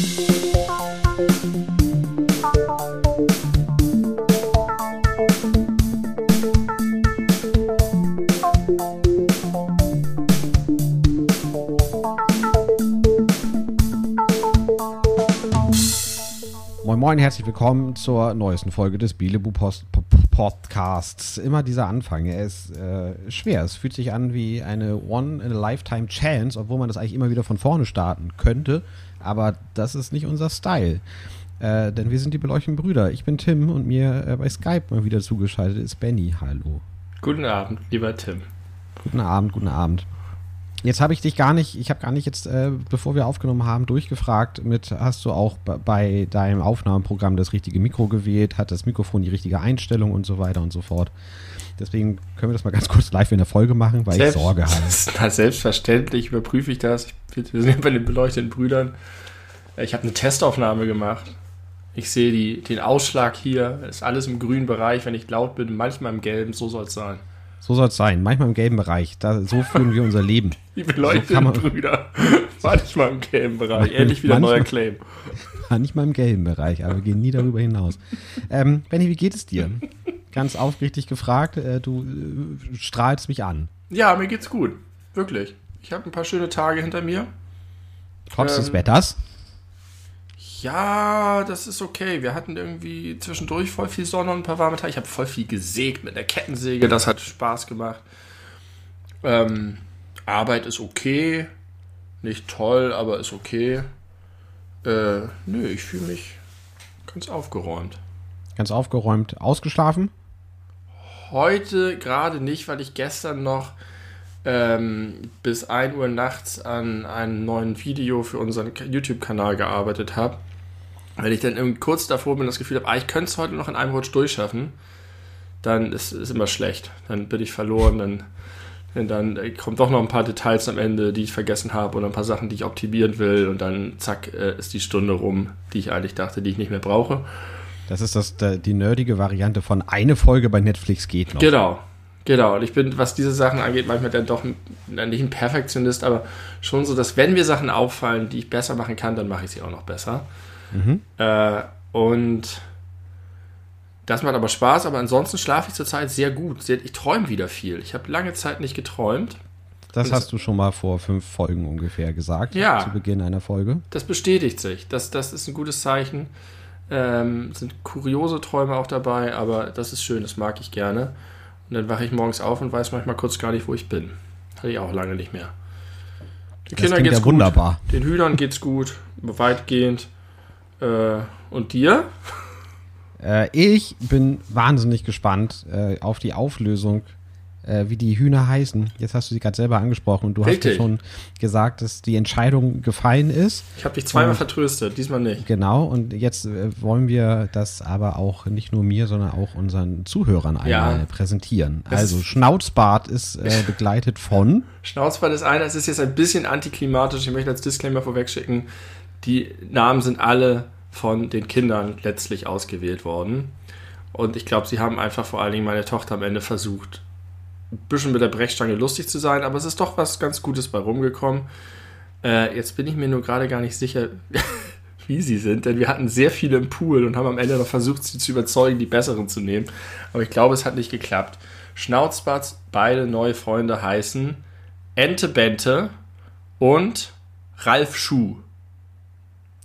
Moin Moin, herzlich willkommen zur neuesten Folge des Bielebu Post Podcasts. Immer dieser Anfang, er ist äh, schwer. Es fühlt sich an wie eine One-in-a-Lifetime-Chance, obwohl man das eigentlich immer wieder von vorne starten könnte. Aber das ist nicht unser Style. Äh, denn wir sind die beleuchteten Brüder. Ich bin Tim und mir äh, bei Skype mal wieder zugeschaltet ist Benny. Hallo. Guten Abend, lieber Tim. Guten Abend, guten Abend. Jetzt habe ich dich gar nicht, ich habe gar nicht jetzt, äh, bevor wir aufgenommen haben, durchgefragt mit, hast du auch bei deinem Aufnahmeprogramm das richtige Mikro gewählt, hat das Mikrofon die richtige Einstellung und so weiter und so fort. Deswegen können wir das mal ganz kurz live in der Folge machen, weil Selbst, ich Sorge habe. Na, selbstverständlich überprüfe ich das. Ich, wir sind ja bei den beleuchteten Brüdern. Ich habe eine Testaufnahme gemacht. Ich sehe die, den Ausschlag hier, ist alles im grünen Bereich, wenn ich laut bin, manchmal im gelben, so soll es sein. So soll es sein. Manchmal im gelben Bereich. Da, so führen wir unser Leben. Die beleuchteten so Brüder. Manchmal im gelben Bereich. Ähnlich wie ein neuer Claim. Nicht mal im gelben Bereich, aber wir gehen nie darüber hinaus. Ähm, Benny, wie geht es dir? Ganz aufrichtig gefragt, äh, du äh, strahlst mich an. Ja, mir geht's gut. Wirklich. Ich habe ein paar schöne Tage hinter mir. Trotz ähm, des Wetters? Ja, das ist okay. Wir hatten irgendwie zwischendurch voll viel Sonne und ein paar warme Tage. Ich habe voll viel gesägt mit der Kettensäge. Das hat Spaß gemacht. Ähm, Arbeit ist okay. Nicht toll, aber ist okay. Äh, nö, ich fühle mich ganz aufgeräumt. Ganz aufgeräumt. Ausgeschlafen? Heute gerade nicht, weil ich gestern noch ähm, bis 1 Uhr nachts an einem neuen Video für unseren YouTube-Kanal gearbeitet habe. Wenn ich dann kurz davor bin, das Gefühl habe, ah, ich könnte es heute noch in einem Rutsch durchschaffen, dann ist es immer schlecht. Dann bin ich verloren, dann, dann kommen doch noch ein paar Details am Ende, die ich vergessen habe oder ein paar Sachen, die ich optimieren will und dann zack, äh, ist die Stunde rum, die ich eigentlich dachte, die ich nicht mehr brauche. Das ist das, die nerdige Variante von eine Folge bei Netflix geht noch. Genau, Genau, und ich bin, was diese Sachen angeht, manchmal dann doch nicht ein Perfektionist, aber schon so, dass wenn mir Sachen auffallen, die ich besser machen kann, dann mache ich sie auch noch besser. Mhm. Äh, und das macht aber Spaß, aber ansonsten schlafe ich zurzeit sehr gut. Ich träume wieder viel. Ich habe lange Zeit nicht geträumt. Das hast du schon mal vor fünf Folgen ungefähr gesagt, ja, zu Beginn einer Folge. Das bestätigt sich. Das, das ist ein gutes Zeichen. Ähm, sind kuriose Träume auch dabei, aber das ist schön, das mag ich gerne. Und dann wache ich morgens auf und weiß manchmal kurz gar nicht, wo ich bin. Hatte ich auch lange nicht mehr. Den Kindern geht's ja gut. Wunderbar. Den Hühnern geht's gut, weitgehend. Äh, und dir? Äh, ich bin wahnsinnig gespannt äh, auf die Auflösung äh, wie die Hühner heißen. Jetzt hast du sie gerade selber angesprochen und du Richtig. hast ja schon gesagt, dass die Entscheidung gefallen ist. Ich habe dich zweimal und, vertröstet, diesmal nicht. Genau, und jetzt äh, wollen wir das aber auch nicht nur mir, sondern auch unseren Zuhörern einmal ja. präsentieren. Also Schnauzbart ist begleitet von. Schnauzbart ist einer, es ist jetzt ein bisschen antiklimatisch, ich möchte als Disclaimer vorwegschicken, die Namen sind alle von den Kindern letztlich ausgewählt worden. Und ich glaube, sie haben einfach vor allen Dingen meine Tochter am Ende versucht, ein bisschen mit der Brechstange lustig zu sein, aber es ist doch was ganz Gutes bei rumgekommen. Äh, jetzt bin ich mir nur gerade gar nicht sicher, wie sie sind, denn wir hatten sehr viele im Pool und haben am Ende noch versucht, sie zu überzeugen, die besseren zu nehmen. Aber ich glaube, es hat nicht geklappt. Schnauzbatz, beide neue Freunde heißen Ente Bente und Ralf Schuh.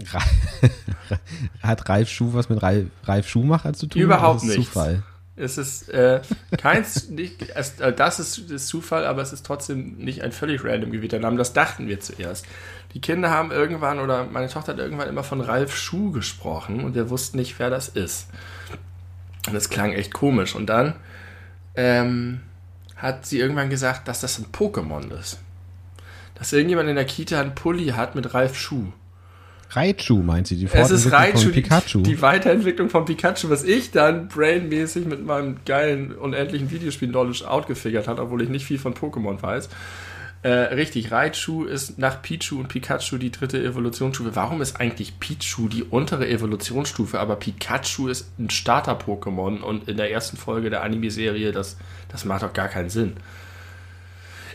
Hat Ralf Schuh was mit Ralf, Ralf Schumacher zu tun? Überhaupt nicht. Zufall. Es ist äh, keins, nicht, es, äh, das ist, ist, Zufall, aber es ist trotzdem nicht ein völlig random gewählter Name. Das dachten wir zuerst. Die Kinder haben irgendwann, oder meine Tochter hat irgendwann immer von Ralf Schuh gesprochen und wir wussten nicht, wer das ist. Und das klang echt komisch. Und dann ähm, hat sie irgendwann gesagt, dass das ein Pokémon ist. Dass irgendjemand in der Kita einen Pulli hat mit Ralf Schuh. Raichu meint sie, die Fortentwicklung es ist Raichu, von Pikachu. Die, die, Weiterentwicklung von Pikachu, was ich dann brainmäßig mit meinem geilen, unendlichen Videospiel-Knowledge outgefigert hat, obwohl ich nicht viel von Pokémon weiß. Äh, richtig, Raichu ist nach Pichu und Pikachu die dritte Evolutionsstufe. Warum ist eigentlich Pichu die untere Evolutionsstufe, aber Pikachu ist ein Starter-Pokémon und in der ersten Folge der Anime-Serie, das, das macht doch gar keinen Sinn.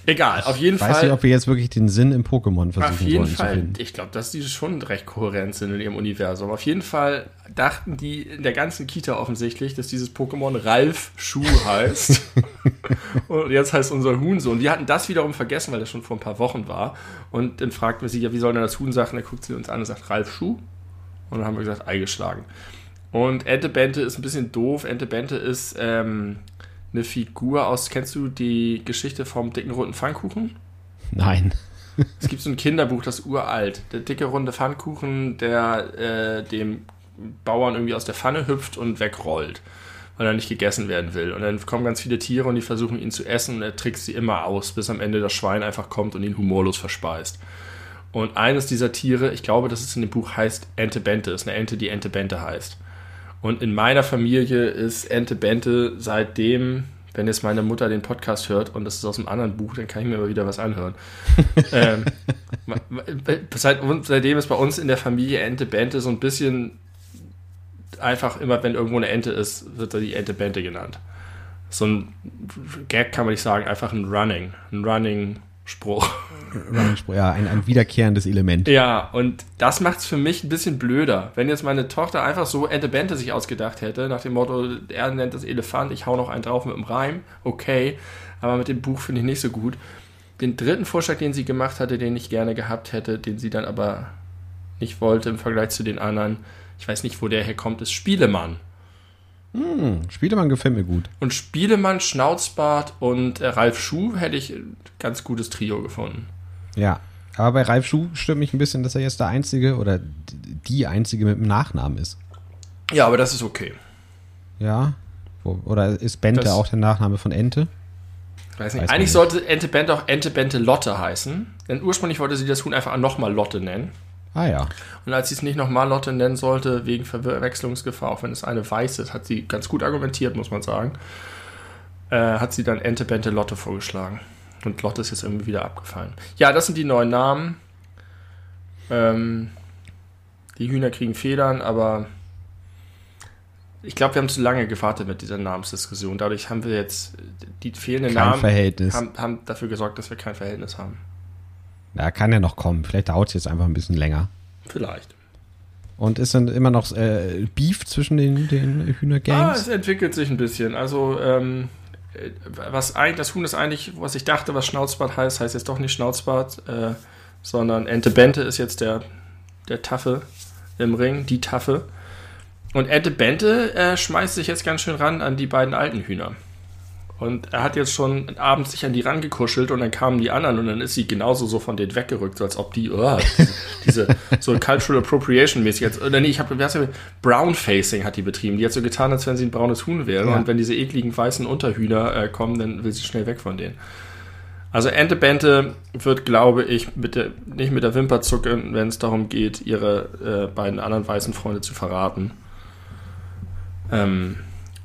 Egal, auf jeden ich Fall. Weiß nicht, ob wir jetzt wirklich den Sinn im Pokémon versuchen auf jeden sollen Fall. Ich glaube, dass die schon recht kohärent sind in ihrem Universum. Auf jeden Fall dachten die in der ganzen Kita offensichtlich, dass dieses Pokémon Ralf Schuh heißt. und jetzt heißt unser Huhn so. Und wir hatten das wiederum vergessen, weil das schon vor ein paar Wochen war. Und dann fragten wir sie, ja, wie soll denn das Huhn sagen? Da guckt sie uns an und sagt, Ralf Schuh. Und dann haben wir gesagt, Ei geschlagen. Und Ente Bente ist ein bisschen doof. Ente Bente ist ähm, eine Figur aus, kennst du die Geschichte vom dicken runden Pfannkuchen? Nein. Es gibt so ein Kinderbuch, das ist uralt. Der dicke runde Pfannkuchen, der äh, dem Bauern irgendwie aus der Pfanne hüpft und wegrollt, weil er nicht gegessen werden will. Und dann kommen ganz viele Tiere und die versuchen ihn zu essen und er trickst sie immer aus, bis am Ende das Schwein einfach kommt und ihn humorlos verspeist. Und eines dieser Tiere, ich glaube, dass es in dem Buch heißt Ente Bente, ist eine Ente, die Ente Bente heißt. Und in meiner Familie ist Ente Bente seitdem, wenn jetzt meine Mutter den Podcast hört und das ist aus einem anderen Buch, dann kann ich mir aber wieder was anhören. ähm, seit, seitdem ist bei uns in der Familie Ente Bente so ein bisschen einfach immer, wenn irgendwo eine Ente ist, wird die Ente Bente genannt. So ein Gag kann man nicht sagen, einfach ein Running, ein Running Spruch. Ja, ein, ein wiederkehrendes Element. Ja, und das macht es für mich ein bisschen blöder. Wenn jetzt meine Tochter einfach so Ente Bente sich ausgedacht hätte, nach dem Motto, er nennt das Elefant, ich hau noch einen drauf mit dem Reim, okay, aber mit dem Buch finde ich nicht so gut. Den dritten Vorschlag, den sie gemacht hatte, den ich gerne gehabt hätte, den sie dann aber nicht wollte im Vergleich zu den anderen, ich weiß nicht, wo der herkommt, ist Spielemann. Hm, Spielemann gefällt mir gut. Und Spielemann, Schnauzbart und äh, Ralf Schuh hätte ich ein ganz gutes Trio gefunden. Ja, aber bei Ralf Schuh stört mich ein bisschen, dass er jetzt der Einzige oder die Einzige mit dem Nachnamen ist. Ja, aber das ist okay. Ja, oder ist Bente Das- auch der Nachname von Ente? Weiß nicht. Weiß Eigentlich nicht. sollte Ente Bente auch Ente Bente Lotte heißen. Denn ursprünglich wollte sie das Huhn einfach nochmal Lotte nennen. Ah ja. Und als sie es nicht nochmal Lotte nennen sollte, wegen Verwechslungsgefahr, auch wenn es eine weiße ist, hat sie ganz gut argumentiert, muss man sagen, äh, hat sie dann Ente Bente Lotte vorgeschlagen. Und Lotte ist jetzt irgendwie wieder abgefallen. Ja, das sind die neuen Namen. Ähm, die Hühner kriegen Federn, aber ich glaube, wir haben zu lange gewartet mit dieser Namensdiskussion. Dadurch haben wir jetzt die fehlenden Kein Namen Verhältnis. haben, haben dafür gesorgt, dass wir kein Verhältnis haben. Ja, kann ja noch kommen. Vielleicht dauert es jetzt einfach ein bisschen länger. Vielleicht. Und ist dann immer noch äh, Beef zwischen den, den Ah, Hühnergangs? es entwickelt sich ein bisschen. Also, ähm, äh, was eigentlich, das Huhn ist eigentlich, was ich dachte, was Schnauzbart heißt, heißt jetzt doch nicht Schnauzbart, äh, sondern Ente Bente ist jetzt der, der Taffe im Ring, die Taffe. Und Ente Bente äh, schmeißt sich jetzt ganz schön ran an die beiden alten Hühner. Und er hat jetzt schon abends sich an die rangekuschelt und dann kamen die anderen und dann ist sie genauso so von denen weggerückt, so als ob die, oh, diese, diese so Cultural Appropriation mäßig jetzt, oder nee, ich habe, wer Brown Facing hat die betrieben. Die hat so getan, als wenn sie ein braunes Huhn wäre Ja. und wenn diese ekligen weißen Unterhühner äh, kommen, dann will sie schnell weg von denen. Also Ente Bente wird, glaube ich, mit der, nicht mit der Wimper zucken, wenn es darum geht, ihre äh, beiden anderen weißen Freunde zu verraten. Ähm,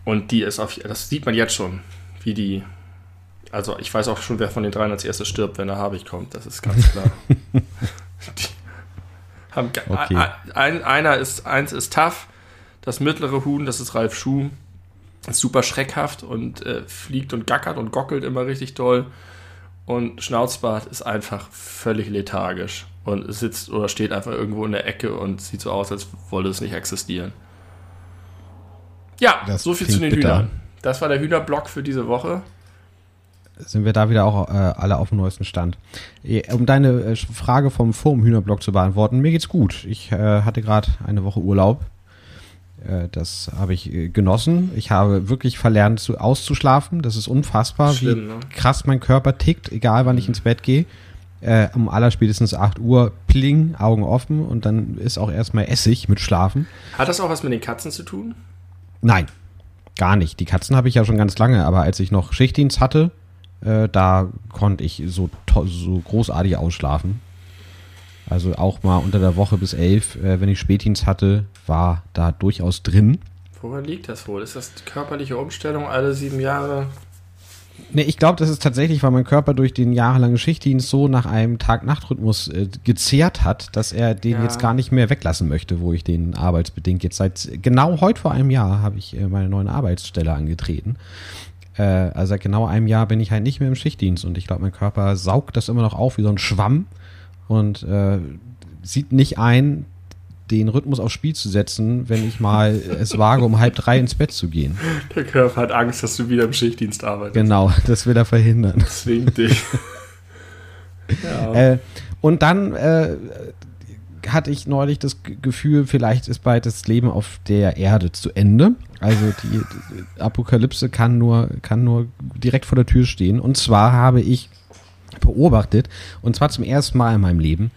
und die ist auf, das sieht man jetzt schon, wie die, also ich weiß auch schon, wer von den dreien als erstes stirbt, wenn der Habich kommt, das ist ganz klar. die haben, Okay. ein, einer ist, eins ist tough, das mittlere Huhn, das ist Ralf Schuh, ist super schreckhaft und äh, fliegt und gackert und gockelt immer richtig doll. Und Schnauzbart ist einfach völlig lethargisch und sitzt oder steht einfach irgendwo in der Ecke und sieht so aus, als wolle es nicht existieren. Ja, Das so viel zu den bitter. Hühnern. Das war der Hühnerblock für diese Woche. Sind wir da wieder auch äh, alle auf dem neuesten Stand. Eh, Um deine äh, Frage vom Forum-Hühnerblock zu beantworten, mir geht's gut. Ich äh, hatte gerade eine Woche Urlaub. Äh, das habe ich äh, genossen. Ich habe wirklich verlernt, zu, auszuschlafen. Das ist unfassbar, Schlimm, wie ne? krass mein Körper tickt, egal wann ich ins Bett gehe. Äh, um allerspätestens 8 Uhr, pling, Augen offen und dann ist auch erstmal Essig mit Schlafen. Hat das auch was mit den Katzen zu tun? Nein, gar nicht. Die Katzen habe ich ja schon ganz lange, aber als ich noch Schichtdienst hatte, äh, da konnte ich so, so großartig ausschlafen. Also auch mal unter der Woche bis elf, äh, wenn ich Spätdienst hatte, war da durchaus drin. Woran liegt das wohl? Ist das körperliche Umstellung alle sieben Jahre? Nee, ich glaube, das ist tatsächlich, weil mein Körper durch den jahrelangen Schichtdienst so nach einem Tag-Nacht-Rhythmus äh, gezehrt hat, dass er den Ja. jetzt gar nicht mehr weglassen möchte, wo ich den arbeitsbedingt jetzt seit genau heute vor einem Jahr habe ich äh, meine neue Arbeitsstelle angetreten. Äh, also seit genau einem Jahr bin ich halt nicht mehr im Schichtdienst und ich glaube, mein Körper saugt das immer noch auf wie so ein Schwamm und äh, sieht nicht ein, den Rhythmus aufs Spiel zu setzen, wenn ich mal es wage, um halb drei ins Bett zu gehen. Der Körper hat Angst, dass du wieder im Schichtdienst arbeitest. Genau, das will er verhindern. Zwingt dich. ja. Äh, und dann äh, hatte ich neulich das Gefühl, vielleicht ist bald das Leben auf der Erde zu Ende. Also die, die Apokalypse kann nur, kann nur direkt vor der Tür stehen. Und zwar habe ich beobachtet, und zwar zum ersten Mal in meinem Leben,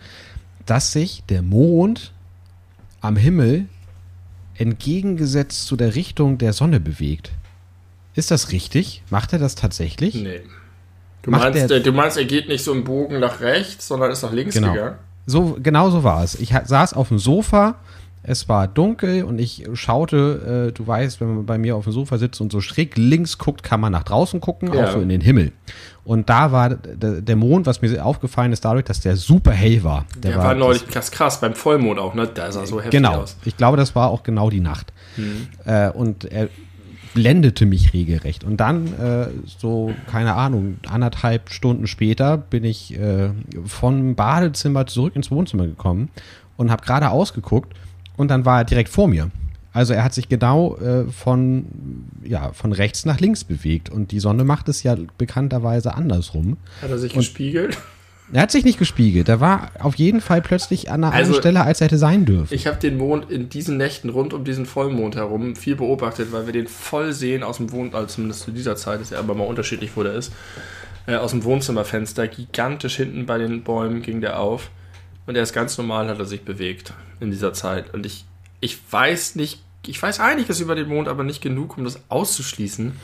dass sich der Mond am Himmel entgegengesetzt zu der Richtung der Sonne bewegt. Ist das richtig? Macht er das tatsächlich? Nee. Du meinst, der, du meinst, er geht nicht so im Bogen nach rechts, sondern ist nach links genau. gegangen? So, genau so war es. Ich saß auf dem Sofa, es war dunkel und ich schaute, äh, du weißt, wenn man bei mir auf dem Sofa sitzt und so schräg links guckt, kann man nach draußen gucken, ja. auch so in den Himmel. Und da war der Mond, was mir aufgefallen ist, dadurch, dass der super hell war. Der, der war, war, neulich krass krass, beim Vollmond auch, ne? Da sah so heftig genau. aus. Genau. Ich glaube, das war auch genau die Nacht. Hm. Äh, und er blendete mich regelrecht. Und dann, äh, so, keine Ahnung, anderthalb Stunden später bin ich äh, vom Badezimmer zurück ins Wohnzimmer gekommen und habe gerade ausgeguckt und dann war er direkt vor mir. Also er hat sich genau äh, von, ja, von rechts nach links bewegt und die Sonne macht es ja bekannterweise andersrum. Hat er sich und gespiegelt? Er hat sich nicht gespiegelt. Er war auf jeden Fall plötzlich an einer also, anderen Stelle, als er hätte sein dürfen. Ich habe den Mond in diesen Nächten rund um diesen Vollmond herum viel beobachtet, weil wir den voll sehen aus dem Wohnzimmer, also zumindest zu dieser Zeit, ist ja aber mal unterschiedlich, wo der ist, äh, aus dem Wohnzimmerfenster. Gigantisch hinten bei den Bäumen ging der auf. Und er ist ganz normal, hat er sich bewegt in dieser Zeit. Und ich, ich weiß nicht, ich weiß einiges über den Mond, aber nicht genug, um das auszuschließen.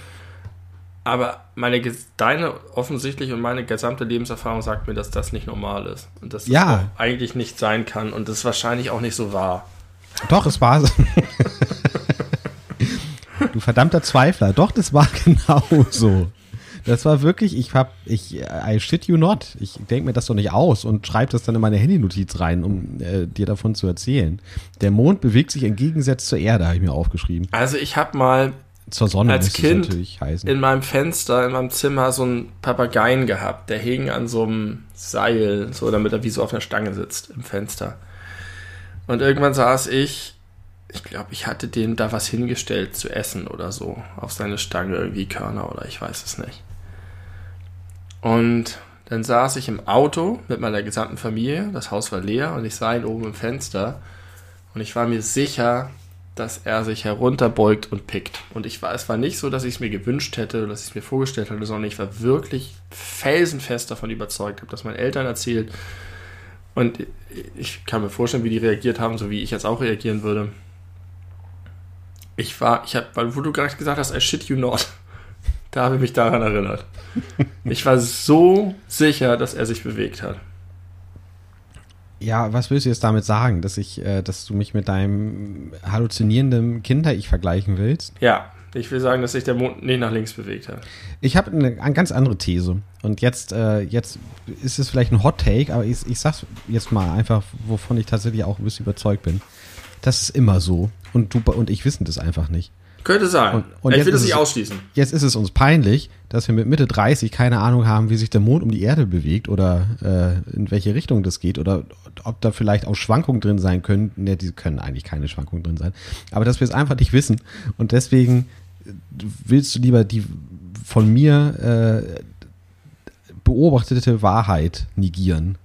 Aber meine, deine offensichtlich und meine gesamte Lebenserfahrung sagt mir, dass das nicht normal ist. Und dass ja. das eigentlich nicht sein kann. Und das wahrscheinlich auch nicht so war. Doch, es war. du verdammter Zweifler. Doch, das war genau so. Das war wirklich, ich hab, ich, I shit you not. Ich denke mir das doch nicht aus und schreibe das dann in meine Handynotiz rein, um äh, dir davon zu erzählen. Der Mond bewegt sich im Gegensatz zur Erde, habe ich mir aufgeschrieben. Also ich habe mal zur Sonne als Kind in meinem Fenster in meinem Zimmer so einen Papageien gehabt, der hing an so einem Seil, so damit er wie so auf einer Stange sitzt im Fenster. Und irgendwann saß ich, ich glaube, ich hatte dem da was hingestellt zu essen oder so, auf seine Stange irgendwie Körner oder ich weiß es nicht. Und dann saß ich im Auto mit meiner gesamten Familie, das Haus war leer und ich sah ihn oben im Fenster und ich war mir sicher, dass er sich herunterbeugt und pickt. Und ich war, es war nicht so, dass ich es mir gewünscht hätte oder dass ich es mir vorgestellt hatte, sondern ich war wirklich felsenfest davon überzeugt, habe das meinen Eltern erzählt. Und ich kann mir vorstellen, wie die reagiert haben, so wie ich jetzt auch reagieren würde. Ich war, ich habe, weil du gerade gesagt hast, I shit you not. Da habe ich mich daran erinnert. Ich war so sicher, dass er sich bewegt hat. Ja, was willst du jetzt damit sagen, dass ich, äh, dass du mich mit deinem halluzinierenden Kinder-Ich vergleichen willst? Ja, ich will sagen, dass sich der Mond nicht nach links bewegt hat. Ich habe eine, eine, ganz andere These. Und jetzt, äh, jetzt ist es vielleicht ein Hot Take, aber ich, ich sag's jetzt mal einfach, wovon ich tatsächlich auch ein bisschen überzeugt bin. Das ist immer so. Und du und ich wissen das einfach nicht. Könnte sein. Und, und ich will das nicht ausschließen. Jetzt ist es uns peinlich, dass wir mit Mitte 30 keine Ahnung haben, wie sich der Mond um die Erde bewegt oder äh, in welche Richtung das geht oder ob da vielleicht auch Schwankungen drin sein können. Ne, die können eigentlich keine Schwankungen drin sein. Aber dass wir es einfach nicht wissen. Und deswegen willst du lieber die von mir äh, beobachtete Wahrheit negieren.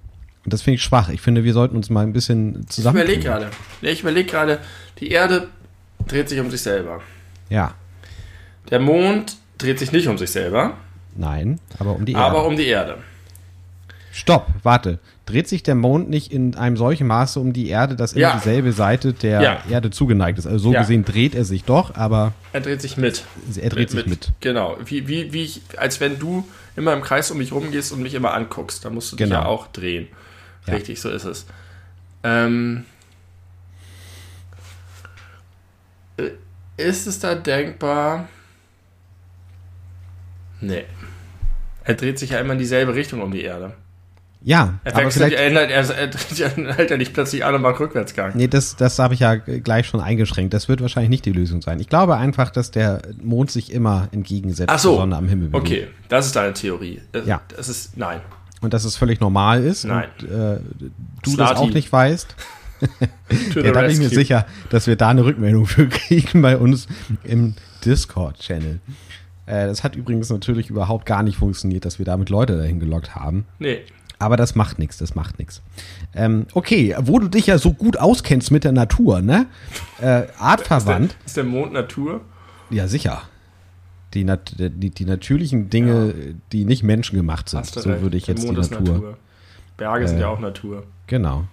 Und das finde ich schwach. Ich finde, wir sollten uns mal ein bisschen zusammen. Ich überlege gerade. Ich überlege gerade, die Erde dreht sich um sich selber. Ja. Der Mond dreht sich nicht um sich selber. Nein, aber um die Erde. Aber um die Erde. Stopp, warte. Dreht sich der Mond nicht in einem solchen Maße um die Erde, dass immer ja. dieselbe Seite der ja. Erde zugeneigt ist? Also so ja. gesehen dreht er sich doch, aber. Er dreht sich mit. Er dreht mit, sich mit. Genau. Wie, wie, wie ich, als wenn du immer im Kreis um mich rumgehst und mich immer anguckst. Da musst du genau. dich ja auch drehen. Richtig, so ist es. Ähm, äh, ist es da denkbar? Nee. Er dreht sich ja immer in dieselbe Richtung um die Erde. Ja, Er aber vielleicht, er, ändert, er, er, er hält ja nicht plötzlich an und macht Rückwärtsgang. nee, das, das habe ich ja gleich schon eingeschränkt. Das wird wahrscheinlich nicht die Lösung sein. Ich glaube einfach, dass der Mond sich immer entgegensetzt Ach so. der Sonne am Himmel bewegt. Okay, das ist deine Theorie. Das, Ja. Das ist, nein. Und dass es völlig normal ist. Nein. Und, äh, du das Slati. auch nicht weißt. Ja, da bin ich mir sicher, dass wir da eine Rückmeldung für kriegen bei uns im Discord-Channel. Äh, das hat übrigens natürlich überhaupt gar nicht funktioniert, dass wir damit Leute dahin gelockt haben. Nee. Aber das macht nichts, das macht nichts. Ähm, okay, wo du dich ja so gut auskennst mit der Natur, ne? Äh, artverwandt. Ist der Mond Natur? Ja, sicher. Die, Nat die, die natürlichen Dinge, die nicht menschengemacht sind. So recht. würde ich Der jetzt Mond die ist Natur. Berge sind Äh. ja auch Natur. Genau.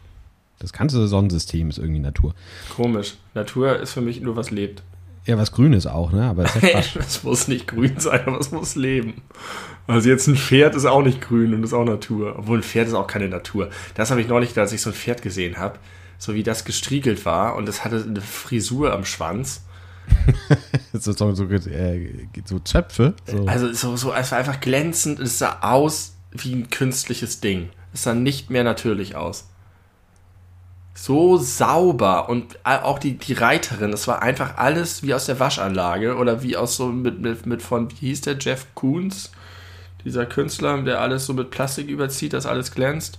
Das ganze Sonnensystem ist irgendwie Natur. Komisch. Natur ist für mich nur was lebt. Ja, was Grünes auch, ne? Aber das ist. Es muss nicht grün sein, aber es muss leben. Also jetzt ein Pferd ist auch nicht grün und ist auch Natur. Obwohl ein Pferd ist auch keine Natur. Das habe ich neulich, als ich so ein Pferd gesehen habe, so wie das gestriegelt war und es hatte eine Frisur am Schwanz. so, so, so, äh, so Zöpfe. So. Also so, so es war einfach glänzend. Es sah aus wie ein künstliches Ding. Es sah nicht mehr natürlich aus. So sauber und auch die, die Reiterin, es war einfach alles wie aus der Waschanlage oder wie aus so mit, mit, mit von, wie hieß der, Jeff Koons, dieser Künstler, der alles so mit Plastik überzieht, dass alles glänzt.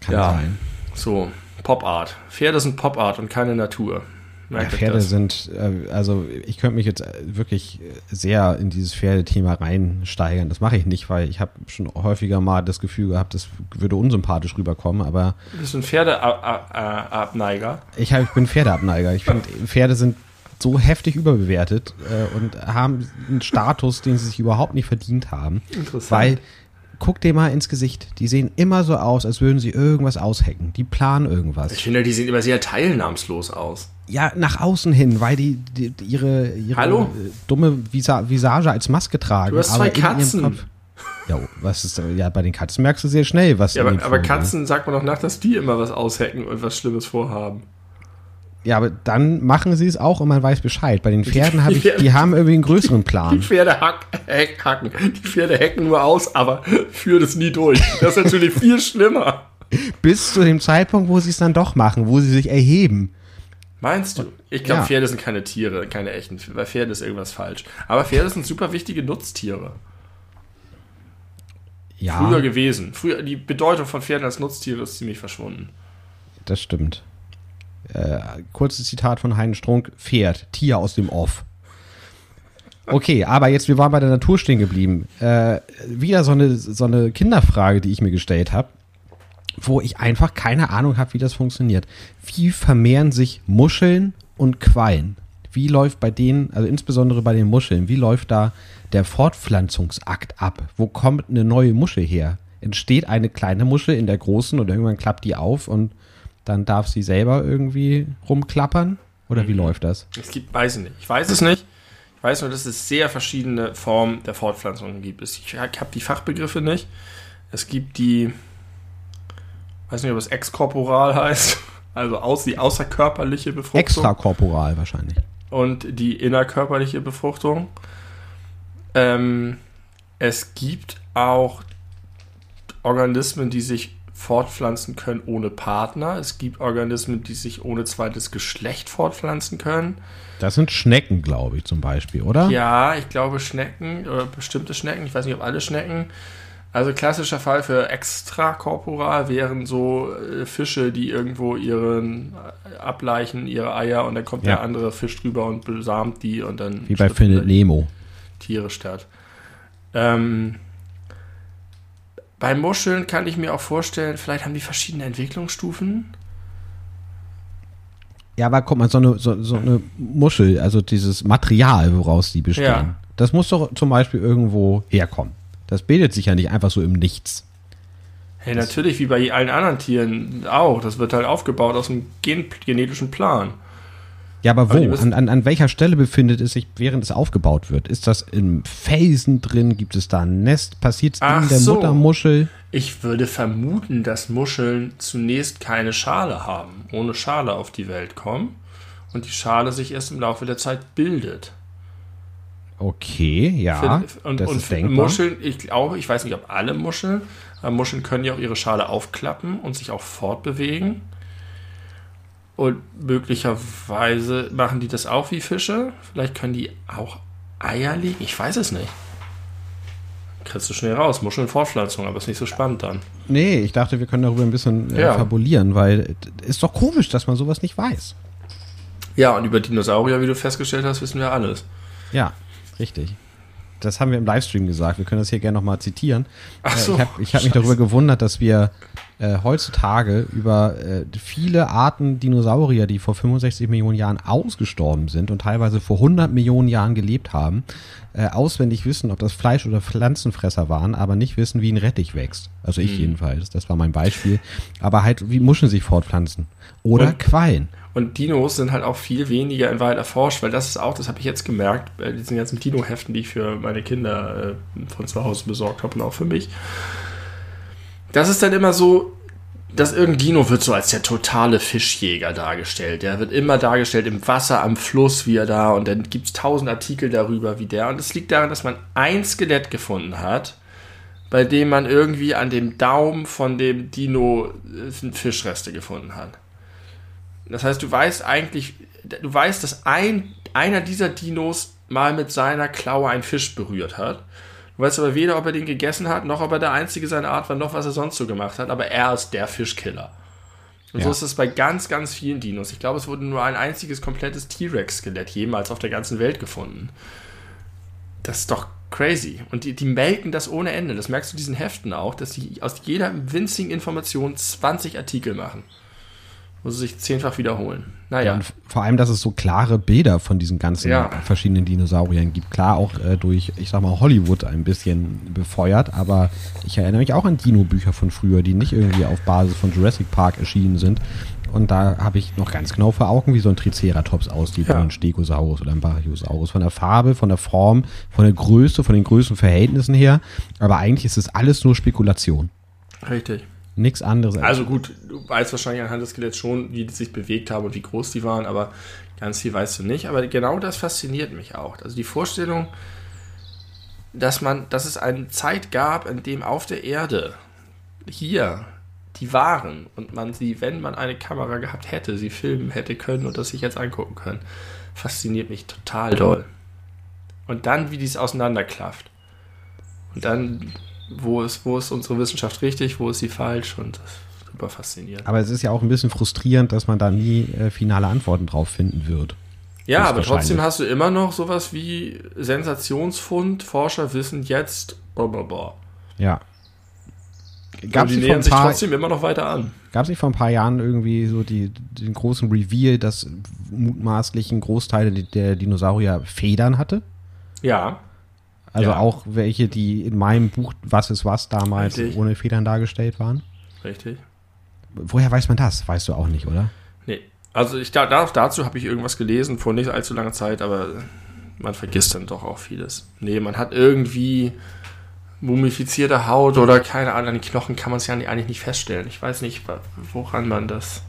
Kann ja. sein. So, Pop Art. Pferde sind Pop Art und keine Natur. Ja, Pferde das. sind, äh, also ich könnte mich jetzt äh, wirklich sehr in dieses Pferdethema reinsteigern. Das mache ich nicht, weil ich habe schon häufiger mal das Gefühl gehabt, das würde unsympathisch rüberkommen. Aber Bist du ein Pferdeabneiger? ich, ich bin Pferdeabneiger. Ich finde, Pferde sind so heftig überbewertet äh, und haben einen Status, den sie sich überhaupt nicht verdient haben. Interessant. Weil, guck dir mal ins Gesicht. Die sehen immer so aus, als würden sie irgendwas aushacken. Die planen irgendwas. Ich finde, die sehen immer sehr teilnahmslos aus. Ja, nach außen hin, weil die, die ihre, ihre Hallo? äh, dumme Visa Visage als Maske tragen. Du hast zwei Katzen. Ja, was ist, ja, bei den Katzen merkst du sehr schnell, was Ja, aber, aber. Katzen sagt man doch nach, dass die immer was aushacken und was Schlimmes vorhaben. Ja, aber dann machen sie es auch und man weiß Bescheid. Bei den Pferden habe ich, Pferde- die haben irgendwie einen größeren Die Plan. Pferde hack, hack, hacken. Die Pferde hacken nur aus, aber führen es nie durch. Das ist natürlich viel schlimmer. Bis zu dem Zeitpunkt, wo sie es dann doch machen, wo sie sich erheben. Meinst du? Ich glaube, Ja. Pferde sind keine Tiere, keine echten. Bei Pferden ist irgendwas falsch. Aber Pferde sind super wichtige Nutztiere. Ja, Früher gewesen. Früher, die Bedeutung von Pferden als Nutztiere ist ziemlich verschwunden. das stimmt. Äh, kurzes Zitat von Heinen Strunk. Pferd, Tier aus dem Off. Okay, aber jetzt, wir waren bei der Natur stehen geblieben. Äh, wieder so eine, so eine Kinderfrage, die ich mir gestellt habe, wo ich einfach keine Ahnung habe, wie das funktioniert. Wie vermehren sich Muscheln und Quallen? Wie läuft bei denen, also insbesondere bei den Muscheln, wie läuft da der Fortpflanzungsakt ab? Wo kommt eine neue Muschel her? Entsteht eine kleine Muschel in der großen und irgendwann klappt die auf und dann darf sie selber irgendwie rumklappern? Oder wie läuft das? Es gibt, weiß ich nicht. Ich weiß es nicht. Ich weiß nur, dass es sehr verschiedene Formen der Fortpflanzung gibt. Ich habe die Fachbegriffe nicht. Es gibt die, weiß nicht, ob es exkorporal heißt, also aus, die außerkörperliche Befruchtung. Extrakorporal wahrscheinlich. und die innerkörperliche Befruchtung. Ähm, es gibt auch Organismen, die sich fortpflanzen können ohne Partner. Es gibt Organismen, die sich ohne zweites Geschlecht fortpflanzen können. Das sind Schnecken, glaube ich, zum Beispiel, oder? Ja, ich glaube Schnecken oder bestimmte Schnecken, ich weiß nicht, ob alle Schnecken. Also klassischer Fall für extrakorporal wären so äh, Fische, die irgendwo ihren äh, ableichen, ihre Eier und dann kommt Ja. der andere Fisch drüber und besamt die und dann Wie bei Findet Nemo. Tiere statt. Ähm, bei Muscheln kann ich mir auch vorstellen, vielleicht haben die verschiedene Entwicklungsstufen. Ja, aber guck mal, so eine, so, so eine Muschel, also dieses Material, woraus die bestehen, Ja. das muss doch zum Beispiel irgendwo herkommen. Das bildet sich ja nicht einfach so im Nichts. Hey, natürlich, wie bei allen anderen Tieren auch. Das wird halt aufgebaut aus einem gen genetischen Plan. Ja, aber Aber wo? müssen- An, an, an welcher Stelle befindet es sich, während es aufgebaut wird? Ist das im Felsen drin? Gibt es da ein Nest? Passiert es in der so. Muttermuschel? Ich würde vermuten, dass Muscheln zunächst keine Schale haben, ohne Schale auf die Welt kommen und die Schale sich erst im Laufe der Zeit bildet. Okay, ja. Für, und, das und ist denkbar. Muscheln, ich auch, ich weiß nicht, ob alle Muscheln, aber Muscheln können ja auch ihre Schale aufklappen und sich auch fortbewegen. Und möglicherweise machen die das auch wie Fische. Vielleicht können die auch Eier legen. Ich weiß es nicht. Kriegst du schnell raus. Muscheln-Fortpflanzung, aber ist nicht so spannend dann. Nee, ich dachte, wir können darüber ein bisschen äh, ja. fabulieren, weil es ist doch komisch, dass man sowas nicht weiß. Ja, und über Dinosaurier, wie du festgestellt hast, wissen wir alles. Ja, richtig. Das haben wir im Livestream gesagt. Wir können das hier gerne nochmal zitieren. Ach äh, so, ich habe hab mich darüber gewundert, dass wir äh, heutzutage über äh, viele Arten Dinosaurier, die vor 65 Millionen Jahren ausgestorben sind und teilweise vor 100 Millionen Jahren gelebt haben, äh, auswendig wissen, ob das Fleisch- oder Pflanzenfresser waren, aber nicht wissen, wie ein Rettich wächst. Also ich mhm. jedenfalls. Das war mein Beispiel. Aber halt, wie Muscheln sich fortpflanzen. Oder und, Quallen. Und Dinos sind halt auch viel weniger in Wahrheit erforscht, weil das ist auch, das habe ich jetzt gemerkt, bei diesen ganzen Dino-Heften, die ich für meine Kinder äh, von zu Hause besorgt habe und auch für mich das ist dann immer so, dass irgendein Dino wird so als der totale Fischjäger dargestellt. Der wird immer dargestellt im Wasser, am Fluss, wie er da, und dann gibt es tausend Artikel darüber, wie der. Und es liegt daran, dass man ein Skelett gefunden hat, bei dem man irgendwie an dem Daumen von dem Dino äh, Fischreste gefunden hat. Das heißt, du weißt eigentlich, du weißt, dass ein, einer dieser Dinos mal mit seiner Klaue einen Fisch berührt hat. Du weißt aber weder, ob er den gegessen hat, noch ob er der Einzige seiner Art war, noch was er sonst so gemacht hat. Aber er ist der Fischkiller. Und ja. so ist es bei ganz, ganz vielen Dinos. Ich glaube, es wurde nur ein einziges komplettes T-Rex-Skelett jemals auf der ganzen Welt gefunden. Das ist doch crazy. Und die, die melken das ohne Ende. Das merkst du diesen Heften auch, dass sie aus jeder winzigen Information 20 Artikel machen wo sie sich zehnfach wiederholen. Naja. Ja, und vor allem, dass es so klare Bilder von diesen ganzen ja. verschiedenen Dinosauriern gibt. Klar auch äh, durch, ich sag mal, Hollywood ein bisschen befeuert, aber ich erinnere mich auch an Dino-Bücher von früher, die nicht irgendwie auf Basis von Jurassic Park erschienen sind. Und da habe ich noch ganz genau vor Augen, wie so ein Triceratops aussieht, ja. oder ein Stegosaurus oder ein Brachiosaurus. Von der Farbe, von der Form, von der Größe, von den Größenverhältnissen her. Aber eigentlich ist es alles nur Spekulation. Richtig. Nichts anderes. Also gut, du weißt wahrscheinlich anhand des Skeletts schon, wie die sich bewegt haben und wie groß die waren, aber ganz viel weißt du nicht. Aber genau das fasziniert mich auch. Also die Vorstellung, dass man, dass es eine Zeit gab, in dem auf der Erde hier die waren und man sie, wenn man eine Kamera gehabt hätte, sie filmen hätte können und das sich jetzt angucken können, fasziniert mich total doll. Und dann, wie dies auseinanderklafft. Und dann wo ist, wo ist unsere Wissenschaft richtig, wo ist sie falsch und das ist super faszinierend. Aber es ist ja auch ein bisschen frustrierend, dass man da nie äh, finale Antworten drauf finden wird. Ja, aber trotzdem hast du immer noch sowas wie Sensationsfund, Forscher wissen jetzt, blablabla. Ja. Gab es die nähern sich trotzdem immer noch weiter an. Gab es nicht vor ein paar Jahren irgendwie so die, den großen Reveal, dass mutmaßlich ein Großteil der Dinosaurier Federn hatte? Ja. Also ja. auch welche, die in meinem Buch Was ist was damals Richtig. ohne Federn dargestellt waren. Richtig. Woher weiß man das? Weißt du auch nicht, oder? Nee. Also ich darf, dazu habe ich irgendwas gelesen vor nicht allzu langer Zeit, aber man vergisst dann doch auch vieles. Nee, man hat irgendwie mumifizierte Haut oder keine Ahnung, an den Knochen kann man es ja eigentlich nicht feststellen. Ich weiß nicht, woran man das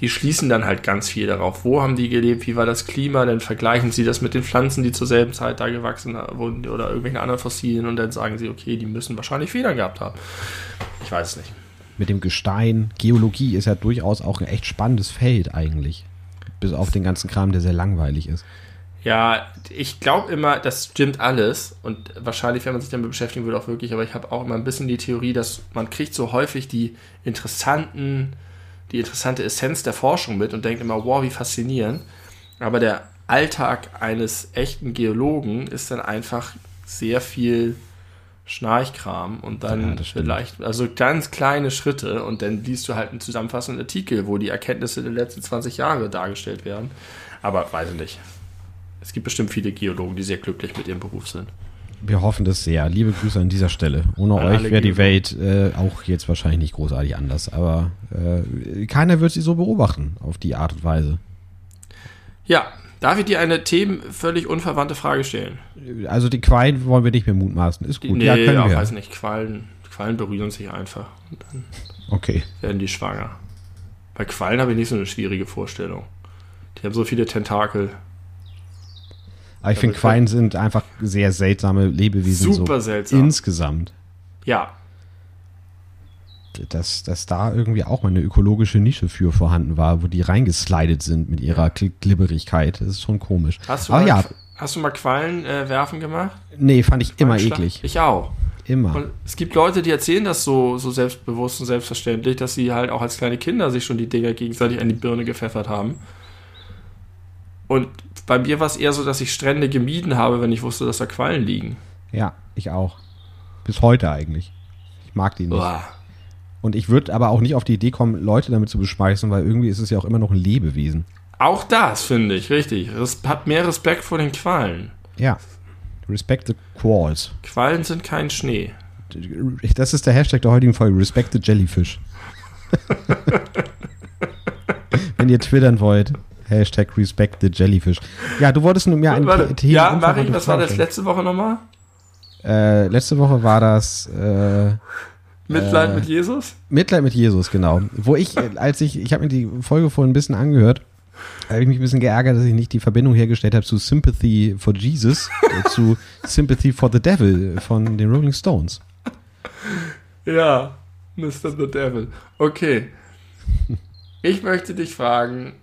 die schließen dann halt ganz viel darauf. Wo haben die gelebt? Wie war das Klima? Dann vergleichen sie das mit den Pflanzen, die zur selben Zeit da gewachsen wurden oder irgendwelchen anderen Fossilien und dann sagen sie, okay, die müssen wahrscheinlich Federn gehabt haben. Ich weiß es nicht. Mit dem Gestein, Geologie ist ja durchaus auch ein echt spannendes Feld eigentlich. Bis auf den ganzen Kram, der sehr langweilig ist. Ja, ich glaube immer, das stimmt alles und wahrscheinlich, wenn man sich damit beschäftigen würde, auch wirklich, aber ich habe auch immer ein bisschen die Theorie, dass man kriegt so häufig die interessanten die interessante Essenz der Forschung mit und denkt immer, wow, wie faszinierend. Aber der Alltag eines echten Geologen ist dann einfach sehr viel Schnarchkram und dann ja, vielleicht, also ganz kleine Schritte und dann liest du halt einen zusammenfassenden Artikel, wo die Erkenntnisse der letzten 20 Jahre dargestellt werden. Aber weiß ich nicht. Es gibt bestimmt viele Geologen, die sehr glücklich mit ihrem Beruf sind. Wir hoffen das sehr. Liebe Grüße an dieser Stelle. Ohne an euch wäre die Welt äh, auch jetzt wahrscheinlich nicht großartig anders. Aber äh, keiner wird sie so beobachten auf die Art und Weise. Ja, darf ich dir eine Themen völlig unverwandte Frage stellen? Also die Quallen wollen wir nicht mehr mutmaßen. Ist gut. Nee, ja, können ja, wir. weiß nicht. Quallen, Quallen berühren sich einfach. Und dann okay. werden die schwanger. Bei Quallen habe ich nicht so eine schwierige Vorstellung. Die haben so viele Tentakel. Aber ich finde, Quallen sind einfach sehr seltsame Lebewesen. Super so seltsam. Insgesamt. Ja. Dass, dass da irgendwie auch mal eine ökologische Nische für vorhanden war, wo die reingeslidet sind mit ihrer Glibberigkeit. Das ist schon komisch. Hast du, Aber mal, ja. hast du mal Quallen äh, werfen gemacht? Nee, fand ich immer eklig. Ich auch. Immer. Und es gibt Leute, die erzählen das so, so selbstbewusst und selbstverständlich, dass sie halt auch als kleine Kinder sich schon die Dinger gegenseitig an die Birne gepfeffert haben. Und bei mir war es eher so, dass ich Strände gemieden habe, wenn ich wusste, dass da Quallen liegen. Ja, ich auch. Bis heute eigentlich. Ich mag die nicht. Uah. Und ich würde aber auch nicht auf die Idee kommen, Leute damit zu beschmeißen, weil irgendwie ist es ja auch immer noch ein Lebewesen. Auch das finde ich, richtig. Res hat mehr Respekt vor den Quallen. Ja. Respect the Qualls. Quallen sind kein Schnee. Das ist der Hashtag der heutigen Folge. Respect the Jellyfish. Wenn ihr twittern wollt. Hashtag Respect the Jellyfish. Ja, du wolltest mir ein Thema. Ja, Marie, was war das letzte Woche nochmal? Äh, letzte Woche war das. Äh, Mitleid äh, mit Jesus? Mitleid mit Jesus, genau. Wo ich, äh, als ich, ich habe mir die Folge vorhin ein bisschen angehört, habe ich mich ein bisschen geärgert, dass ich nicht die Verbindung hergestellt habe zu Sympathy for Jesus, äh, zu Sympathy for the Devil von den Rolling Stones. Ja, Mr. the Devil. Okay. Ich möchte dich fragen,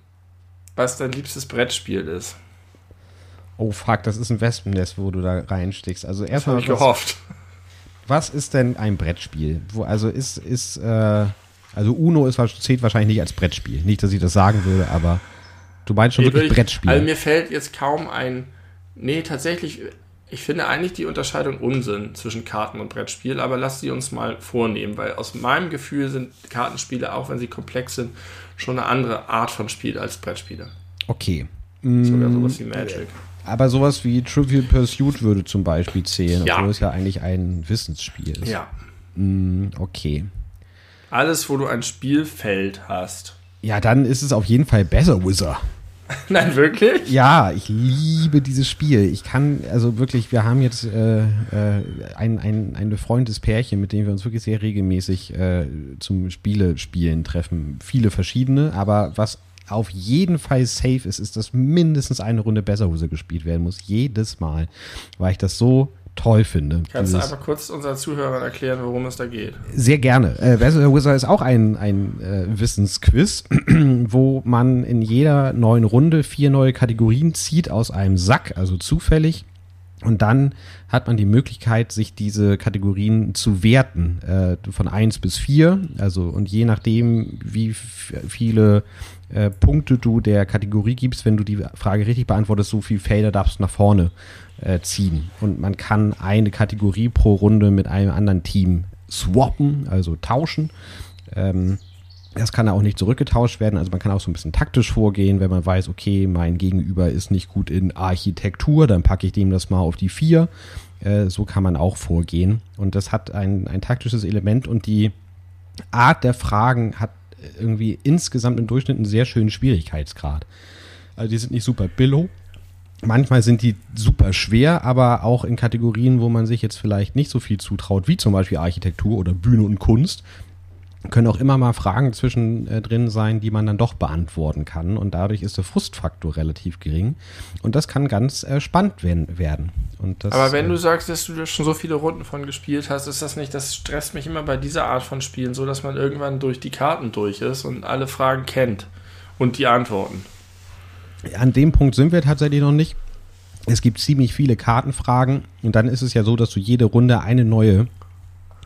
was dein liebstes Brettspiel ist. Oh fuck, das ist ein Wespennest, wo du da reinstickst. Also erstmal. Hab ich gehofft. Was ist denn ein Brettspiel? Wo, also ist, ist, äh, also Uno ist, zählt wahrscheinlich nicht als Brettspiel. Nicht, dass ich das sagen würde, aber du meinst schon nee, wirklich ich, Brettspiel. Also mir fällt jetzt kaum ein. Nee, tatsächlich, ich finde eigentlich die Unterscheidung Unsinn zwischen Karten und Brettspiel, aber lass sie uns mal vornehmen, weil aus meinem Gefühl sind Kartenspiele, auch wenn sie komplex sind, schon eine andere Art von Spiel als Brettspiele. Okay. Sogar sowas wie Magic. Aber sowas wie Trivial Pursuit würde zum Beispiel zählen, ja. obwohl es ja eigentlich ein Wissensspiel ist. Ja. Mm, okay. Alles, wo du ein Spielfeld hast. Ja, dann ist es auf jeden Fall besser Wizard. Nein, wirklich? Ja, ich liebe dieses Spiel. Ich kann, also wirklich, wir haben jetzt äh, äh, ein, ein, ein befreundetes Pärchen, mit dem wir uns wirklich sehr regelmäßig äh, zum Spielespielen treffen. Viele verschiedene, aber was auf jeden Fall safe ist, ist, dass mindestens eine Runde Besserhose gespielt werden muss. Jedes Mal. Weil ich das so toll finde. Kannst du einfach kurz unseren Zuhörern erklären, worum es da geht? Sehr gerne. Äh, Wizard ist auch ein, ein äh, Wissensquiz, wo man in jeder neuen Runde vier neue Kategorien zieht aus einem Sack, also zufällig. Und dann hat man die Möglichkeit, sich diese Kategorien zu werten, äh, von eins bis vier. Also, und je nachdem, wie viele äh, Punkte du der Kategorie gibst, wenn du die Frage richtig beantwortest, so viele Felder darfst du nach vorne äh, ziehen. Und man kann eine Kategorie pro Runde mit einem anderen Team swappen, also tauschen. Ähm, das kann auch nicht zurückgetauscht werden. Also man kann auch so ein bisschen taktisch vorgehen, wenn man weiß, okay, mein Gegenüber ist nicht gut in Architektur, dann packe ich dem das mal auf die vier. Äh, so kann man auch vorgehen. Und das hat ein, ein taktisches Element und die Art der Fragen hat irgendwie insgesamt im Durchschnitt einen sehr schönen Schwierigkeitsgrad. Also die sind nicht super billow, Manchmal sind die super schwer, aber auch in Kategorien, wo man sich jetzt vielleicht nicht so viel zutraut, wie zum Beispiel Architektur oder Bühne und Kunst, können auch immer mal Fragen zwischendrin äh, sein, die man dann doch beantworten kann. Und dadurch ist der Frustfaktor relativ gering. Und das kann ganz äh, spannend werden. Das, Aber wenn äh, du sagst, dass du da schon so viele Runden von gespielt hast, ist das nicht, das stresst mich immer bei dieser Art von Spielen so, dass man irgendwann durch die Karten durch ist und alle Fragen kennt und die Antworten. An dem Punkt sind wir tatsächlich noch nicht. Es gibt ziemlich viele Kartenfragen und dann ist es ja so, dass du jede Runde eine neue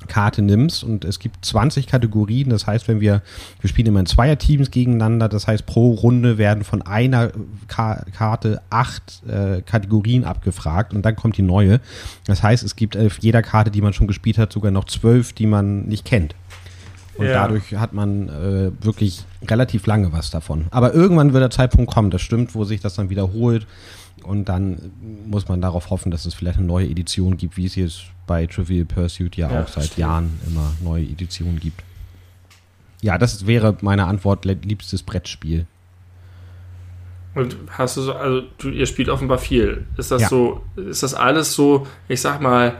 Karte nimmst und es gibt 20 Kategorien. Das heißt, wenn wir, wir spielen immer in Zweierteams gegeneinander, das heißt, pro Runde werden von einer Ka Karte acht äh, Kategorien abgefragt und dann kommt die neue. Das heißt, es gibt auf jeder Karte, die man schon gespielt hat, sogar noch zwölf, die man nicht kennt. Und ja. dadurch hat man äh, wirklich relativ lange was davon. Aber irgendwann wird der Zeitpunkt kommen, das stimmt, wo sich das dann wiederholt. Und dann muss man darauf hoffen, dass es vielleicht eine neue Edition gibt, wie es jetzt bei Trivial Pursuit ja, ja auch seit stimmt. Jahren immer neue Editionen gibt. Ja, das wäre meine Antwort, liebstes Brettspiel. Und hast du so, also du, ihr spielt offenbar viel. Ist das ja. so, ist das alles so, ich sag mal,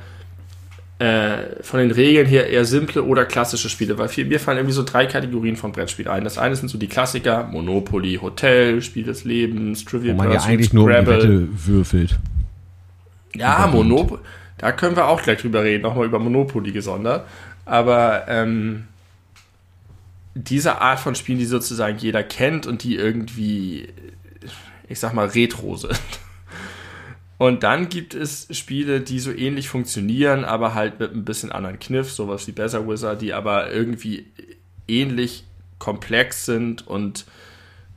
äh, von den Regeln her eher simple oder klassische Spiele, weil viel, mir fallen irgendwie so drei Kategorien von Brettspiel ein. Das eine sind so die Klassiker, Monopoly, Hotel, Spiel des Lebens, Trivial Wo man ja eigentlich nur um die Wette würfelt. Ja, Monopoly, da können wir auch gleich drüber reden, nochmal über Monopoly gesondert. Aber ähm, diese Art von Spielen, die sozusagen jeder kennt und die irgendwie, ich sag mal, retro sind. Und dann gibt es Spiele, die so ähnlich funktionieren, aber halt mit ein bisschen anderen Kniff, sowas wie Better Wizard, die aber irgendwie ähnlich komplex sind und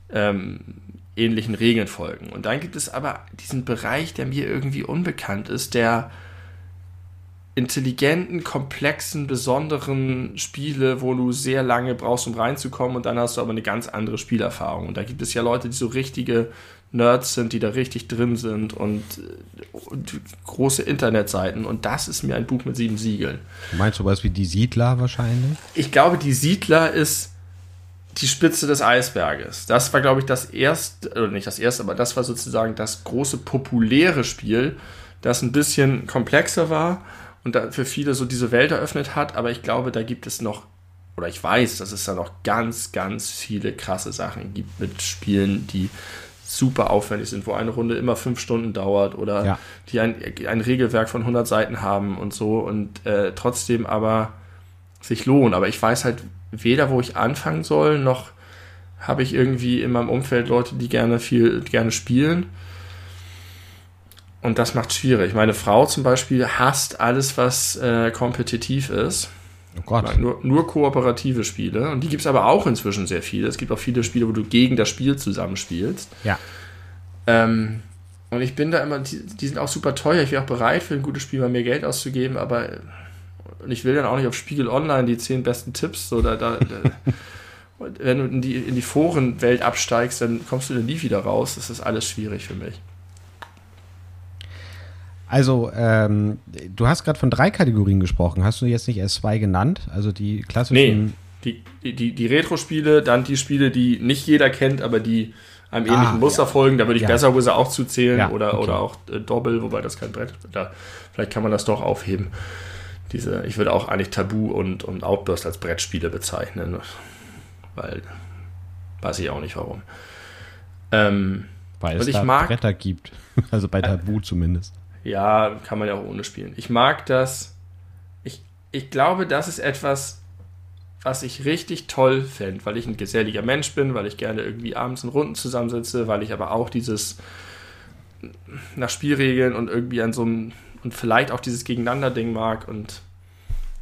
ähm, ähnlichen Regeln folgen. Und dann gibt es aber diesen Bereich, der mir irgendwie unbekannt ist, der intelligenten, komplexen, besonderen Spiele, wo du sehr lange brauchst, um reinzukommen und dann hast du aber eine ganz andere Spielerfahrung. Und da gibt es ja Leute, die so richtige Nerds sind, die da richtig drin sind und, und, große Internetseiten. Und das ist mir ein Buch mit sieben Siegeln. Du meinst sowas wie die Siedler wahrscheinlich? Ich glaube, die Siedler ist die Spitze des Eisberges. Das war, glaube ich, das erste, oder nicht das erste, aber das war sozusagen das große populäre Spiel, das ein bisschen komplexer war und für viele so diese Welt eröffnet hat. Aber ich glaube, da gibt es noch, oder ich weiß, dass es da noch ganz, ganz viele krasse Sachen gibt mit Spielen, die super aufwendig sind, wo eine Runde immer fünf Stunden dauert oder ja. die ein, ein Regelwerk von 100 Seiten haben und so und äh, trotzdem aber sich lohnen. Aber ich weiß halt weder, wo ich anfangen soll, noch habe ich irgendwie in meinem Umfeld Leute, die gerne viel, gerne spielen. Und das macht schwierig. Meine Frau zum Beispiel hasst alles, was äh, kompetitiv ist. Oh Gott. Nur, nur kooperative Spiele. Und die gibt es aber auch inzwischen sehr viele. Es gibt auch viele Spiele, wo du gegen das Spiel zusammenspielst. Ja. Ähm, und ich bin da immer, die, die, sind auch super teuer. Ich wäre auch bereit, für ein gutes Spiel mal mehr Geld auszugeben, aber und ich will dann auch nicht auf Spiegel Online die zehn besten Tipps oder da, da wenn du in die, in die Forenwelt absteigst, dann kommst du da nie wieder raus. Das ist alles schwierig für mich. Also, ähm, du hast gerade von drei Kategorien gesprochen. Hast du jetzt nicht erst zwei genannt? Also die klassischen. Nee, die, die, die Retro-Spiele, dann die Spiele, die nicht jeder kennt, aber die einem ähnlichen ah, Muster ja. folgen. Da würde ich ja. besser Wizard auch zuzählen ja, oder, okay. oder auch äh, Doppel, wobei das kein Brett. Da, vielleicht kann man das doch aufheben. Diese, ich würde auch eigentlich Tabu und, und Outburst als Brettspiele bezeichnen. Weil weiß ich auch nicht warum. Ähm, weil es da mag, Bretter gibt. Also bei Tabu äh, zumindest. Ja, kann man ja auch ohne spielen. Ich mag das. Ich, ich glaube, das ist etwas, was ich richtig toll fände, weil ich ein geselliger Mensch bin, weil ich gerne irgendwie abends in Runden zusammensitze, weil ich aber auch dieses nach Spielregeln und irgendwie an so einem und vielleicht auch dieses Gegeneinander-Ding mag und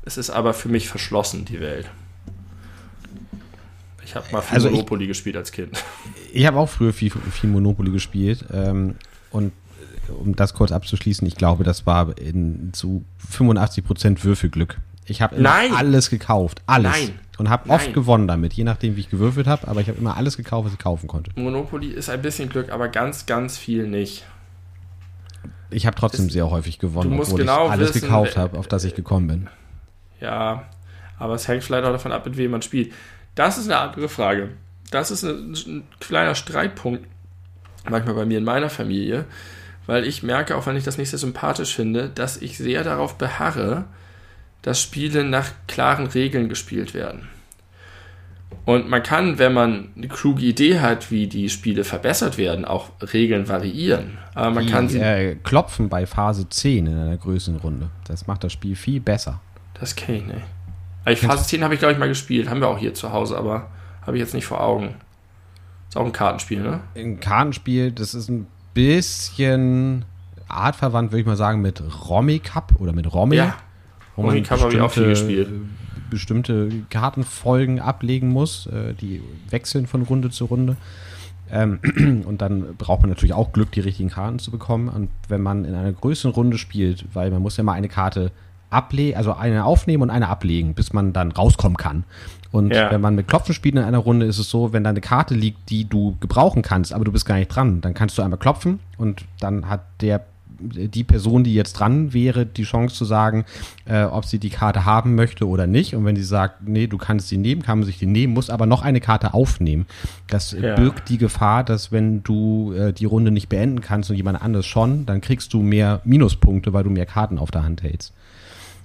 es ist aber für mich verschlossen, die Welt. Ich habe mal viel also Monopoly ich, gespielt als Kind. Ich habe auch früher viel, viel Monopoly gespielt ähm, und um das kurz abzuschließen, ich glaube, das war in, zu 85 Prozent Würfelglück. Ich habe alles gekauft, alles. Nein. Und habe oft gewonnen damit, je nachdem, wie ich gewürfelt habe. Aber ich habe immer alles gekauft, was ich kaufen konnte. Monopoly ist ein bisschen Glück, aber ganz, ganz viel nicht. Ich habe trotzdem ist, sehr häufig gewonnen, obwohl genau ich alles wissen, gekauft habe, auf das ich gekommen bin. Ja, aber es hängt vielleicht auch davon ab, mit wem man spielt. Das ist eine andere Frage. Das ist ein, ein kleiner Streitpunkt manchmal bei mir in meiner Familie weil ich merke, auch wenn ich das nicht sehr sympathisch finde, dass ich sehr darauf beharre, dass Spiele nach klaren Regeln gespielt werden. Und man kann, wenn man eine kluge Idee hat, wie die Spiele verbessert werden, auch Regeln variieren. Aber man die, kann sie. Äh, klopfen bei Phase 10 in einer Größenrunde. Das macht das Spiel viel besser. Das kenne ich nicht. Also Phase 10 habe ich, glaube ich, mal gespielt. Haben wir auch hier zu Hause, aber habe ich jetzt nicht vor Augen. Ist auch ein Kartenspiel, ne? Ein Kartenspiel, das ist ein bisschen artverwandt, würde ich mal sagen, mit Romy Cup oder mit Romy. Ja. Wo Romy Cup habe ich auch viel gespielt. Bestimmte Kartenfolgen ablegen muss, äh, die wechseln von Runde zu Runde. Ähm, und dann braucht man natürlich auch Glück, die richtigen Karten zu bekommen. Und wenn man in einer größeren Runde spielt, weil man muss ja mal eine Karte ablegen, also eine aufnehmen und eine ablegen, bis man dann rauskommen kann. Und ja. wenn man mit Klopfen spielt in einer Runde, ist es so, wenn da eine Karte liegt, die du gebrauchen kannst, aber du bist gar nicht dran, dann kannst du einmal klopfen und dann hat der die Person, die jetzt dran wäre, die Chance zu sagen, äh, ob sie die Karte haben möchte oder nicht. Und wenn sie sagt, nee, du kannst sie nehmen, kann man sich die nehmen, muss aber noch eine Karte aufnehmen. Das ja. birgt die Gefahr, dass wenn du äh, die Runde nicht beenden kannst und jemand anderes schon, dann kriegst du mehr Minuspunkte, weil du mehr Karten auf der Hand hältst.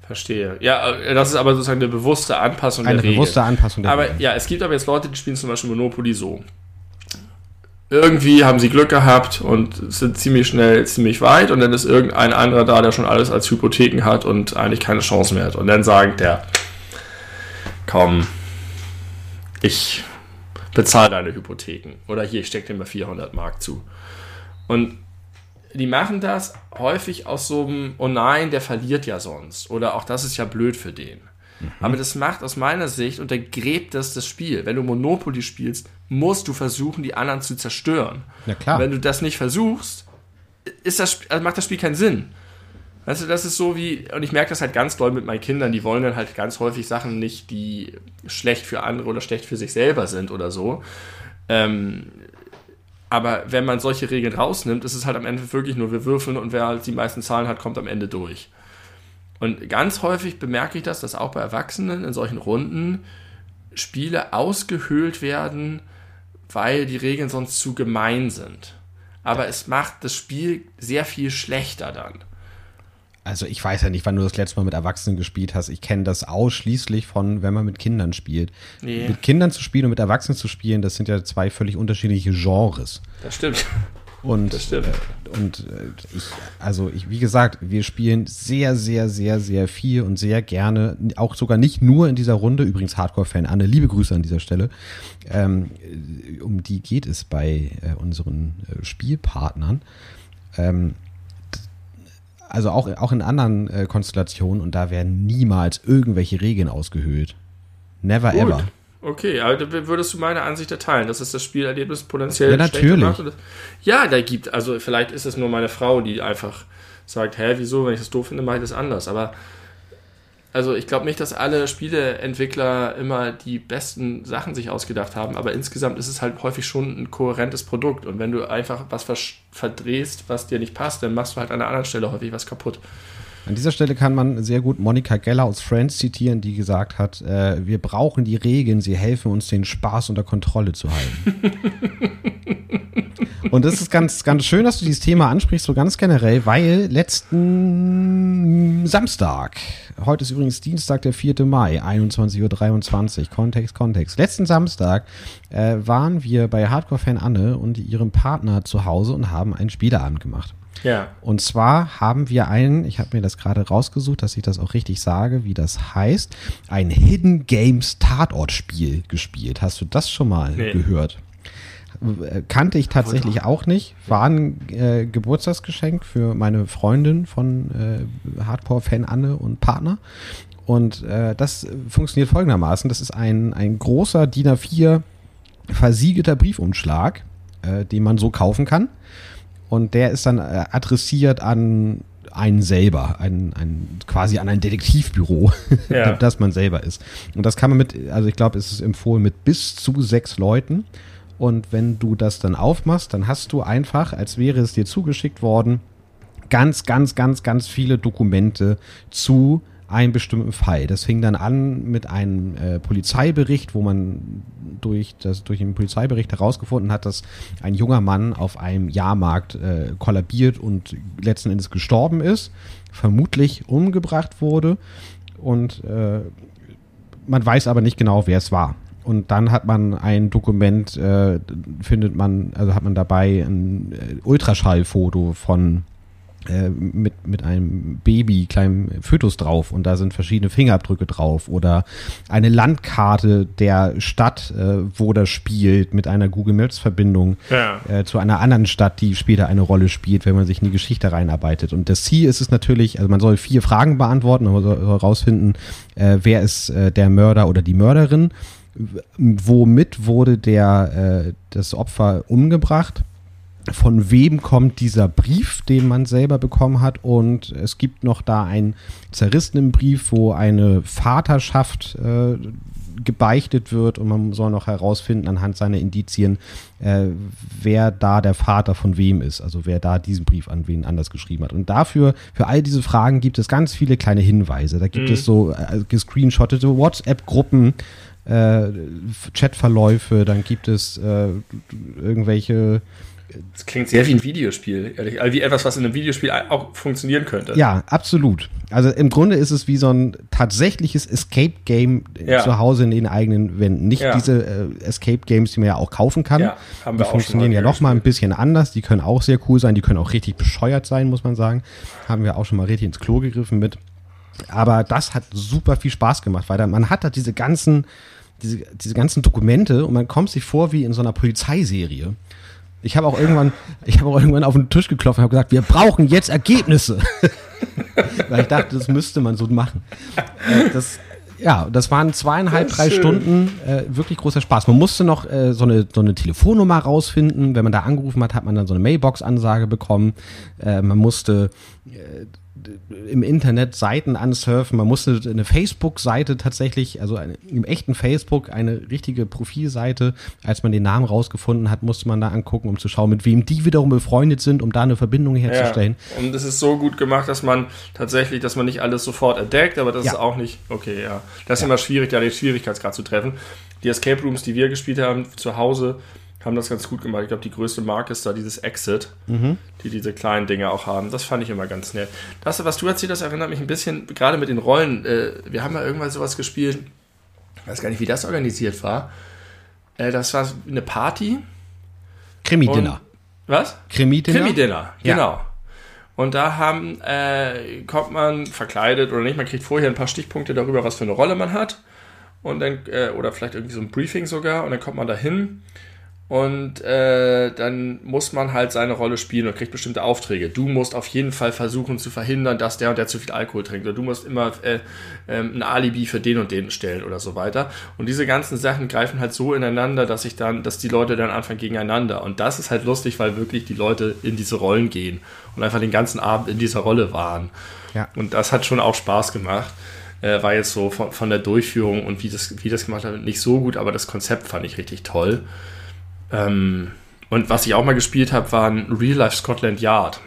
Verstehe. Ja, äh, das ist aber sozusagen eine bewusste Anpassung eine der Regel. Eine bewusste Anpassung der Aber Regel. ja, es gibt aber jetzt Leute, die spielen zum Beispiel Monopoly so. irgendwie haben sie Glück gehabt und sind ziemlich schnell ziemlich weit und dann ist irgendein anderer da, der schon alles als Hypotheken hat und eigentlich keine Chance mehr hat. Und dann sagt der, komm, ich bezahle deine Hypotheken. Oder hier, ich stecke dir mal 400 Mark zu. Und die machen das häufig aus so einem, oh nein, der verliert ja sonst. Oder auch das ist ja blöd für den. Mhm. Aber das macht aus meiner Sicht, untergräbt das das Spiel. Wenn du Monopoly spielst, musst du versuchen, die anderen zu zerstören. Ja, klar. wenn du das nicht versuchst, ist das, also macht das Spiel keinen Sinn. Weißt du, das ist so wie, und ich merke das halt ganz doll mit meinen Kindern, die wollen dann halt ganz häufig Sachen nicht, die schlecht für andere oder schlecht für sich selber sind oder so. Ähm, aber wenn man solche Regeln rausnimmt, ist es halt am Ende wirklich nur, wir würfeln und wer halt die meisten Zahlen hat, kommt am Ende durch. Und ganz häufig bemerke ich das, dass auch bei Erwachsenen in solchen Runden Spiele ausgehöhlt werden, weil die Regeln sonst zu gemein sind. Aber es macht das Spiel sehr viel schlechter dann. Also ich weiß ja nicht, wann du das letzte Mal mit Erwachsenen gespielt hast. Ich kenne das ausschließlich von, wenn man mit Kindern spielt. Nee. Mit Kindern zu spielen und mit Erwachsenen zu spielen, das sind ja zwei völlig unterschiedliche Genres. Das stimmt. Und, das stimmt. Äh, und äh, ich, also ich, wie gesagt, wir spielen sehr, sehr, sehr, sehr viel und sehr gerne, auch sogar nicht nur in dieser Runde, übrigens Hardcore-Fan Anne, liebe Grüße an dieser Stelle. Ähm, um die geht es bei äh, unseren äh, Spielpartnern. Ähm, also auch, auch in anderen äh, Konstellationen und da werden niemals irgendwelche Regeln ausgehöhlt. Never Gut. ever. Okay, aber würdest du meine Ansicht erteilen, dass es das Spielerlebnis potenziell ja, natürlich. macht? Ja, da gibt, also vielleicht ist es nur meine Frau, die einfach sagt, hä, wieso, wenn ich das doof finde, mache ich das anders. Aber also ich glaube nicht, dass alle Spieleentwickler immer die besten Sachen sich ausgedacht haben, aber insgesamt ist es halt häufig schon ein kohärentes Produkt. Und wenn du einfach was verdrehst, was dir nicht passt, dann machst du halt an einer anderen Stelle häufig was kaputt. An dieser Stelle kann man sehr gut Monika Geller aus Friends zitieren, die gesagt hat, äh, wir brauchen die Regeln, sie helfen uns, den Spaß unter Kontrolle zu halten. Und das ist ganz, ganz schön, dass du dieses Thema ansprichst, so ganz generell, weil letzten Samstag, heute ist übrigens Dienstag, der 4. Mai, 21.23 Uhr, Kontext, Kontext. Letzten Samstag äh, waren wir bei Hardcore-Fan Anne und ihrem Partner zu Hause und haben einen Spieleabend gemacht. Ja. Und zwar haben wir einen, ich habe mir das gerade rausgesucht, dass ich das auch richtig sage, wie das heißt, ein Hidden Games Tatortspiel gespielt. Hast du das schon mal nee. gehört? Kannte ich tatsächlich auch nicht. War ein äh, Geburtstagsgeschenk für meine Freundin von äh, Hardcore-Fan Anne und Partner. Und äh, das funktioniert folgendermaßen. Das ist ein, ein großer DIN A4 versiegelter Briefumschlag, äh, den man so kaufen kann. Und der ist dann äh, adressiert an einen selber, ein, ein, quasi an ein Detektivbüro, ja. das man selber ist. Und das kann man mit, also ich glaube, es ist empfohlen mit bis zu sechs Leuten. Und wenn du das dann aufmachst, dann hast du einfach, als wäre es dir zugeschickt worden, ganz, ganz, ganz, ganz viele Dokumente zu einen bestimmten Fall. Das fing dann an mit einem äh, Polizeibericht, wo man durch, das, durch den Polizeibericht herausgefunden hat, dass ein junger Mann auf einem Jahrmarkt äh, kollabiert und letzten Endes gestorben ist, vermutlich umgebracht wurde und äh, man weiß aber nicht genau, wer es war. Und dann hat man ein Dokument, äh, findet man, also hat man dabei ein äh, Ultraschallfoto von äh, mit, mit einem Baby, kleinem Fötus drauf und da sind verschiedene Fingerabdrücke drauf oder eine Landkarte der Stadt, äh, wo das spielt, mit einer Google Maps Verbindung ja. äh, zu einer anderen Stadt, die später eine Rolle spielt, wenn man sich in die Geschichte reinarbeitet. Und das Ziel ist es natürlich, also man soll vier Fragen beantworten, man soll herausfinden, äh, wer ist der Mörder oder die Mörderin, womit wurde der, äh, das Opfer umgebracht von wem kommt dieser Brief, den man selber bekommen hat. Und es gibt noch da einen zerrissenen Brief, wo eine Vaterschaft äh, gebeichtet wird und man soll noch herausfinden anhand seiner Indizien, äh, wer da der Vater von wem ist, also wer da diesen Brief an wen anders geschrieben hat. Und dafür, für all diese Fragen gibt es ganz viele kleine Hinweise. Da gibt mhm. es so äh, gescreenshottete WhatsApp-Gruppen, äh, Chatverläufe, dann gibt es äh, irgendwelche Das klingt sehr wie ein Videospiel, ehrlich. Also wie etwas, was in einem Videospiel auch funktionieren könnte. Ja, absolut. Also im Grunde ist es wie so ein tatsächliches Escape-Game ja. zu Hause in den eigenen Wänden. Nicht ja. diese äh, Escape-Games, die man ja auch kaufen kann. Ja, die funktionieren ja noch mal ein bisschen anders. Die können auch sehr cool sein. Die können auch richtig bescheuert sein, muss man sagen. Haben wir auch schon mal richtig ins Klo gegriffen mit. Aber das hat super viel Spaß gemacht, weil man hat da diese ganzen, diese, diese ganzen Dokumente und man kommt sich vor wie in so einer Polizeiserie. Ich habe auch irgendwann, ich habe auch irgendwann auf den Tisch geklopft und habe gesagt, wir brauchen jetzt Ergebnisse. Weil ich dachte, das müsste man so machen. Äh, das, ja, das waren zweieinhalb, drei. Stunden äh, wirklich großer Spaß. Man musste noch äh, so, eine, so eine Telefonnummer rausfinden. Wenn man da angerufen hat, hat man dann so eine Mailbox-Ansage bekommen. Äh, man musste äh, im Internet Seiten ansurfen. Man musste eine Facebook-Seite tatsächlich, also eine, im echten Facebook, eine richtige Profilseite, als man den Namen rausgefunden hat, musste man da angucken, um zu schauen, mit wem die wiederum befreundet sind, um da eine Verbindung herzustellen. Ja, und das ist so gut gemacht, dass man tatsächlich, dass man nicht alles sofort entdeckt, aber das ja. ist auch nicht, okay, ja. Das ist ja. immer schwierig, da den Schwierigkeitsgrad zu treffen. Die Escape Rooms, die wir gespielt haben, zu Hause, haben das ganz gut gemacht. Ich glaube, die größte Marke ist da dieses Exit, mhm. die diese kleinen Dinge auch haben. Das fand ich immer ganz nett. Das, was du erzählt hast, erinnert mich ein bisschen, gerade mit den Rollen. Äh, wir haben ja irgendwann sowas gespielt, ich weiß gar nicht, wie das organisiert war. Äh, das war eine Party. Krimi-Dinner. Was? Krimi-Dinner. Krimi-Dinner, ja. genau. Und da haben, äh, kommt man verkleidet oder nicht, man kriegt vorher ein paar Stichpunkte darüber, was für eine Rolle man hat. Und dann, äh, oder vielleicht irgendwie so ein Briefing sogar, und dann kommt man da hin und äh, dann muss man halt seine Rolle spielen und kriegt bestimmte Aufträge. Du musst auf jeden Fall versuchen zu verhindern, dass der und der zu viel Alkohol trinkt. Oder du musst immer äh, äh, ein Alibi für den und den stellen oder so weiter. Und diese ganzen Sachen greifen halt so ineinander, dass ich dann, dass die Leute dann anfangen gegeneinander. Und das ist halt lustig, weil wirklich die Leute in diese Rollen gehen und einfach den ganzen Abend in dieser Rolle waren. Ja. Und das hat schon auch Spaß gemacht. Äh, war jetzt so von, von der Durchführung und wie das, wie das gemacht hat, nicht so gut, aber das Konzept fand ich richtig toll. Ähm, und was ich auch mal gespielt habe, war ein Real Life Scotland Yard.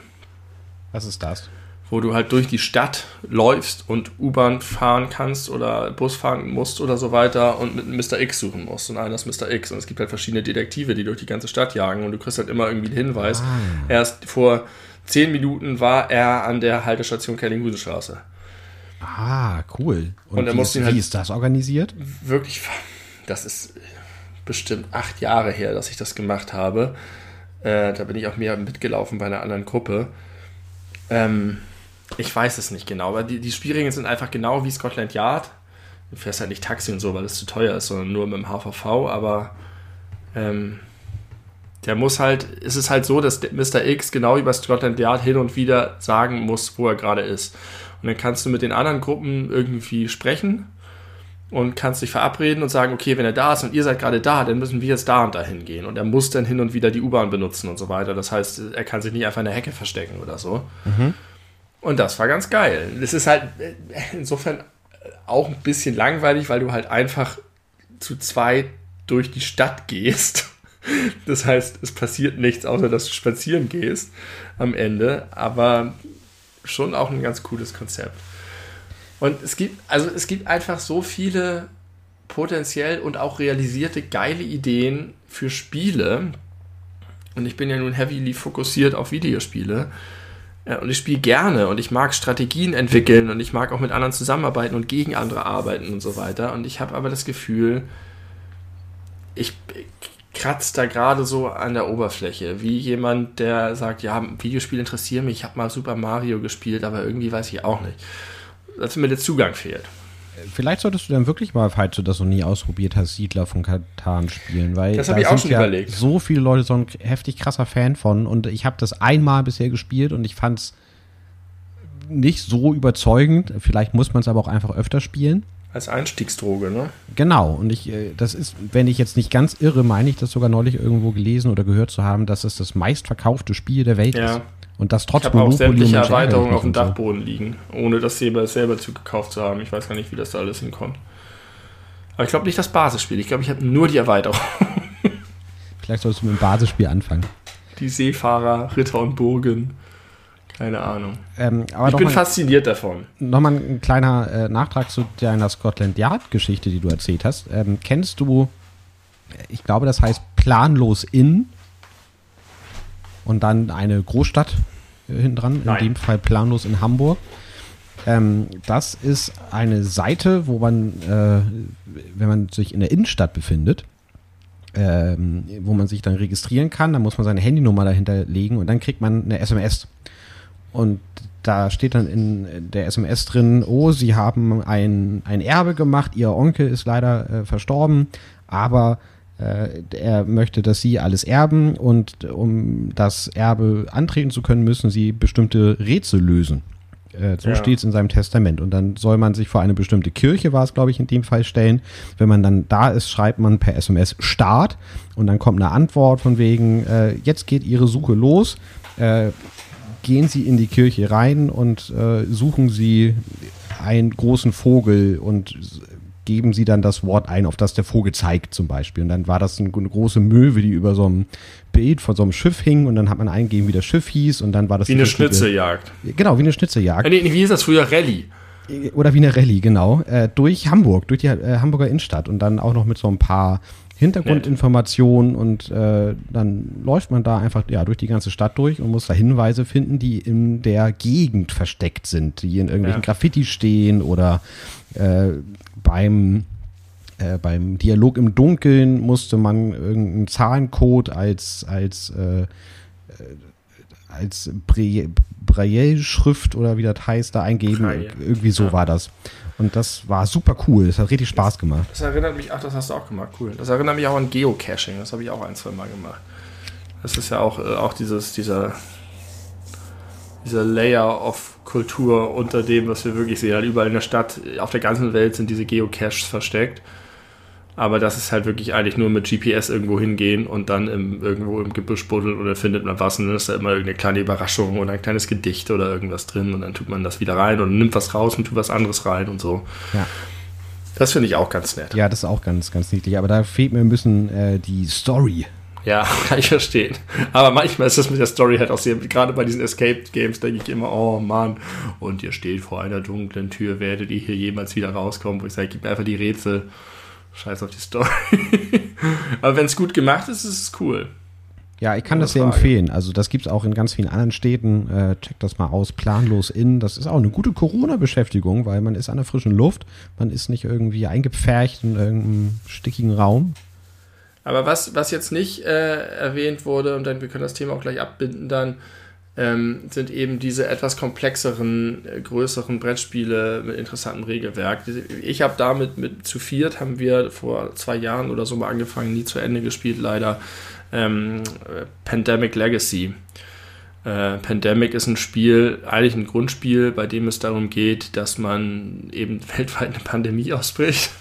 Was ist das? Wo du halt durch die Stadt läufst und U-Bahn fahren kannst oder Bus fahren musst oder so weiter und mit Mr. X suchen musst. Und einer ist Mr. X. Und es gibt halt verschiedene Detektive, die durch die ganze Stadt jagen und du kriegst halt immer irgendwie einen Hinweis. Ah. Erst vor zehn Minuten war er an der Haltestation Kellinghusenstraße. Ah, cool. Und, und wie, ist, halt wie ist das organisiert? Wirklich, das ist bestimmt acht Jahre her, dass ich das gemacht habe. Äh, da bin ich auch mehr mitgelaufen bei einer anderen Gruppe. Ähm, ich weiß es nicht genau, aber die, die Spielregeln sind einfach genau wie Scotland Yard. Du fährst halt nicht Taxi und so, weil es zu teuer ist, sondern nur mit dem HVV, aber ähm, der muss halt, es ist halt so, dass Mr. X genau wie bei Scotland Yard hin und wieder sagen muss, wo er gerade ist. Und dann kannst du mit den anderen Gruppen irgendwie sprechen und kannst dich verabreden und sagen, okay, wenn er da ist und ihr seid gerade da, dann müssen wir jetzt da und da hingehen. Und er muss dann hin und wieder die U-Bahn benutzen und so weiter. Das heißt, er kann sich nicht einfach in der Hecke verstecken oder so. Mhm. Und das war ganz geil. Es ist halt äh, insofern auch ein bisschen langweilig, weil du halt einfach zu zweit durch die Stadt gehst. Das heißt, es passiert nichts, außer dass du spazieren gehst am Ende. Aber schon auch ein ganz cooles Konzept. Und es gibt, also es gibt einfach so viele potenziell und auch realisierte geile Ideen für Spiele. Und ich bin ja nun heavily fokussiert auf Videospiele. Und ich spiele gerne und ich mag Strategien entwickeln und ich mag auch mit anderen zusammenarbeiten und gegen andere arbeiten und so weiter. Und ich habe aber das Gefühl, ich kratze da gerade so an der Oberfläche, wie jemand, der sagt, ja, Videospiele interessieren mich, ich habe mal Super Mario gespielt, aber irgendwie weiß ich auch nicht dass mir der Zugang fehlt. Vielleicht solltest du dann wirklich mal, falls du das noch nie ausprobiert hast, Siedler von Katan spielen, weil das habe ich auch schon ja überlegt. So viele Leute so ein heftig krasser Fan von und ich habe das einmal bisher gespielt und ich fand es nicht so überzeugend. Vielleicht muss man es aber auch einfach öfter spielen. Als Einstiegsdroge, ne? Genau. Und ich, äh, das ist, wenn ich jetzt nicht ganz irre, meine ich das sogar neulich irgendwo gelesen oder gehört zu haben, dass es das meistverkaufte Spiel der Welt ja. ist. Und das trotz Ich habe auch sämtliche Erweiterungen auf dem Dachboden liegen, ohne das selber, selber zugekauft zu haben. Ich weiß gar nicht, wie das da alles hinkommt. Aber ich glaube nicht das Basisspiel. Ich glaube, ich habe nur die Erweiterung. Vielleicht solltest du mit dem Basisspiel anfangen. Die Seefahrer, Ritter und Burgen. Keine Ahnung. Ähm, ich bin mal, fasziniert davon. Nochmal ein kleiner äh, Nachtrag zu deiner Scotland Yard-Geschichte, die du erzählt hast. Ähm, kennst du, ich glaube, das heißt Planlos In? und dann eine Großstadt äh, hinten dran, in dem Fall planlos in Hamburg. Ähm, das ist eine Seite, wo man, äh, wenn man sich in der Innenstadt befindet, ähm, wo man sich dann registrieren kann, dann muss man seine Handynummer dahinter legen und dann kriegt man eine SMS. Und da steht dann in der SMS drin, oh, Sie haben ein, ein Erbe gemacht, Ihr Onkel ist leider äh, verstorben, aber er möchte, dass Sie alles erben und um das Erbe antreten zu können, müssen Sie bestimmte Rätsel lösen. Äh, so ja. steht es in seinem Testament. Und dann soll man sich vor eine bestimmte Kirche, war es, glaube ich, in dem Fall stellen. Wenn man dann da ist, schreibt man per SMS Start und dann kommt eine Antwort von wegen, äh, jetzt geht Ihre Suche los. Äh, gehen Sie in die Kirche rein und äh, suchen Sie einen großen Vogel und geben sie dann das Wort ein, auf das der Vogel zeigt zum Beispiel. Und dann war das eine, große Möwe, die über so einem Bild von so einem Schiff hing und dann hat man eingegeben, wie das Schiff hieß und dann war das... Wie eine Schnitzeljagd. Genau, wie eine Schnitzeljagd. Nee, wie hieß das früher? Rallye. Oder wie eine Rallye, genau. Äh, durch Hamburg, durch die äh, Hamburger Innenstadt und dann auch noch mit so ein paar Hintergrundinformationen und äh, dann läuft man da einfach ja, durch die ganze Stadt durch und muss da Hinweise finden, die in der Gegend versteckt sind, die in irgendwelchen ja. Graffiti stehen oder äh, beim äh, beim Dialog im Dunkeln musste man irgendeinen Zahlencode als als äh, äh als Braille-Schrift oder wie das heißt, da eingeben. Braille. Irgendwie so ja. war das. Und das war super cool. Es hat richtig Spaß gemacht. Das erinnert mich, ach, das hast du auch gemacht, cool. Das erinnert mich auch an Geocaching. Das habe ich auch ein, zwei Mal gemacht. Das ist ja auch, äh, auch dieses, dieser, dieser Layer of Kultur unter dem, was wir wirklich sehen. Halt überall in der Stadt, auf der ganzen Welt sind diese Geocaches versteckt. Aber das ist halt wirklich eigentlich nur mit GPS irgendwo hingehen und dann im, irgendwo im Gebüsch buddeln oder findet man was und dann ist da immer irgendeine kleine Überraschung oder ein kleines Gedicht oder irgendwas drin und dann tut man das wieder rein und nimmt was raus und tut was anderes rein und so. Ja. Das finde ich auch ganz nett. Ja, das ist auch ganz, ganz niedlich. Aber da fehlt mir ein bisschen äh, die Story. Ja, kann ich verstehen. Aber manchmal ist das mit der Story halt auch sehr, gerade bei diesen Escape Games denke ich immer, oh Mann, und ihr steht vor einer dunklen Tür, werdet ihr hier jemals wieder rauskommen? Wo ich sage, gib mir einfach die Rätsel Scheiß auf die Story. Aber wenn es gut gemacht ist, ist es cool. Ja, ich kann das sehr empfehlen. Also das gibt es auch in ganz vielen anderen Städten. Äh, checkt das mal aus. Planlos in. Das ist auch eine gute Corona-Beschäftigung, weil man ist an der frischen Luft. Man ist nicht irgendwie eingepfercht in irgendeinem stickigen Raum. Aber was, was jetzt nicht äh, erwähnt wurde, und dann wir können das Thema auch gleich abbinden, dann ähm, sind eben diese etwas komplexeren, äh, größeren Brettspiele mit interessantem Regelwerk. Ich habe damit mit zu viert, haben wir vor zwei Jahren oder so mal angefangen, nie zu Ende gespielt, leider. Ähm, Pandemic Legacy. Äh, Pandemic ist ein Spiel, eigentlich ein Grundspiel, bei dem es darum geht, dass man eben weltweit eine Pandemie ausbricht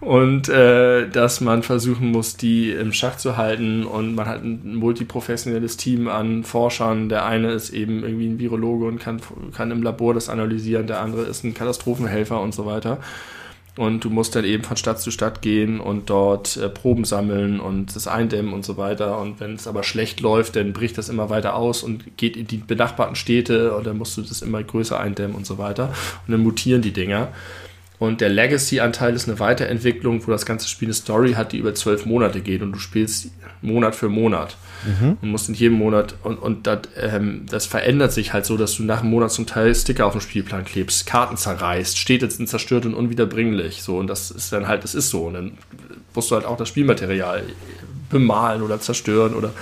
und äh, dass man versuchen muss, die im Schach zu halten und man hat ein multiprofessionelles Team an Forschern. Der eine ist eben irgendwie ein Virologe und kann, kann im Labor das analysieren, der andere ist ein Katastrophenhelfer und so weiter. Und du musst dann eben von Stadt zu Stadt gehen und dort äh, Proben sammeln und das eindämmen und so weiter. Und wenn es aber schlecht läuft, dann bricht das immer weiter aus und geht in die benachbarten Städte und dann musst du das immer größer eindämmen und so weiter. Und dann mutieren die Dinger. Und der Legacy-Anteil ist eine Weiterentwicklung, wo das ganze Spiel eine Story hat, die über zwölf Monate geht und du spielst Monat für Monat. Mhm. Und musst in jedem Monat, und, und dat, ähm, das verändert sich halt so, dass du nach einem Monat zum Teil Sticker auf dem Spielplan klebst, Karten zerreißt, Städte sind zerstört und unwiederbringlich. So, und das ist dann halt, das ist so. Und dann musst du halt auch das Spielmaterial bemalen oder zerstören oder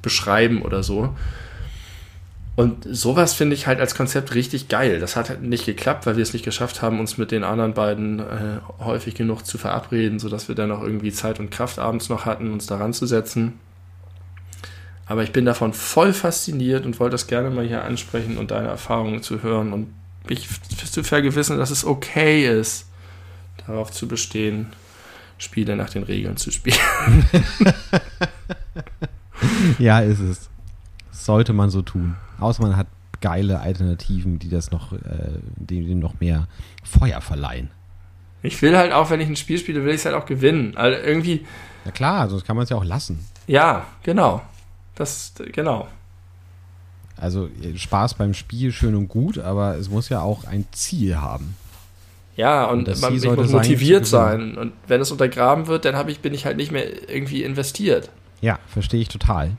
beschreiben oder so. Und sowas finde ich halt als Konzept richtig geil. Das hat halt nicht geklappt, weil wir es nicht geschafft haben, uns mit den anderen beiden äh, häufig genug zu verabreden, sodass wir dann auch irgendwie Zeit und Kraft abends noch hatten, uns daran zu setzen. Aber ich bin davon voll fasziniert und wollte das gerne mal hier ansprechen und deine Erfahrungen zu hören und mich zu vergewissen, dass es okay ist, darauf zu bestehen, Spiele nach den Regeln zu spielen. ja, ist es. Sollte man so tun. Außer man hat geile Alternativen, die das noch, äh, dem, noch mehr Feuer verleihen. Ich will halt auch, wenn ich ein Spiel spiele, will ich es halt auch gewinnen. Also irgendwie. Ja klar, sonst kann man es ja auch lassen. Ja, genau. Das, genau. Also Spaß beim Spiel schön und gut, aber es muss ja auch ein Ziel haben. Ja, und, und man muss motiviert sein. Und wenn es untergraben wird, dann ich, bin ich halt nicht mehr irgendwie investiert. Ja, verstehe ich total.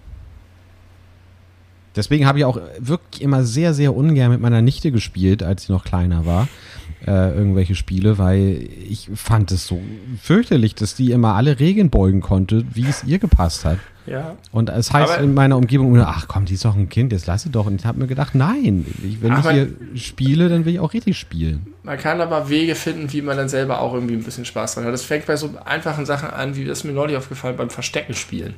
Deswegen habe ich auch wirklich immer sehr, sehr ungern mit meiner Nichte gespielt, als sie noch kleiner war. Äh, irgendwelche Spiele, weil ich fand es so fürchterlich, dass die immer alle Regeln beugen konnte, wie es ihr gepasst hat. Ja. Und es heißt Aber- in meiner Umgebung ach komm, die ist doch ein Kind, jetzt lass sie doch. Und ich habe mir gedacht, nein, ich, wenn ich hier spiele, dann will ich auch richtig spielen. Man kann aber Wege finden, wie man dann selber auch irgendwie ein bisschen Spaß dran hat. Das fängt bei so einfachen Sachen an, wie das mir neulich aufgefallen beim Verstecken spielen.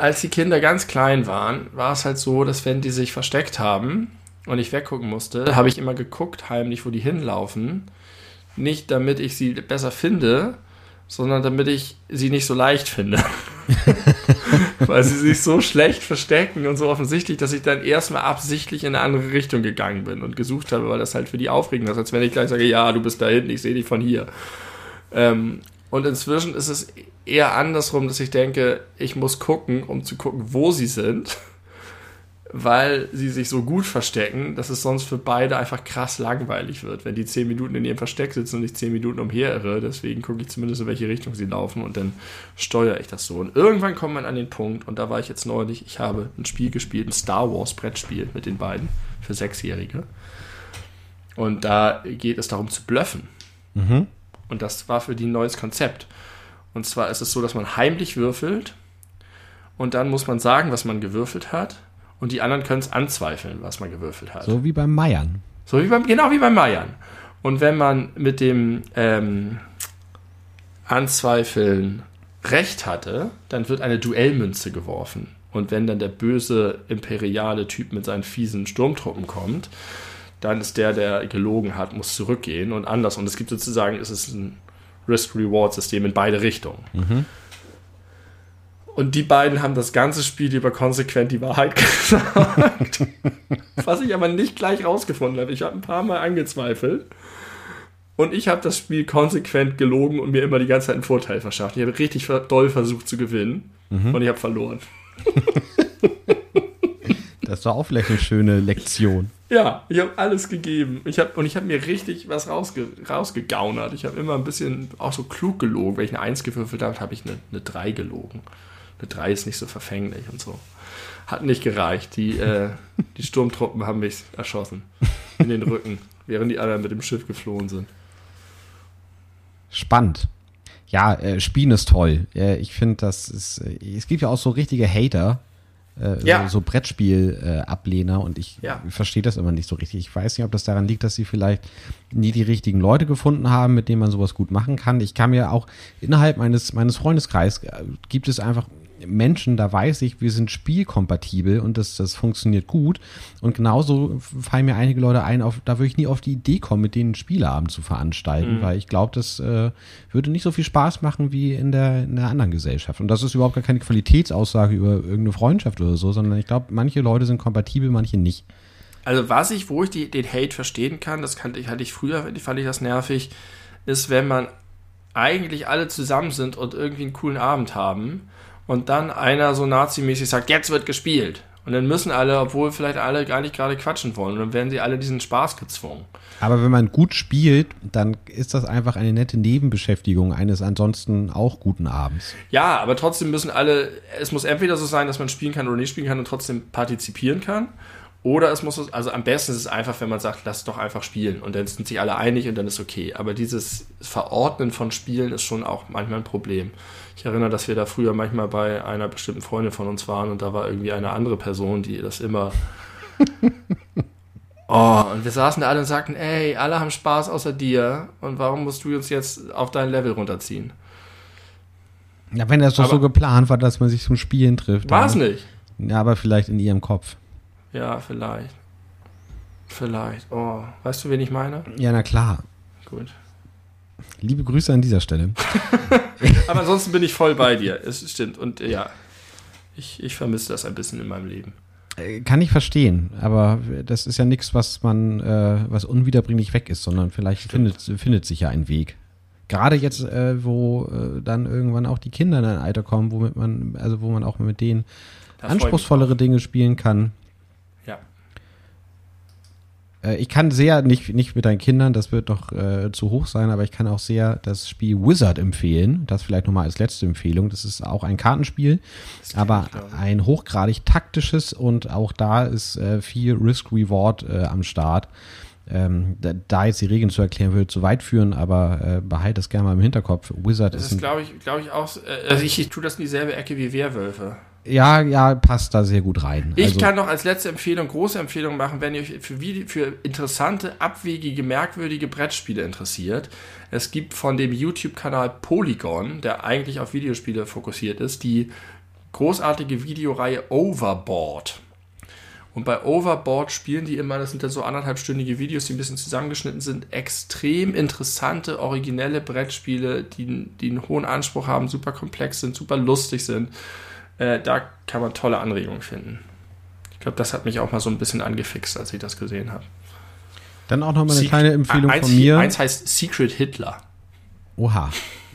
Als die Kinder ganz klein waren, war es halt so, dass wenn die sich versteckt haben und ich weggucken musste, habe ich immer geguckt heimlich, wo die hinlaufen. Nicht damit ich sie besser finde, sondern damit ich sie nicht so leicht finde. Weil sie sich so schlecht verstecken und so offensichtlich, dass ich dann erstmal absichtlich in eine andere Richtung gegangen bin und gesucht habe, weil das halt für die aufregend ist, als wenn ich gleich sage, ja, du bist da hinten, ich sehe dich von hier. Ähm, und inzwischen ist es eher andersrum, dass ich denke, ich muss gucken, um zu gucken, wo sie sind, weil sie sich so gut verstecken, dass es sonst für beide einfach krass langweilig wird, wenn die zehn Minuten in ihrem Versteck sitzen und ich zehn Minuten umherirre. Deswegen gucke ich zumindest, in welche Richtung sie laufen und dann steuere ich das so. Und irgendwann kommt man an den Punkt, und da war ich jetzt neulich, ich habe ein Spiel gespielt, ein Star Wars Brettspiel mit den beiden für Sechsjährige. Und da geht es darum zu bluffen. Und das war für die ein neues Konzept. Und zwar ist es so, dass man heimlich würfelt und dann muss man sagen, was man gewürfelt hat. Und die anderen können es anzweifeln, was man gewürfelt hat. So wie beim Meiern. So wie beim, genau wie beim Meiern. Und wenn man mit dem ähm, Anzweifeln recht hatte, dann wird eine Duellmünze geworfen. Und wenn dann der böse imperiale Typ mit seinen fiesen Sturmtruppen kommt, dann ist der, der gelogen hat, muss zurückgehen und anders. Und es gibt sozusagen, es ist ein Risk-Reward-System in beide Richtungen. Und die beiden haben das ganze Spiel über konsequent die Wahrheit gesagt. Was ich aber nicht gleich rausgefunden habe. Ich habe ein paar Mal angezweifelt. Und ich habe das Spiel konsequent gelogen und mir immer die ganze Zeit einen Vorteil verschafft. Ich habe richtig doll versucht zu gewinnen. Und ich habe verloren. Das doch auch vielleicht eine schöne Lektion. Ja, ich habe alles gegeben. Ich hab, und ich habe mir richtig was rausge, rausgegaunert. Ich habe immer ein bisschen auch so klug gelogen. Wenn ich eine 1 gewürfelt habe, habe ich eine, eine 3 gelogen. Eine 3 ist nicht so verfänglich und so. Hat nicht gereicht. Die, äh, die Sturmtruppen haben mich erschossen. In den Rücken. Während die anderen mit dem Schiff geflohen sind. Spannend. Ja, äh, Spielen ist toll. Äh, ich finde, das ist, äh, es gibt ja auch so richtige Hater, äh, Ja. so, so Brettspiel-Ablehner und ich Ja. verstehe das immer nicht so richtig. Ich weiß nicht, ob das daran liegt, dass sie vielleicht nie die richtigen Leute gefunden haben, mit denen man sowas gut machen kann. Ich kann mir auch innerhalb meines, meines Freundeskreises äh, gibt es einfach Menschen, da weiß ich, wir sind spielkompatibel und das, das funktioniert gut. Und genauso fallen mir einige Leute ein, auf, da würde ich nie auf die Idee kommen, mit denen einen Spieleabend zu veranstalten, weil ich glaube, das äh, würde nicht so viel Spaß machen wie in der, in der anderen Gesellschaft. Und das ist überhaupt gar keine Qualitätsaussage über irgendeine Freundschaft oder so, sondern ich glaube, manche Leute sind kompatibel, manche nicht. Also was ich, wo ich die, den Hate verstehen kann, das kannte ich, hatte ich früher, fand ich das nervig, ist, wenn man eigentlich alle zusammen sind und irgendwie einen coolen Abend haben und dann einer so nazimäßig sagt, jetzt wird gespielt. Und dann müssen alle, obwohl vielleicht alle gar nicht gerade quatschen wollen, und dann werden sie alle diesen Spaß gezwungen. Aber wenn man gut spielt, dann ist das einfach eine nette Nebenbeschäftigung eines ansonsten auch guten Abends. Ja, aber trotzdem müssen alle, es muss entweder so sein, dass man spielen kann oder nicht spielen kann und trotzdem partizipieren kann. Oder es muss, also am besten ist es einfach, wenn man sagt, lass doch einfach spielen und dann sind sich alle einig und dann ist okay. Aber dieses Verordnen von Spielen ist schon auch manchmal ein Problem. Ich erinnere, dass wir da früher manchmal bei einer bestimmten Freundin von uns waren und da war irgendwie eine andere Person, die das immer. Oh, und wir saßen da alle und sagten, ey, alle haben Spaß außer dir und warum musst du uns jetzt auf dein Level runterziehen? Ja, wenn das doch Aber- so geplant war, dass man sich zum Spielen trifft. War es nicht? Ja, aber vielleicht in ihrem Kopf. Ja, vielleicht. Vielleicht. Oh, weißt du, wen ich meine? Ja, na klar. Gut. Liebe Grüße an dieser Stelle. Aber ansonsten bin ich voll bei dir. Es stimmt. Und ja, ich, ich vermisse das ein bisschen in meinem Leben. Äh, Kann ich verstehen, aber das ist ja nichts, was man, äh, was unwiederbringlich weg ist, sondern vielleicht findet, findet sich ja ein Weg. Gerade jetzt, äh, wo äh, dann irgendwann auch die Kinder in ein Alter kommen, womit man, also wo man auch mit denen Da freu ich mich anspruchsvollere Dinge spielen kann. Äh, ich kann sehr, nicht, nicht mit deinen Kindern, das wird doch äh, zu hoch sein, aber ich kann auch sehr das Spiel Wizard empfehlen. Das vielleicht nochmal als letzte Empfehlung. Das ist auch ein Kartenspiel, aber ein hochgradig taktisches und auch da ist äh, viel Risk-Reward äh, am Start. Ähm, da, da, jetzt die Regeln zu erklären, würde zu weit führen, aber äh, behalte das gerne mal im Hinterkopf. Wizard das ist, glaube ich, glaube ich auch. Äh, also ich, ich tue das in dieselbe Ecke wie Werwölfe. Ja, ja, passt da sehr gut rein. Ich also, kann noch als letzte Empfehlung, große Empfehlung machen, wenn ihr euch für, für interessante, abwegige, merkwürdige Brettspiele interessiert. Es gibt von dem YouTube-Kanal Polygon, der eigentlich auf Videospiele fokussiert ist, die großartige Videoreihe Overboard. Und bei Overboard spielen die immer, das sind dann so anderthalbstündige Videos, die ein bisschen zusammengeschnitten sind, extrem interessante, originelle Brettspiele, die, die einen hohen Anspruch haben, super komplex sind, super lustig sind. Äh, da kann man tolle Anregungen finden. Ich glaube, das hat mich auch mal so ein bisschen angefixt, als ich das gesehen habe. Dann auch noch mal eine Secret, kleine Empfehlung eins, von mir. Eins heißt Secret Hitler. Oha.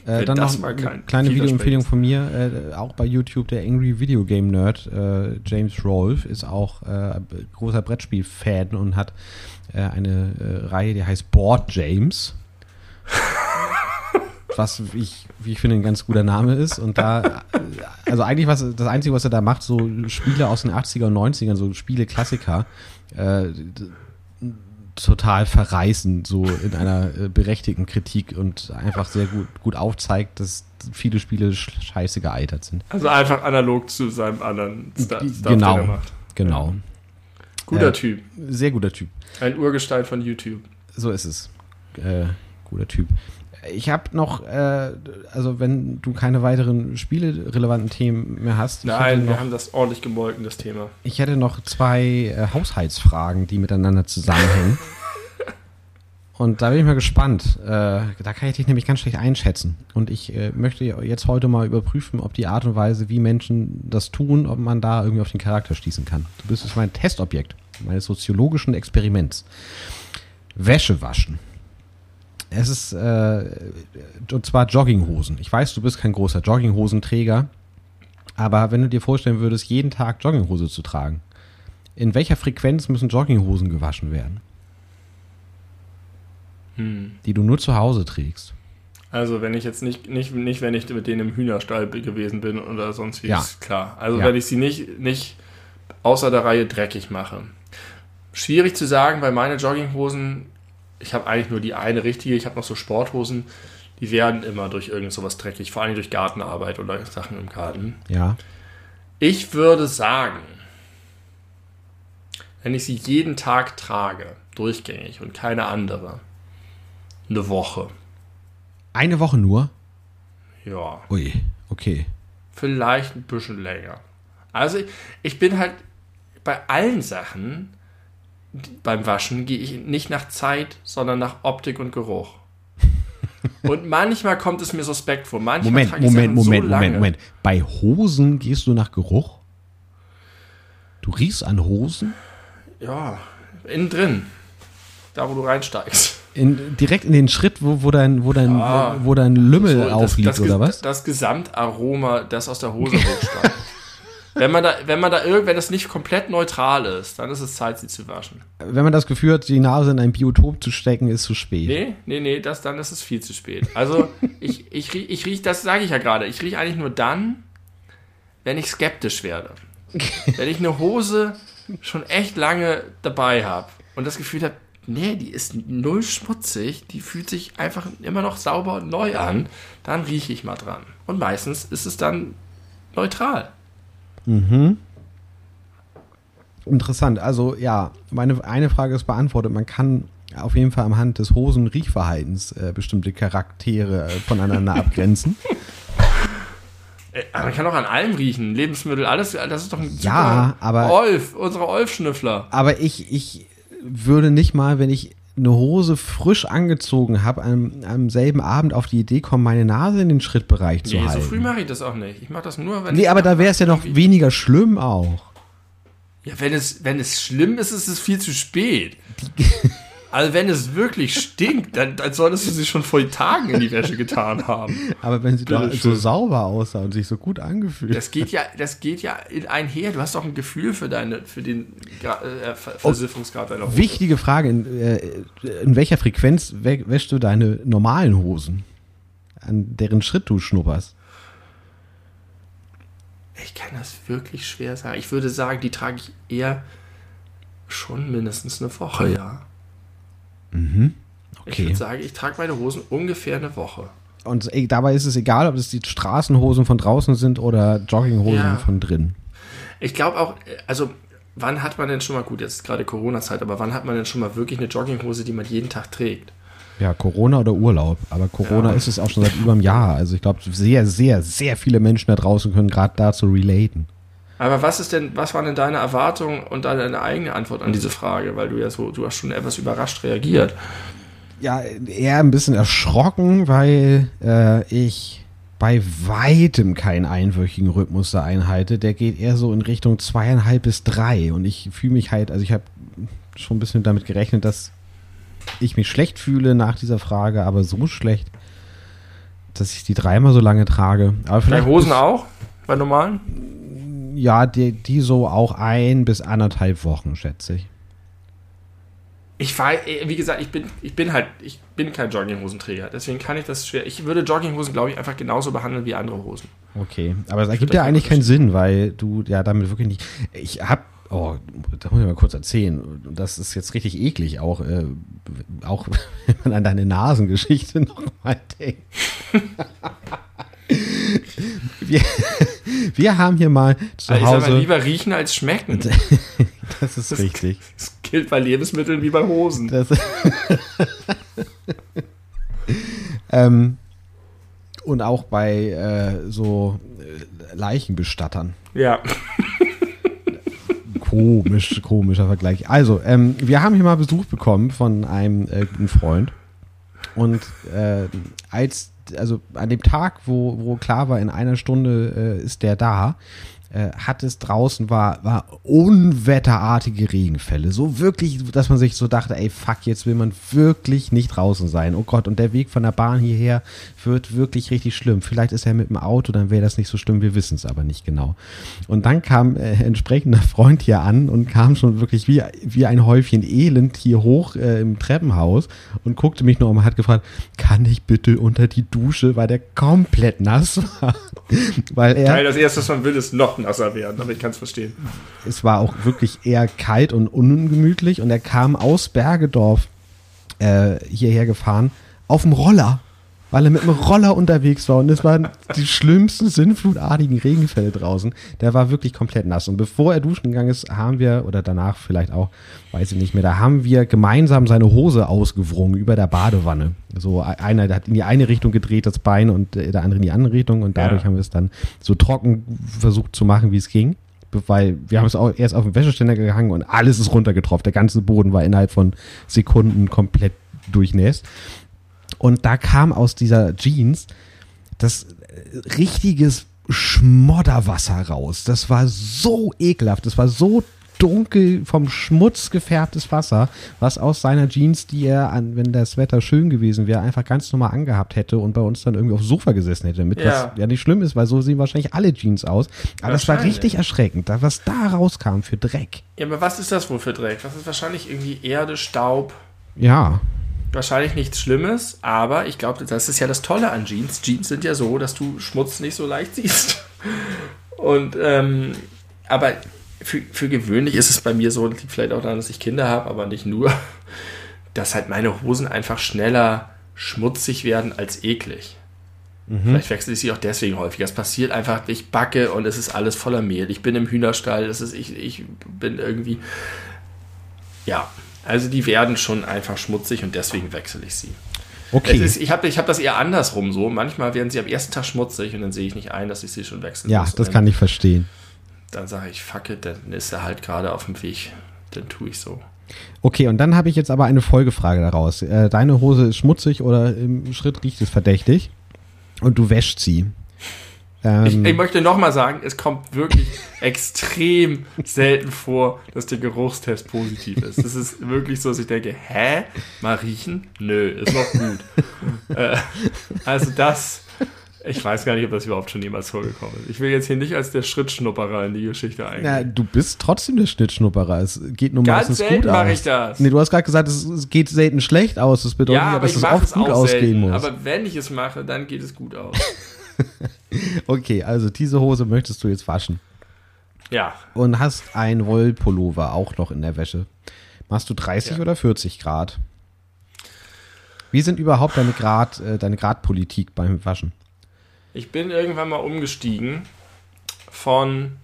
Äh, dann noch eine kleine Videoempfehlung von mir, äh, auch bei YouTube, der Angry Video Game Nerd, äh, James Rolfe, ist auch äh, großer Brettspiel-Fan und hat äh, eine äh, Reihe, die heißt Board James. Was ich, wie ich finde, ein ganz guter Name ist. Und da, also eigentlich was, das Einzige, was er da macht, so Spiele aus den 80er und 90ern, so Spiele-Klassiker, äh, total verreißen, so in einer äh, berechtigten Kritik und einfach sehr gut, gut aufzeigt, dass viele Spiele scheiße gealtert sind. Also einfach analog zu seinem anderen Stuff, genau, den er macht. Genau. Guter äh, Typ. Sehr guter Typ. Ein Urgestein von YouTube. So ist es. Äh, guter Typ. Ich habe noch, äh, also wenn du keine weiteren spielerelevanten Themen mehr hast. Nein, noch, wir haben das ordentlich gemolken, das Thema. Ich hätte noch zwei äh, Haushaltsfragen, die miteinander zusammenhängen. Und da bin ich mal gespannt. Äh, da kann ich dich nämlich ganz schlecht einschätzen. Und ich äh, möchte jetzt heute mal überprüfen, ob die Art und Weise, wie Menschen das tun, ob man da irgendwie auf den Charakter schließen kann. Du bist jetzt mein Testobjekt meines soziologischen Experiments. Wäsche waschen. Es ist, äh, und zwar Jogginghosen. Ich weiß, du bist kein großer Jogginghosenträger, aber wenn du dir vorstellen würdest, jeden Tag Jogginghose zu tragen, in welcher Frequenz müssen Jogginghosen gewaschen werden? Hm. Die du nur zu Hause trägst. Also wenn ich jetzt nicht, nicht, nicht wenn ich mit denen im Hühnerstall gewesen bin oder sonst wie, ja. ist klar. Also ja. wenn ich sie nicht, nicht außer der Reihe dreckig mache. Schwierig zu sagen, weil meine Jogginghosen ich habe eigentlich nur die eine richtige, ich habe noch so Sporthosen, die werden immer durch irgend sowas dreckig, vor allem durch Gartenarbeit oder Sachen im Garten. Ja. Ich würde sagen, wenn ich sie jeden Tag trage, durchgängig und keine andere, eine Woche. Eine Woche nur? Ja. Ui, okay. Vielleicht ein bisschen länger. Also ich bin halt bei allen Sachen beim Waschen gehe ich nicht nach Zeit, sondern nach Optik und Geruch. Und manchmal kommt es mir suspekt vor. Manchmal Moment, Moment, Moment, so Moment, Moment. Bei Hosen gehst du nach Geruch? Du riechst an Hosen? Ja, innen drin. Da, wo du reinsteigst. In, direkt in den Schritt, wo, wo, dein, wo, dein, ja, wo, wo dein Lümmel so, aufliegt, das, oder was? Das Gesamtaroma, das aus der Hose hochsteigt. Wenn man da, wenn man da irgend, wenn das nicht komplett neutral ist, dann ist es Zeit, sie zu waschen. Wenn man das Gefühl hat, die Nase in ein Biotop zu stecken, ist zu spät. Nee, nee, nee, das, dann ist es viel zu spät. Also, ich, ich, riech, ich riech, das sage ich ja gerade, ich rieche eigentlich nur dann, wenn ich skeptisch werde. wenn ich eine Hose schon echt lange dabei habe und das Gefühl habe, nee, die ist null schmutzig, die fühlt sich einfach immer noch sauber und neu an, dann rieche ich mal dran. Und meistens ist es dann neutral. Mhm. Interessant. Also ja, meine eine Frage ist beantwortet. Man kann auf jeden Fall am Hand des Hosenriechverhaltens äh, bestimmte Charaktere äh, voneinander abgrenzen. Äh, man kann auch an allem riechen. Lebensmittel, alles, das ist doch ein Ja, aber. Olf, unsere Olf-Schnüffler. Aber ich, ich würde nicht mal, wenn ich eine Hose frisch angezogen habe, am, am selben Abend auf die Idee kommen, meine Nase in den Schrittbereich nee, zu halten. Nee, so früh mache ich das auch nicht. Ich mache das nur, wenn Nee, aber da wäre es ja noch weniger schlimm auch. Ja, wenn es, wenn es schlimm ist, ist es viel zu spät. Also wenn es wirklich stinkt, dann, dann solltest du sie schon vor Tagen in die Wäsche getan haben. Aber wenn sie Bitte doch so sauber aussah und sich so gut angefühlt. Das geht ja, das geht ja in einher. Du hast doch ein Gefühl für deine, für den äh, Ver- Versiffungsgrad deiner Hose. Wichtige Frage, in, äh, in welcher Frequenz wä- wäschst du deine normalen Hosen? An deren Schritt du schnupperst? Ich kann das wirklich schwer sagen. Ich würde sagen, die trage ich eher schon mindestens eine Woche, ja. Ich Okay. würde sagen, ich trage meine Hosen ungefähr eine Woche. Und äh, dabei ist es egal, ob es die Straßenhosen von draußen sind oder Jogginghosen Ja. von drin. Ich glaube auch, äh, also wann hat man denn schon mal, gut, jetzt ist gerade Corona-Zeit, aber wann hat man denn schon mal wirklich eine Jogginghose, die man jeden Tag trägt? Ja, Corona oder Urlaub. Aber Corona Ja. ist es auch schon seit über einem Jahr. Also ich glaube, sehr, sehr, sehr viele Menschen da draußen können gerade dazu relaten. Aber was ist denn, was waren denn deine Erwartungen und deine eigene Antwort an diese Frage? Weil du ja so, du hast schon etwas überrascht reagiert. Ja, eher ein bisschen erschrocken, weil äh, ich bei weitem keinen einwöchigen Rhythmus da einhalte. Der geht eher so in Richtung zweieinhalb bis drei. Und ich fühle mich halt, also ich habe schon ein bisschen damit gerechnet, dass ich mich schlecht fühle nach dieser Frage, aber so schlecht, dass ich die dreimal so lange trage. Aber Bei vielleicht Hosen auch? Bei normalen? Ja, die, die so auch ein bis anderthalb Wochen, schätze ich. Ich weiß, wie gesagt, ich bin, ich bin halt, ich bin kein Jogginghosenträger, deswegen kann ich das schwer. Ich würde Jogginghosen, glaube ich, einfach genauso behandeln wie andere Hosen. Okay, aber es ergibt ja eigentlich keinen Sinn, weil du ja damit wirklich nicht. Ich hab, oh, da muss ich mal kurz erzählen. Das ist jetzt richtig eklig, auch, äh, auch wenn man an deine Nasengeschichte nochmal denkt. wir, wir haben hier mal zu Also ich sag Hause. lieber riechen als schmecken. Das ist richtig. Das gilt bei Lebensmitteln wie bei Hosen. Das ähm, und auch bei äh, so äh, Leichenbestattern. Ja. Komisch, komischer Vergleich. Also, ähm, wir haben hier mal Besuch bekommen von einem äh, guten Freund. Und äh, als, also an dem Tag, wo, wo klar war, in einer Stunde äh, ist der da, äh, hat es draußen war, war unwetterartige Regenfälle. So wirklich, dass man sich so dachte, ey, fuck, jetzt will man wirklich nicht draußen sein. Oh Gott, und der Weg von der Bahn hierher wird wirklich richtig schlimm. Vielleicht ist er mit dem Auto, dann wäre das nicht so schlimm, wir wissen es aber nicht genau. Und dann kam äh, entsprechender Freund hier an und kam schon wirklich wie, wie ein Häufchen Elend hier hoch äh, im Treppenhaus und guckte mich nur um und hat gefragt, kann ich bitte unter die Dusche, weil der komplett nass war. weil er, Nein, das erste, was man will, ist noch nasser werden, aber ich kann es verstehen. es war auch wirklich eher kalt und ungemütlich und er kam aus Bergedorf äh, hierher gefahren auf dem Roller, weil er mit dem Roller unterwegs war und es waren die schlimmsten sinnflutartigen Regenfälle draußen. Der war wirklich komplett nass und bevor er duschen gegangen ist, haben wir oder danach vielleicht auch, weiß ich nicht mehr, da haben wir gemeinsam seine Hose ausgewrungen über der Badewanne. So einer der hat in die eine Richtung gedreht das Bein und der andere in die andere Richtung und dadurch Ja. haben wir es dann so trocken versucht zu machen, wie es ging weil wir haben es auch erst auf den Wäscheständer gehangen und alles ist runtergetropft. Der ganze Boden war innerhalb von Sekunden komplett durchnässt. Und da kam aus dieser Jeans das äh, richtiges Schmodderwasser raus. Das war so ekelhaft. Das war so dunkel vom Schmutz gefärbtes Wasser, was aus seiner Jeans, die er, an, wenn das Wetter schön gewesen wäre, einfach ganz normal angehabt hätte und bei uns dann irgendwie aufs Sofa gesessen hätte. Damit Ja. was ja nicht schlimm ist, weil so sehen wahrscheinlich alle Jeans aus. Aber das war richtig erschreckend, was da rauskam für Dreck. Ja, aber was ist das wohl für Dreck? Das ist wahrscheinlich irgendwie Erde, Staub. Ja. Wahrscheinlich nichts Schlimmes, aber ich glaube, das ist ja das Tolle an Jeans. Jeans sind ja so, dass du Schmutz nicht so leicht siehst. Und, ähm, aber für, für gewöhnlich ist es bei mir so, liegt vielleicht auch daran, dass ich Kinder habe, aber nicht nur, dass halt meine Hosen einfach schneller schmutzig werden als eklig. Vielleicht wechsle ich sie auch deswegen häufiger. Es passiert einfach, ich backe und es ist alles voller Mehl. Ich bin im Hühnerstall, das ist, ich, ich bin irgendwie. Ja, also die werden schon einfach schmutzig und deswegen wechsle ich sie. Okay. Ist, ich habe ich hab das eher andersrum so. Manchmal werden sie am ersten Tag schmutzig und dann sehe ich nicht ein, dass ich sie schon wechseln ja, muss. das Und kann ich verstehen. Dann sage ich, fuck it, dann ist er halt gerade auf dem Weg. Dann tue ich so. Okay, und dann habe ich jetzt aber eine Folgefrage daraus. Äh, deine Hose ist schmutzig oder im Schritt riecht es verdächtig und du wäschst sie. Ähm, ich, ich, möchte nochmal sagen, es kommt wirklich extrem selten vor, dass der Geruchstest positiv ist. Es ist wirklich so, dass ich denke, hä? Mal riechen? Nö, ist noch gut. äh, also das ich weiß gar nicht, ob das überhaupt schon jemals vorgekommen ist. Ich will jetzt hier nicht als der Schrittschnupperer in die Geschichte eingehen. Ja, du bist trotzdem der Schrittschnupperer. Es geht nur meistens selten gut mache ich das. Nee, du hast gerade gesagt, es geht selten schlecht aus. Das bedeutet ja, dass es oft gut ausgehen selten. muss. Aber wenn ich es mache, dann geht es gut aus. okay, also diese Hose möchtest du jetzt waschen. Ja. Und hast ein Wollpullover auch noch in der Wäsche. Machst du 30 ja. oder 40 Grad? Wie sind überhaupt deine Grad, äh, deine Gradpolitik beim Waschen? Ich bin irgendwann mal umgestiegen von,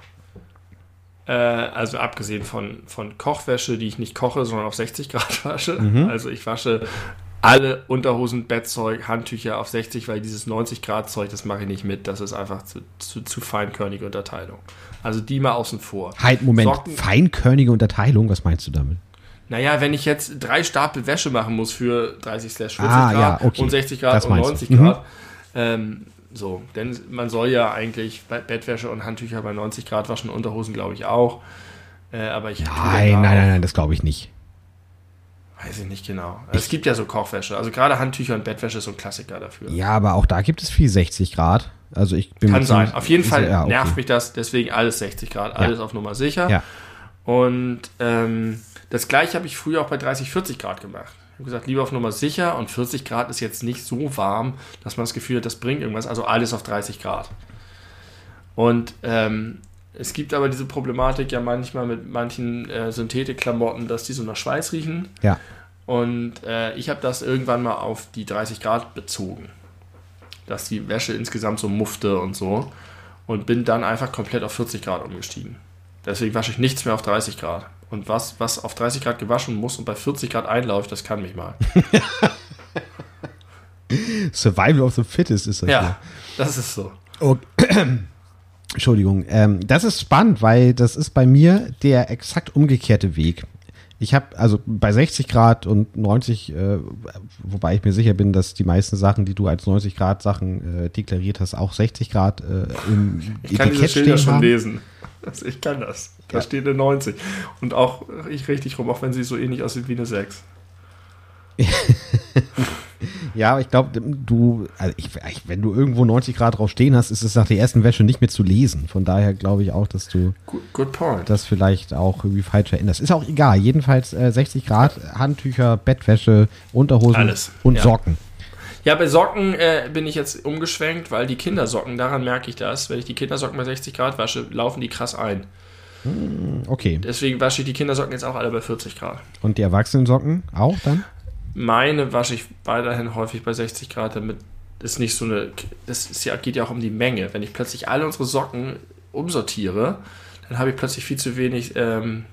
äh, also abgesehen von, von Kochwäsche, die ich nicht koche, sondern auf 60 Grad wasche. Mhm. Also ich wasche alle Unterhosen, Bettzeug, Handtücher auf 60, weil dieses 90 Grad Zeug, das mache ich nicht mit. Das ist einfach zu, zu, zu feinkörnige Unterteilung. Also die mal außen vor. Halt, Moment, Socken, feinkörnige Unterteilung, was meinst du damit? Naja, wenn ich jetzt drei Stapel Wäsche machen muss für 30 40 ah, Grad ja, okay. und 60 Grad und 90 Grad, mhm. ähm, so, denn man soll ja eigentlich Bettwäsche und Handtücher bei 90 Grad waschen, Unterhosen glaube ich auch. Äh, aber ich nein, nein, nein, nein, das glaube ich nicht. Weiß ich nicht genau. Also es gibt ja so Kochwäsche. Also gerade Handtücher und Bettwäsche ist so ein Klassiker dafür. Ja, aber auch da gibt es viel 60 Grad. Also ich bin Kann sein. Auf jeden Fall ja, okay. nervt mich das. Deswegen alles 60 Grad, alles ja. auf Nummer sicher. Ja. Und ähm, das gleiche habe ich früher auch bei 30, 40 Grad gemacht habe gesagt, lieber auf Nummer sicher und 40 Grad ist jetzt nicht so warm, dass man das Gefühl hat, das bringt irgendwas. Also alles auf 30 Grad. Und ähm, es gibt aber diese Problematik ja manchmal mit manchen äh, Synthetikklamotten, dass die so nach Schweiß riechen. Ja. Und äh, ich habe das irgendwann mal auf die 30 Grad bezogen. Dass die Wäsche insgesamt so muffte und so. Und bin dann einfach komplett auf 40 Grad umgestiegen. Deswegen wasche ich nichts mehr auf 30 Grad. Und was, was auf 30 Grad gewaschen muss und bei 40 Grad einläuft, das kann mich mal. Survival of the Fittest ist das. Ja, hier. das ist so. Okay. Entschuldigung. Ähm, das ist spannend, weil das ist bei mir der exakt umgekehrte Weg. Ich habe also bei 60 Grad und 90, äh, wobei ich mir sicher bin, dass die meisten Sachen, die du als 90 Grad Sachen äh, deklariert hast, auch 60 Grad äh, im ich kann Etikett diese Schilder schon lesen. Also ich kann das. Da ja. steht eine 90. Und auch ich richtig rum, auch wenn sie so ähnlich aussieht wie eine 6. ja, aber ich glaube, du, also ich, wenn du irgendwo 90 Grad drauf stehen hast, ist es nach der ersten Wäsche nicht mehr zu lesen. Von daher glaube ich auch, dass du good, good das vielleicht auch irgendwie falsch veränderst. Ist auch egal. Jedenfalls äh, 60 Grad, Handtücher, Bettwäsche, Unterhosen Alles. und ja. Socken. Ja, bei Socken äh, bin ich jetzt umgeschwenkt, weil die Kindersocken, daran merke ich das, wenn ich die Kindersocken bei 60 Grad wasche, laufen die krass ein. Hm, okay. Deswegen wasche ich die Kindersocken jetzt auch alle bei 40 Grad. Und die Erwachsenensocken auch dann? Meine wasche ich weiterhin häufig bei 60 Grad, damit es nicht so eine. Das ist ja, geht ja auch um die Menge. Wenn ich plötzlich alle unsere Socken umsortiere, dann habe ich plötzlich viel zu wenig ähm,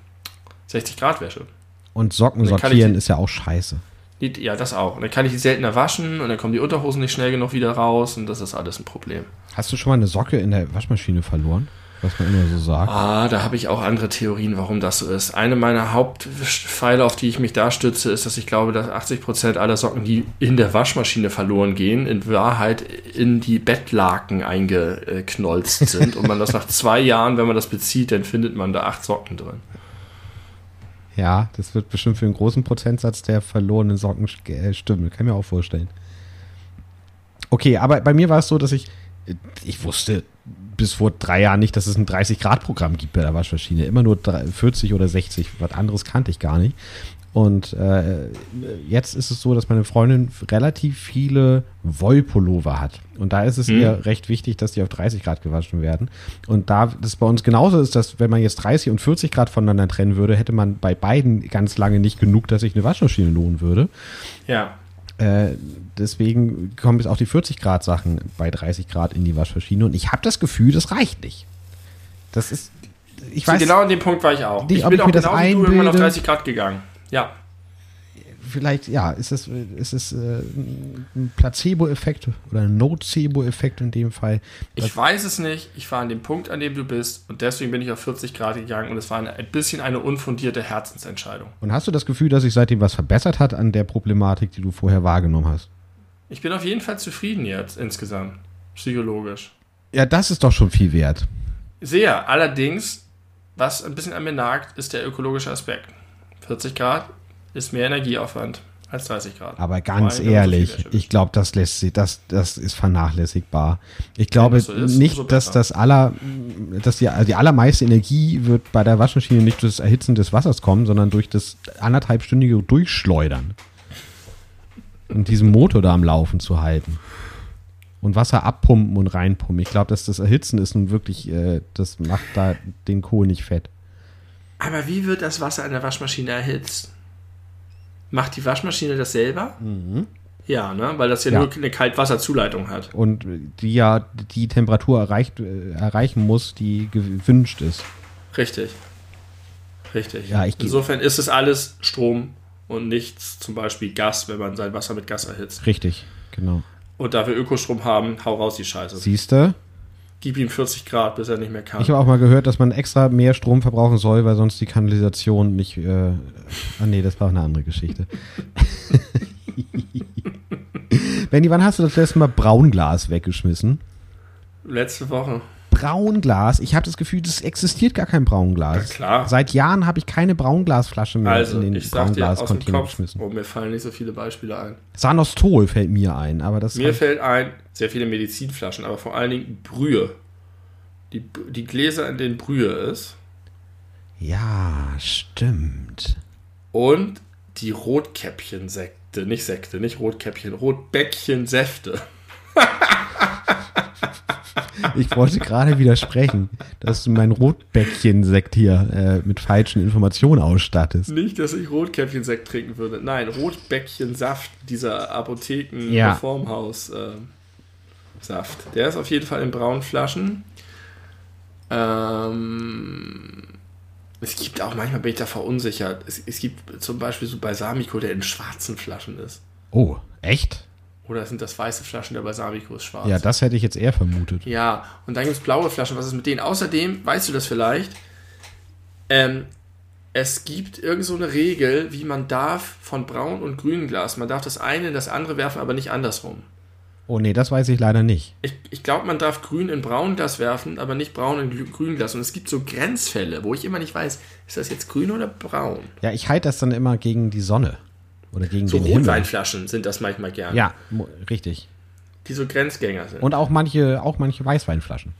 60 Grad Wäsche. Und Socken sortieren ist ja auch scheiße. Die, ja, das auch. Und dann kann ich die seltener waschen und dann kommen die Unterhosen nicht schnell genug wieder raus und das ist alles ein Problem. Hast du schon mal eine Socke in der Waschmaschine verloren? Was man immer so sagt. Ah, da habe ich auch andere Theorien, warum das so ist. Eine meiner Hauptpfeile, auf die ich mich da stütze, ist, dass ich glaube, dass 80% aller Socken, die in der Waschmaschine verloren gehen, in Wahrheit in die Bettlaken eingeknolzt sind. und man das nach zwei Jahren, wenn man das bezieht, dann findet man da acht Socken drin. Ja, das wird bestimmt für einen großen Prozentsatz der verlorenen Socken äh, stimmen. Kann ich mir auch vorstellen. Okay, aber bei mir war es so, dass ich, ich wusste bis vor drei Jahren nicht, dass es ein 30-Grad-Programm gibt bei der Waschmaschine. Immer nur 40 oder 60. Was anderes kannte ich gar nicht. Und äh, jetzt ist es so, dass meine Freundin relativ viele Wollpullover hat. Und da ist es mhm. ihr recht wichtig, dass die auf 30 Grad gewaschen werden. Und da das bei uns genauso ist, dass wenn man jetzt 30 und 40 Grad voneinander trennen würde, hätte man bei beiden ganz lange nicht genug, dass sich eine Waschmaschine lohnen würde. Ja. Äh, deswegen kommen jetzt auch die 40 Grad Sachen bei 30 Grad in die Waschmaschine. Und ich habe das Gefühl, das reicht nicht. Das ist, ich weiß. Genau an dem Punkt war ich auch. Nicht, ich bin auch genau wie du irgendwann auf 30 Grad gegangen. Ja. Vielleicht, ja, ist es, ist es äh, ein Placebo-Effekt oder ein Nocebo-Effekt in dem Fall? Ich weiß es nicht. Ich war an dem Punkt, an dem du bist und deswegen bin ich auf 40 Grad gegangen und es war eine, ein bisschen eine unfundierte Herzensentscheidung. Und hast du das Gefühl, dass sich seitdem was verbessert hat an der Problematik, die du vorher wahrgenommen hast? Ich bin auf jeden Fall zufrieden jetzt insgesamt, psychologisch. Ja, das ist doch schon viel wert. Sehr. Allerdings, was ein bisschen an mir nagt, ist der ökologische Aspekt. 40 Grad ist mehr Energieaufwand als 30 Grad. Aber ganz so ehrlich, ich glaube, das lässt sich, das, das ist vernachlässigbar. Ich glaube das so ist, nicht, umso dass das aller, dass die, also die allermeiste Energie wird bei der Waschmaschine nicht durch das Erhitzen des Wassers kommen, sondern durch das anderthalbstündige Durchschleudern. Und diesen Motor da am Laufen zu halten. Und Wasser abpumpen und reinpumpen. Ich glaube, dass das Erhitzen ist nun wirklich, äh, das macht da den Kohl nicht fett. Aber wie wird das Wasser in der Waschmaschine erhitzt? Macht die Waschmaschine das selber? Ja, ne? Weil das ja, Ja. nur eine Kaltwasserzuleitung hat. Und die ja die Temperatur erreicht, äh, erreichen muss, die gewünscht ist. Richtig. Richtig. Ja, ich- Insofern ist es alles Strom und nichts zum Beispiel Gas, wenn man sein Wasser mit Gas erhitzt. Richtig, genau. Und da wir Ökostrom haben, hau raus die Scheiße. Siehst du? Gib ihm 40 Grad, bis er nicht mehr kann. Ich habe auch mal gehört, dass man extra mehr Strom verbrauchen soll, weil sonst die Kanalisation nicht. Äh, ah nee, das war eine andere Geschichte. Benny, wann hast du das letzte Mal Braunglas weggeschmissen? Letzte Woche. Braunglas? Ich habe das Gefühl, es existiert gar kein Braunglas. Ja, klar. Seit Jahren habe ich keine Braunglasflasche mehr Also, in den Braunglas-Container geschmissen. oh, mir fallen nicht so viele Beispiele ein. Sanostol fällt mir ein, aber das Mir fällt ein, sehr viele Medizinflaschen, aber vor allen Dingen Brühe. Die, die Gläser, in denen Brühe ist. Ja, stimmt. Und die Rotkäppchen-Sekte. Nicht Sekte, nicht Rotkäppchen. Rotbäckchen-Säfte. Ich wollte gerade widersprechen, dass du mein Rotbäckchen-Sekt hier äh, mit falschen Informationen ausstattest. Nicht, dass ich Rotkäppchen-Sekt trinken würde. Nein, Rotbäckchen-Saft, dieser Ja. Apotheken-Reformhaus-Saft. Der ist auf jeden Fall in braunen Flaschen. Ähm, es gibt auch, manchmal bin ich da verunsichert. Es, es gibt zum Beispiel so Balsamico, der in schwarzen Flaschen ist. Oh, echt? Oder sind das weiße Flaschen, der Balsamico ist schwarz? Ja, das hätte ich jetzt eher vermutet. Ja, und dann gibt es blaue Flaschen. Was ist mit denen? Außerdem, weißt du das vielleicht, ähm, es gibt irgend so eine Regel, wie man darf von braun und grünem Glas, man darf das eine in das andere werfen, aber nicht andersrum. Oh nee, das weiß ich leider nicht. Ich, ich glaube, man darf grün in braun Glas werfen, aber nicht braun in grün Glas. Und es gibt so Grenzfälle, wo ich immer nicht weiß, ist das jetzt grün oder braun? Ja, ich halte das dann immer gegen die Sonne. Oder gegen So den Himmel. Rotweinflaschen sind das manchmal gern, Ja, richtig. die so Grenzgänger sind. Und auch manche, auch manche Weißweinflaschen.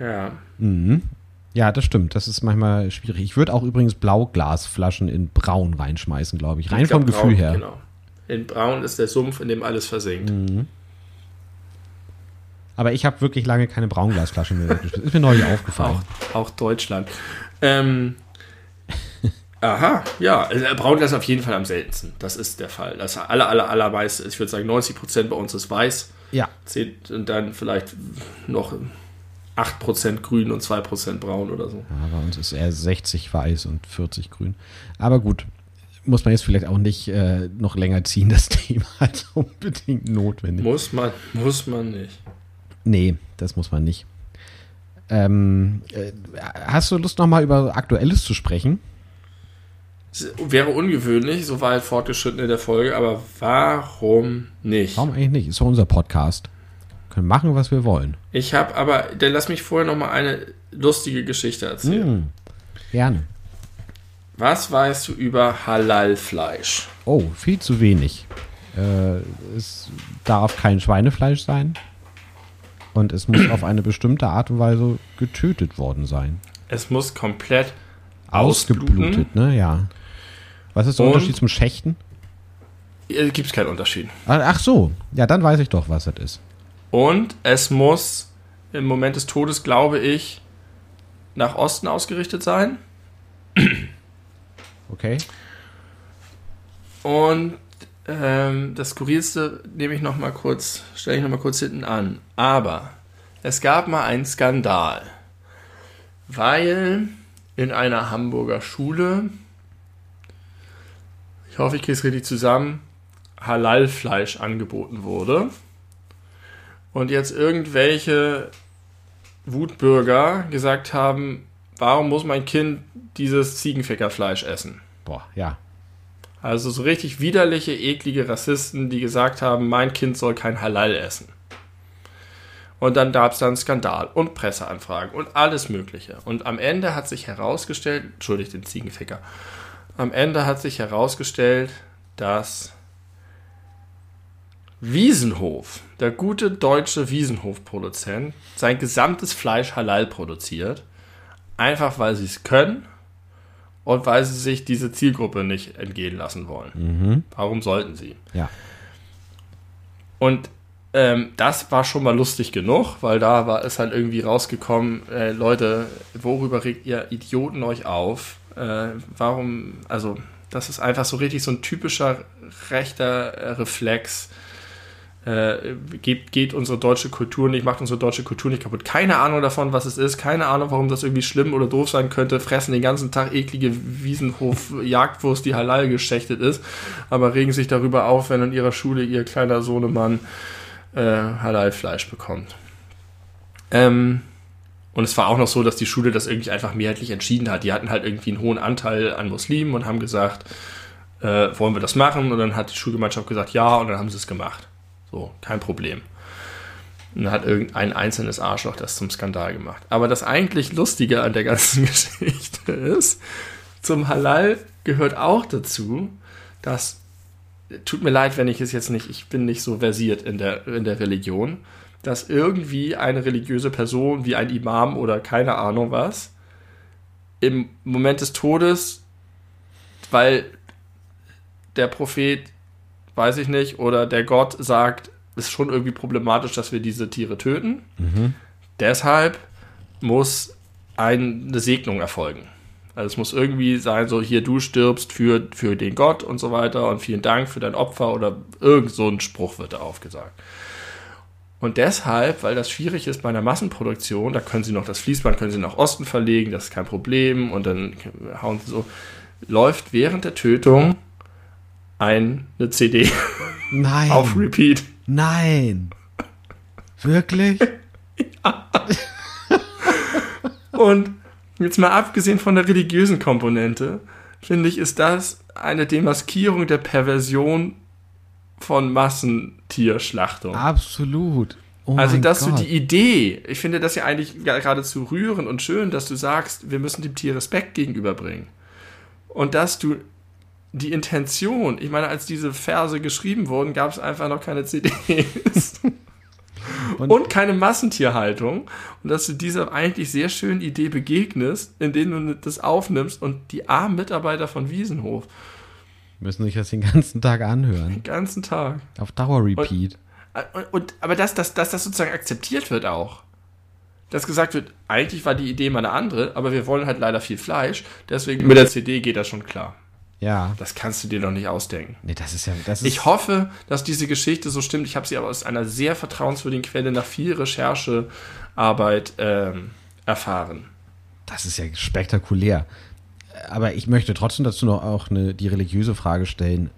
ja. Ja, das stimmt. Das ist manchmal schwierig. Ich würde auch übrigens Blauglasflaschen in Braun reinschmeißen, glaube ich. Rein Ich glaub, vom Gefühl braun, her. Genau. In braun ist der Sumpf, in dem alles versinkt. Mhm. Aber ich habe wirklich lange keine Braunglasflasche mehr. Ist mir neulich aufgefallen. Auch, auch Deutschland. Ähm, aha, ja, also Braunglas auf jeden Fall am seltensten. Das ist der Fall. Das aller, aller, allermeiste, ich würde sagen 90% bei uns ist weiß. Ja, Und dann vielleicht noch 8% grün und 2% braun oder so. Ja, bei uns ist eher 60 weiß und 40 grün. Aber gut, muss man jetzt vielleicht auch nicht äh, noch länger ziehen, das Thema als unbedingt notwendig. Muss man, muss man nicht. Nee, das muss man nicht. Ähm, äh, hast du Lust nochmal über Aktuelles zu sprechen? Wäre ungewöhnlich, so weit fortgeschritten in der Folge, aber warum nicht? Warum eigentlich nicht? Ist doch unser Podcast. Können machen, was wir wollen. Ich habe aber, dann lass mich vorher noch mal eine lustige Geschichte erzählen. Hm, gerne. Was weißt du über Halal-Fleisch? Oh, viel zu wenig. Äh, es darf kein Schweinefleisch sein. Und es muss auf eine bestimmte Art und Weise getötet worden sein. Es muss komplett Ausgeblutet, ne? Ja. Was ist der Und? Unterschied zum Schächten? Gibt es keinen Unterschied. Ah, Ach so, ja, dann weiß ich doch, was das ist. Und es muss im Moment des Todes, glaube ich, nach Osten ausgerichtet sein. Okay. Und ähm, das Skurrilste nehme ich noch mal kurz, stelle ich noch mal kurz hinten an. Aber es gab mal einen Skandal, weil in einer Hamburger Schule, ich hoffe, ich kriege es richtig zusammen, Halalfleisch angeboten wurde. Und jetzt irgendwelche Wutbürger gesagt haben, warum muss mein Kind dieses Ziegenfickerfleisch essen? Boah, ja. Also so richtig widerliche, eklige Rassisten, die gesagt haben, mein Kind soll kein Halal essen. Und dann gab es dann Skandal und Presseanfragen und alles Mögliche. Und am Ende hat sich herausgestellt, entschuldigt den Ziegenficker, am Ende hat sich herausgestellt, dass Wiesenhof, der gute deutsche Wiesenhof-Produzent, sein gesamtes Fleisch halal produziert, einfach weil sie es können und weil sie sich diese Zielgruppe nicht entgehen lassen wollen. Mhm. Warum sollten sie? Ja. Und ähm, das war schon mal lustig genug, weil da war es halt irgendwie rausgekommen, äh, Leute, worüber regt ihr Idioten euch auf? Äh, warum, also das ist einfach so richtig so ein typischer rechter äh, Reflex. Äh, geht, geht unsere deutsche Kultur nicht, macht unsere deutsche Kultur nicht kaputt. Keine Ahnung davon, was es ist, keine Ahnung, warum das irgendwie schlimm oder doof sein könnte. Fressen den ganzen Tag eklige Wiesenhof-Jagdwurst, die halal geschächtet ist, aber regen sich darüber auf, wenn in ihrer Schule ihr kleiner Sohnemann äh, Halal-Fleisch bekommt. Ähm, und es war auch noch so, dass die Schule das irgendwie einfach mehrheitlich entschieden hat. Die hatten halt irgendwie einen hohen Anteil an Muslimen und haben gesagt, äh, wollen wir das machen? Und dann hat die Schulgemeinschaft gesagt, ja, und dann haben sie es gemacht. So, kein Problem. Und dann hat irgendein einzelnes Arschloch das zum Skandal gemacht. Aber das eigentlich Lustige an der ganzen Geschichte ist, zum Halal gehört auch dazu, dass, tut mir leid, wenn ich es jetzt nicht, ich bin nicht so versiert in der, in der Religion, dass irgendwie eine religiöse Person wie ein Imam oder keine Ahnung was im Moment des Todes, weil der Prophet weiß ich nicht, oder der Gott sagt, ist schon irgendwie problematisch, dass wir diese Tiere töten. Mhm. Deshalb muss eine Segnung erfolgen. Also es muss irgendwie sein, so hier du stirbst für, für den Gott und so weiter und vielen Dank für dein Opfer oder irgend so ein Spruch wird da aufgesagt. Und deshalb, weil das schwierig ist bei einer Massenproduktion, da können sie noch das Fließband, können sie nach Osten verlegen, das ist kein Problem und dann hauen sie so, läuft während der Tötung eine CD Nein. auf Repeat. Nein. Wirklich? Und jetzt mal abgesehen von der religiösen Komponente, finde ich, ist das eine Demaskierung der Perversion von Massentierschlachtung. Absolut. Oh also, dass Gott. du die Idee, ich finde das ja eigentlich geradezu rührend und schön, dass du sagst, wir müssen dem Tier Respekt gegenüberbringen. Und dass du die Intention, ich meine, als diese Verse geschrieben wurden, gab es einfach noch keine CDs. Und- Und, keine Massentierhaltung. Und dass du dieser eigentlich sehr schönen Idee begegnest, indem du das aufnimmst und die armen Mitarbeiter von Wiesenhof Müssen sich das den ganzen Tag anhören. den ganzen Tag. Auf Dauer-Repeat. Und, und, aber dass, dass, dass das sozusagen akzeptiert wird auch. Dass gesagt wird, eigentlich war die Idee mal eine andere, aber wir wollen halt leider viel Fleisch, deswegen mit der CD geht das schon klar. Ja. Das kannst du dir doch nicht ausdenken. Nee, das ist ja. Das ist, Ich hoffe, dass diese Geschichte so stimmt. Ich habe sie aber aus einer sehr vertrauenswürdigen Quelle nach viel Recherchearbeit ähm, erfahren. Das ist ja spektakulär. Aber ich möchte trotzdem dazu noch auch eine, die religiöse Frage stellen.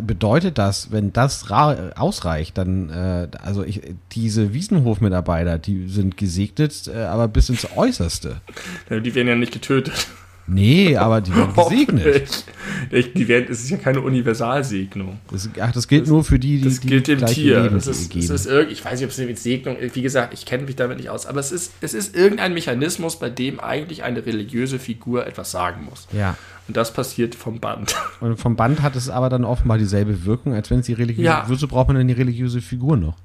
Bedeutet das, wenn das ausreicht, dann, äh, also ich, diese Wiesenhof-Mitarbeiter, die sind gesegnet, äh, aber bis ins Äußerste. Die werden ja nicht getötet. Nee, aber die werden gesegnet. Ich- Die werden, es ist ja keine Universalsegnung. Das, ach, das gilt nur für die, die, Das die gilt dem Tier. Das ist, das ist irgend, ich weiß nicht, ob es eine Segnung ist. Wie gesagt, ich kenne mich damit nicht aus. Aber es ist, es ist irgendein Mechanismus, bei dem eigentlich eine religiöse Figur etwas sagen muss. ja. Und das passiert vom Band. Und vom Band hat es aber dann offenbar dieselbe Wirkung, als wenn es die religiöse. Ja. Wozu braucht man denn die religiöse Figur noch?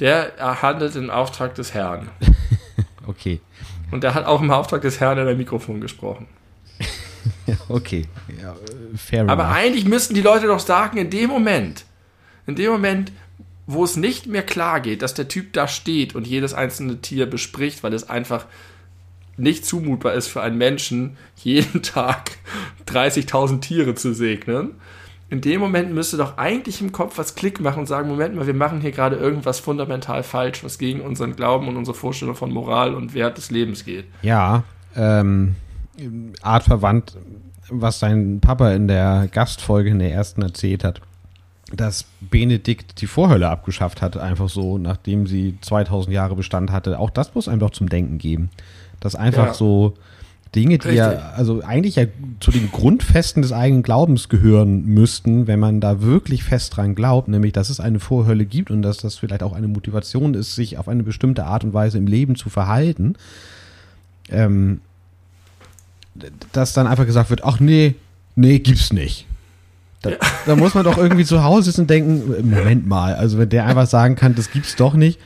Der handelt im Auftrag des Herrn. Okay. Und der hat auch im Auftrag des Herrn in ein Mikrofon gesprochen. Okay. Ja, fair Aber enough. eigentlich müssten die Leute doch sagen, in dem Moment, in dem Moment, wo es nicht mehr klar geht, dass der Typ da steht und jedes einzelne Tier bespricht, weil es einfach nicht zumutbar ist für einen Menschen, jeden Tag 30.000 Tiere zu segnen. In dem Moment müsste doch eigentlich im Kopf was Klick machen und sagen, Moment mal, wir machen hier gerade irgendwas fundamental falsch, was gegen unseren Glauben und unsere Vorstellung von Moral und Wert des Lebens geht. Ja, ähm, artverwandt, was sein Papa in der Gastfolge in der ersten erzählt hat, dass Benedikt die Vorhölle abgeschafft hat, einfach so, nachdem sie 2000 Jahre Bestand hatte. Auch das muss einem doch zum Denken geben. Dass einfach Ja. so Dinge, die ja, also eigentlich ja zu den Grundfesten des eigenen Glaubens gehören müssten, wenn man da wirklich fest dran glaubt, nämlich, dass es eine Vorhölle gibt und dass das vielleicht auch eine Motivation ist, sich auf eine bestimmte Art und Weise im Leben zu verhalten, ähm, dass dann einfach gesagt wird, ach nee, nee, gibt's nicht. Da, da muss man doch irgendwie zu Hause sitzen und denken, Moment mal, also wenn der einfach sagen kann, das gibt's doch nicht,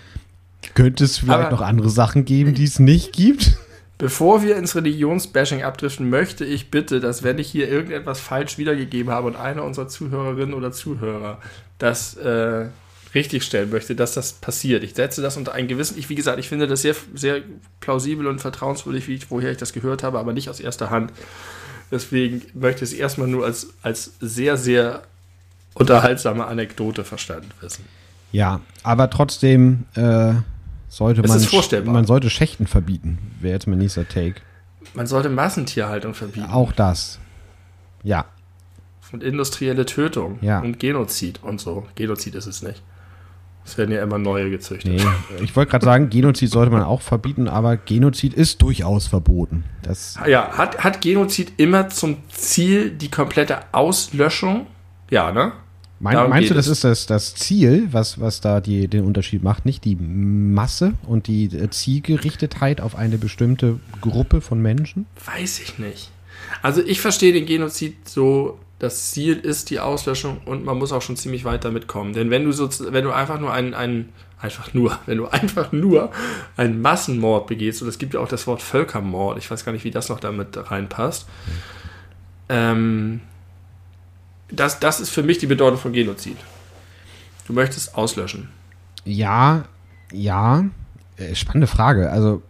könnte es vielleicht Aber- noch andere Sachen geben, die es nicht gibt? Bevor wir ins Religionsbashing abdriften, möchte ich bitte, dass wenn ich hier irgendetwas falsch wiedergegeben habe und einer unserer Zuhörerinnen oder Zuhörer das äh, richtigstellen möchte, dass das passiert. Ich setze das unter einen gewissen, ich wie gesagt, ich finde das sehr, sehr plausibel und vertrauenswürdig, ich, woher ich das gehört habe, aber nicht aus erster Hand. Deswegen möchte ich es erstmal nur als, als sehr, sehr unterhaltsame Anekdote verstanden wissen. Ja, aber trotzdem äh, sollte Es man, ist vorstellbar. man sollte Schächten verbieten, wäre jetzt mein nächster Take. Man sollte Massentierhaltung verbieten Auch das. Ja, und industrielle Tötung Ja. und Genozid und so. Genozid ist es nicht. Es werden ja immer neue gezüchtet. nee. Ich wollte gerade sagen, Genozid sollte man auch verbieten, aber Genozid ist durchaus verboten. Das, Ja, hat, hat Genozid immer zum Ziel die komplette Auslöschung? Ja, ne? Mein, meinst du, das es. ist das, das Ziel, was, was da die, den Unterschied macht? Nicht die Masse und die äh, Zielgerichtetheit auf eine bestimmte Gruppe von Menschen? Weiß ich nicht. Also ich verstehe den Genozid so, das Ziel ist die Auslöschung und man muss auch schon ziemlich weit damit kommen. Denn wenn du so, wenn du einfach nur einen, einen einfach nur, wenn du einfach nur einen Massenmord begehst, und es gibt ja auch das Wort Völkermord, ich weiß gar nicht, wie das noch damit reinpasst, ähm, das, das ist für mich die Bedeutung von Genozid. Du möchtest auslöschen. Ja, ja. Äh, Spannende Frage. Also,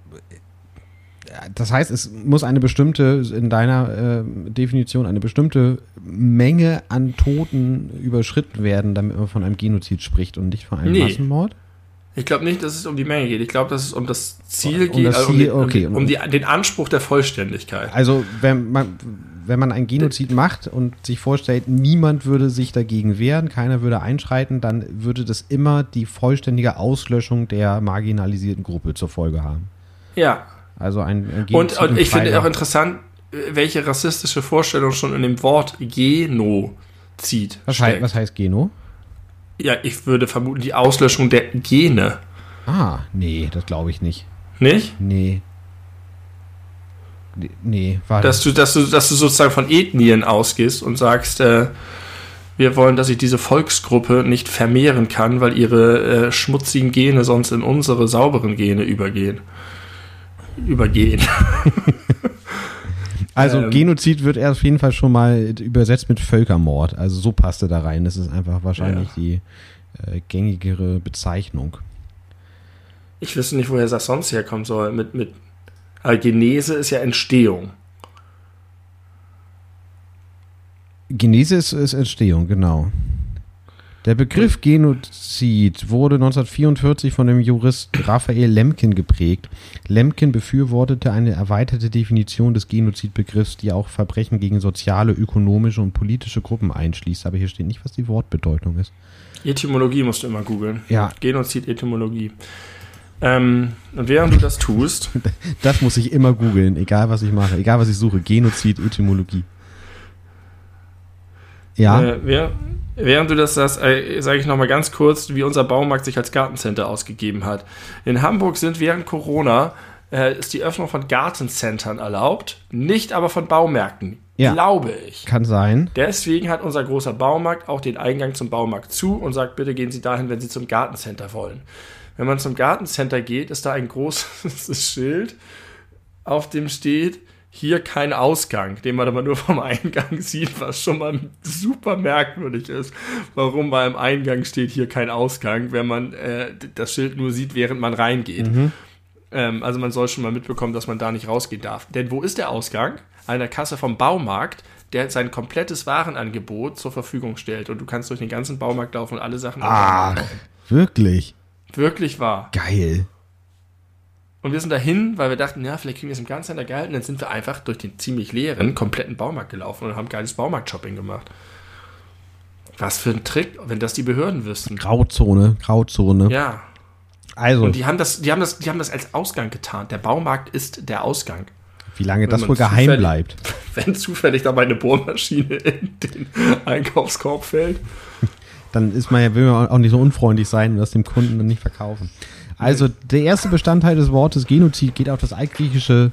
das heißt, es muss eine bestimmte, in deiner äh, Definition, eine bestimmte Menge an Toten überschritten werden, damit man von einem Genozid spricht und nicht von einem Nee. Massenmord? Ich glaube nicht, dass es um die Menge geht. Ich glaube, dass es um das Ziel Um geht, das also um, Ziel, die, okay. um, um die, den Anspruch der Vollständigkeit. Also, wenn man, wenn man einen Genozid macht und sich vorstellt, niemand würde sich dagegen wehren, keiner würde einschreiten, dann würde das immer die vollständige Auslöschung der marginalisierten Gruppe zur Folge haben. Ja. Also ein, ein Und, Genozid und im ich finde auch interessant, welche rassistische Vorstellung schon in dem Wort Genozid was, heißt, steckt. was heißt Geno? Ja, ich würde vermuten, die Auslöschung der Gene. Ah, nee, das glaube ich nicht. Nicht? Nee. Nee, war Dass du, dass du, dass du sozusagen von Ethnien ausgehst und sagst, äh, wir wollen, dass sich diese Volksgruppe nicht vermehren kann, weil ihre äh, schmutzigen Gene sonst in unsere sauberen Gene übergehen. Übergehen. Also ähm, Genozid wird erst auf jeden Fall schon mal übersetzt mit Völkermord. Also so passte da rein. Das ist einfach wahrscheinlich die äh, gängigere Bezeichnung. Ich wüsste nicht, woher das sonst herkommen soll. Mit, mit aber Genese ist ja Entstehung. Genese ist, ist Entstehung, genau. Der Begriff Genozid wurde 1944 von dem Jurist Raphael Lemkin geprägt. Lemkin befürwortete eine erweiterte Definition des Genozidbegriffs, die auch Verbrechen gegen soziale, ökonomische und politische Gruppen einschließt. Aber hier steht nicht, was die Wortbedeutung ist. Etymologie musst du immer googeln. Ja, Genozid, Etymologie. Ähm, und während du das tust, das muss ich immer googeln, egal was ich mache, egal was ich suche. Genozid, Etymologie. Ja, äh, während du das sagst, äh, sage ich nochmal ganz kurz, wie unser Baumarkt sich als Gartencenter ausgegeben hat. In Hamburg sind während Corona äh, ist die Öffnung von Gartencentern erlaubt, nicht aber von Baumärkten. Ja. Glaube ich. kann sein. Deswegen hat unser großer Baumarkt auch den Eingang zum Baumarkt zu und sagt, bitte gehen Sie dahin, wenn Sie zum Gartencenter wollen. Wenn man zum Gartencenter geht, ist da ein großes Schild, auf dem steht, hier kein Ausgang, den man aber nur vom Eingang sieht, was schon mal super merkwürdig ist, warum beim Eingang steht hier kein Ausgang, wenn man äh, das Schild nur sieht, während man reingeht. Ähm, also man soll schon mal mitbekommen, dass man da nicht rausgehen darf. Denn wo ist der Ausgang? An der Kasse vom Baumarkt, der sein komplettes Warenangebot zur Verfügung stellt. Und du kannst durch den ganzen Baumarkt laufen und alle Sachen Ach, wirklich Wirklich wahr. geil. Und wir sind dahin, weil wir dachten, ja, vielleicht kriegen wir es im Gartencenter geil. Und dann sind wir einfach durch den ziemlich leeren, kompletten Baumarkt gelaufen und haben geiles Baumarkt-Shopping gemacht. Was für ein Trick, wenn das die Behörden wüssten. Grauzone, Grauzone. Ja. Also, Und die haben das, die haben das, die haben das als Ausgang getan. Der Baumarkt ist der Ausgang. Wie lange das wohl geheim bleibt. Wenn zufällig dabei eine Bohrmaschine in den Einkaufskorb fällt. Dann ist man ja, will man auch nicht so unfreundlich sein und das dem Kunden dann nicht verkaufen. Also der erste Bestandteil des Wortes Genozid geht auf das altgriechische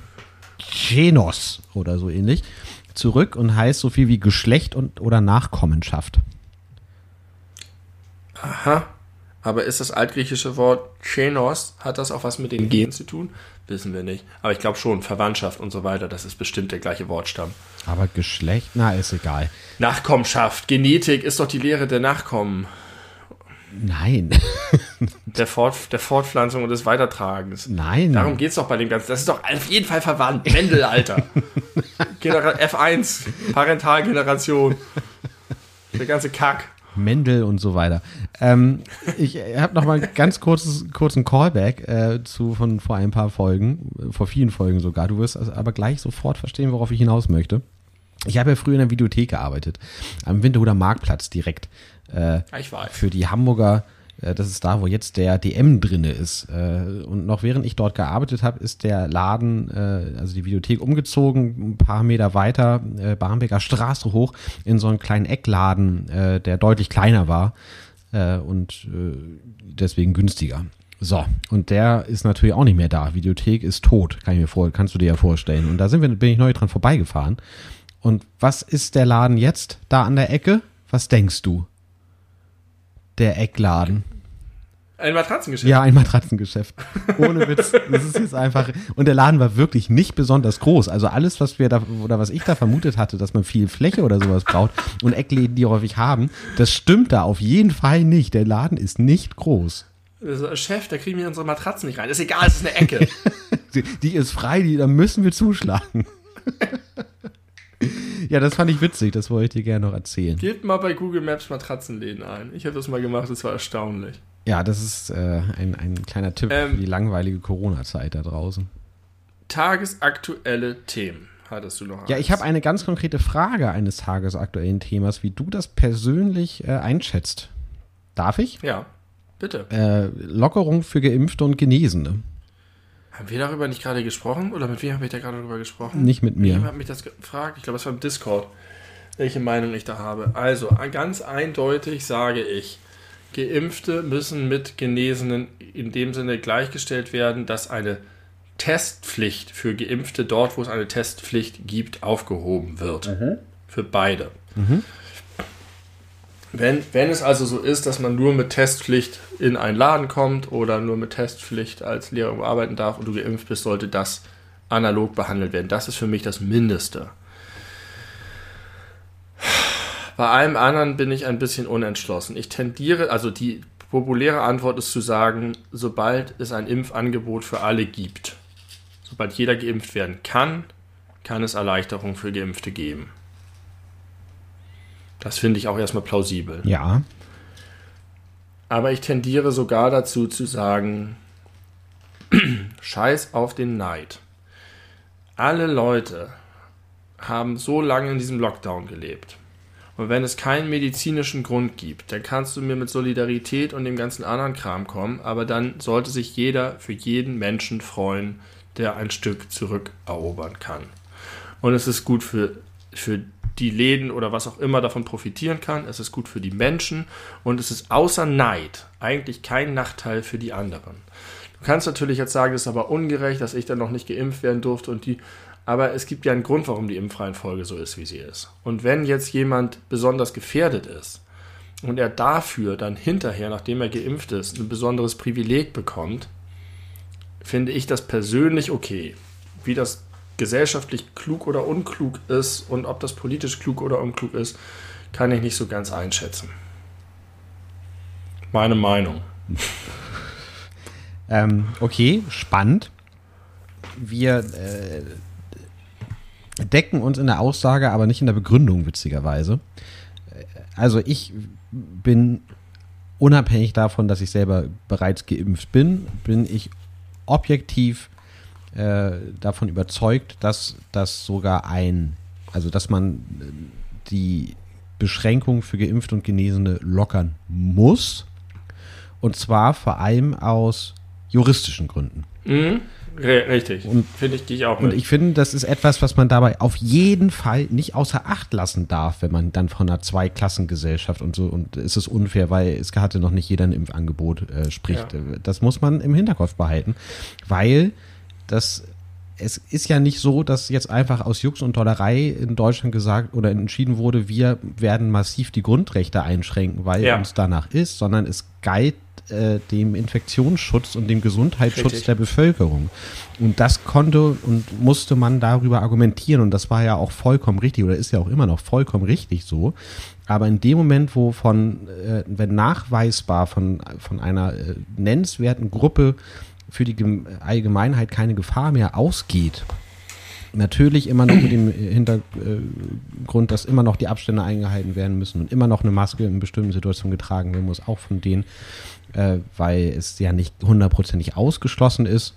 Genos oder so ähnlich zurück und heißt so viel wie Geschlecht und oder Nachkommenschaft. Aha. Aber ist das altgriechische Wort Chenos, hat das auch was mit den Gen zu tun? Wissen wir nicht. Aber ich glaube schon, Verwandtschaft und so weiter, das ist bestimmt der gleiche Wortstamm. Aber Geschlecht, na, ist egal. Nachkommenschaft, Genetik ist doch die Lehre der Nachkommen. Nein. der, Fort, der Fortpflanzung und des Weitertragens. Nein. Darum geht es doch bei dem Ganzen. Das ist doch auf jeden Fall verwandt. Mendel, Alter. F1, Parentalgeneration. Der ganze Kack. Mendel und so weiter. Ähm, ich habe noch mal ganz kurzes, kurzen Callback äh, zu von vor ein paar Folgen, vor vielen Folgen sogar. Du wirst also aber gleich sofort verstehen, worauf ich hinaus möchte. Ich habe ja früher in der Videothek gearbeitet, am Winterhuder Marktplatz direkt. Äh, ich weiß. Für die Hamburger äh, das ist da, wo jetzt der DM drinne ist. Äh, und noch während ich dort gearbeitet habe, ist der Laden, äh, also die Videothek, umgezogen, ein paar Meter weiter, Barmbeker Straße hoch, in so einen kleinen Eckladen, der deutlich kleiner war und deswegen günstiger. So, und der ist natürlich auch nicht mehr da. Videothek ist tot, kann ich mir vor, kannst du dir ja vorstellen. Und da sind wir, bin ich neu dran vorbeigefahren. Und was ist der Laden jetzt da an der Ecke? Was denkst du? Der Eckladen. Ein Matratzengeschäft? Ja, ein Matratzengeschäft. Ohne Witz. Das ist jetzt einfach. Und der Laden war wirklich nicht besonders groß. Also alles, was wir da, oder was ich da vermutet hatte, dass man viel Fläche oder sowas braucht und Eckläden, die häufig haben, das stimmt da auf jeden Fall nicht. Der Laden ist nicht groß. Also, Chef, da kriegen wir unsere Matratzen nicht rein. Ist egal, es ist eine Ecke. die, die ist frei, die, da müssen wir zuschlagen. ja, das fand ich witzig, das wollte ich dir gerne noch erzählen. Gebt mal bei Google Maps Matratzenläden ein. Ich habe das mal gemacht, das war erstaunlich. Ja, das ist äh, ein, ein kleiner Tipp ähm, für die langweilige Corona-Zeit da draußen. Tagesaktuelle Themen hattest du noch? Ja, ich habe eine ganz konkrete Frage eines tagesaktuellen Themas, wie du das persönlich äh, einschätzt. Darf ich? Ja, bitte. Äh, Lockerung für Geimpfte und Genesene. Haben wir darüber nicht gerade gesprochen? Oder mit wem habe ich da gerade darüber gesprochen? Nicht mit mir. Wem hat mich das gefragt? Ich glaube, es war im Discord, welche Meinung ich da habe. Also, ganz eindeutig sage ich, Geimpfte müssen mit Genesenen in dem Sinne gleichgestellt werden, dass eine Testpflicht für Geimpfte dort, wo es eine Testpflicht gibt, aufgehoben wird. Mhm. Für beide. Mhm. Wenn, wenn es also so ist, dass man nur mit Testpflicht in einen Laden kommt oder nur mit Testpflicht als Lehrer arbeiten darf und du geimpft bist, sollte das analog behandelt werden. Das ist für mich das Mindeste. Bei allem anderen bin ich ein bisschen unentschlossen. Ich tendiere, also die populäre Antwort ist zu sagen, sobald es ein Impfangebot für alle gibt, sobald jeder geimpft werden kann, kann es Erleichterung für Geimpfte geben. Das finde ich auch erstmal plausibel. Ja. Aber ich tendiere sogar dazu zu sagen, scheiß auf den Neid. Alle Leute haben so lange in diesem Lockdown gelebt. Und wenn es keinen medizinischen Grund gibt, dann kannst du mir mit Solidarität und dem ganzen anderen Kram kommen, aber dann sollte sich jeder für jeden Menschen freuen, der ein Stück zurückerobern kann. Und es ist gut für, für die Läden oder was auch immer davon profitieren kann. Es ist gut für die Menschen und es ist außer Neid eigentlich kein Nachteil für die anderen. Du kannst natürlich jetzt sagen, es ist aber ungerecht, dass ich dann noch nicht geimpft werden durfte und die. Aber es gibt ja einen Grund, warum die Impfreihenfolge so ist, wie sie ist. Und wenn jetzt jemand besonders gefährdet ist und er dafür dann hinterher, nachdem er geimpft ist, ein besonderes Privileg bekommt, finde ich das persönlich okay. Wie das gesellschaftlich klug oder unklug ist und ob das politisch klug oder unklug ist, kann ich nicht so ganz einschätzen. Meine Meinung. ähm, okay, spannend. Wir äh, decken uns in der Aussage, aber nicht in der Begründung, witzigerweise. Also ich bin unabhängig davon, dass ich selber bereits geimpft bin, bin ich objektiv äh, davon überzeugt, dass das sogar ein, also dass man äh, die Beschränkung für Geimpfte und Genesene lockern muss. Und zwar vor allem aus juristischen Gründen. Mhm. Richtig. Finde ich, gehe ich auch mit. Und ich finde, das ist etwas, was man dabei auf jeden Fall nicht außer Acht lassen darf, wenn man dann von einer Zweiklassengesellschaft und so, und es ist unfair, weil es hatte noch nicht jeder ein Impfangebot äh, spricht. Ja. Das muss man im Hinterkopf behalten, weil das es ist ja nicht so, dass jetzt einfach aus Jux und Dollerei in Deutschland gesagt oder entschieden wurde, wir werden massiv die Grundrechte einschränken, weil ja. uns danach ist, sondern es galt äh, dem Infektionsschutz und dem Gesundheitsschutz Richtig. der Bevölkerung. Und das konnte und musste man darüber argumentieren und das war ja auch vollkommen richtig oder ist ja auch immer noch vollkommen richtig so. Aber in dem Moment, wo von, äh, wenn nachweisbar von, von einer äh, nennenswerten Gruppe für die Allgemeinheit keine Gefahr mehr ausgeht, Natürlich immer noch mit dem Hintergrund, dass immer noch die Abstände eingehalten werden müssen und immer noch eine Maske in bestimmten Situationen getragen werden muss, auch von denen, äh, weil es ja nicht hundertprozentig ausgeschlossen ist,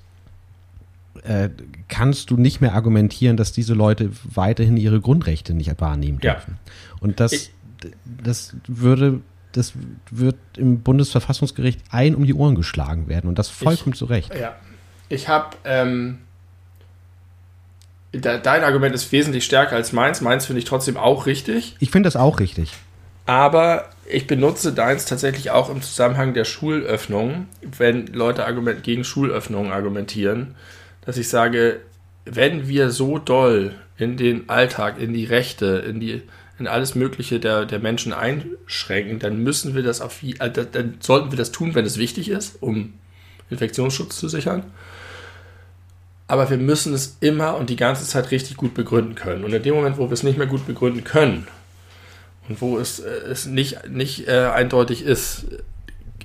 äh, kannst du nicht mehr argumentieren, dass diese Leute weiterhin ihre Grundrechte nicht wahrnehmen dürfen. Ja. Und das, ich, das würde, das wird im Bundesverfassungsgericht ein um die Ohren geschlagen werden und das vollkommen ich, zu Recht. Ja. Ich habe ähm, dein Argument ist wesentlich stärker als meins. Meins finde ich trotzdem auch richtig. Ich finde das auch richtig. Aber ich benutze deins tatsächlich auch im Zusammenhang der Schulöffnung, wenn Leute argument gegen Schulöffnungen argumentieren, dass ich sage, wenn wir so doll in den Alltag, in die Rechte, in die in alles Mögliche der, der Menschen einschränken, dann müssen wir das auf äh, dann sollten wir das tun, wenn es wichtig ist, um Infektionsschutz zu sichern aber wir müssen es immer und die ganze Zeit richtig gut begründen können. Und in dem Moment, wo wir es nicht mehr gut begründen können und wo es, äh, es nicht, nicht äh, eindeutig ist,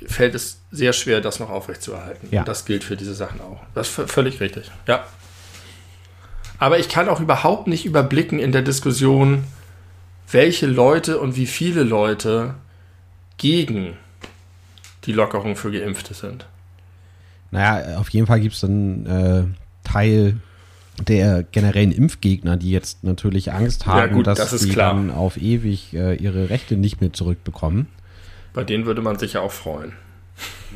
fällt es sehr schwer, das noch aufrechtzuerhalten. Ja. Und das gilt für diese Sachen auch. Das ist völlig richtig. Ja. Aber ich kann auch überhaupt nicht überblicken in der Diskussion, welche Leute und wie viele Leute gegen die Lockerung für Geimpfte sind. Naja, auf jeden Fall gibt es dann äh, Teil der generellen Impfgegner, die jetzt natürlich Angst haben, ja, gut, dass das sie klar. dann auf ewig äh, ihre Rechte nicht mehr zurückbekommen. Bei denen würde man sich ja auch freuen.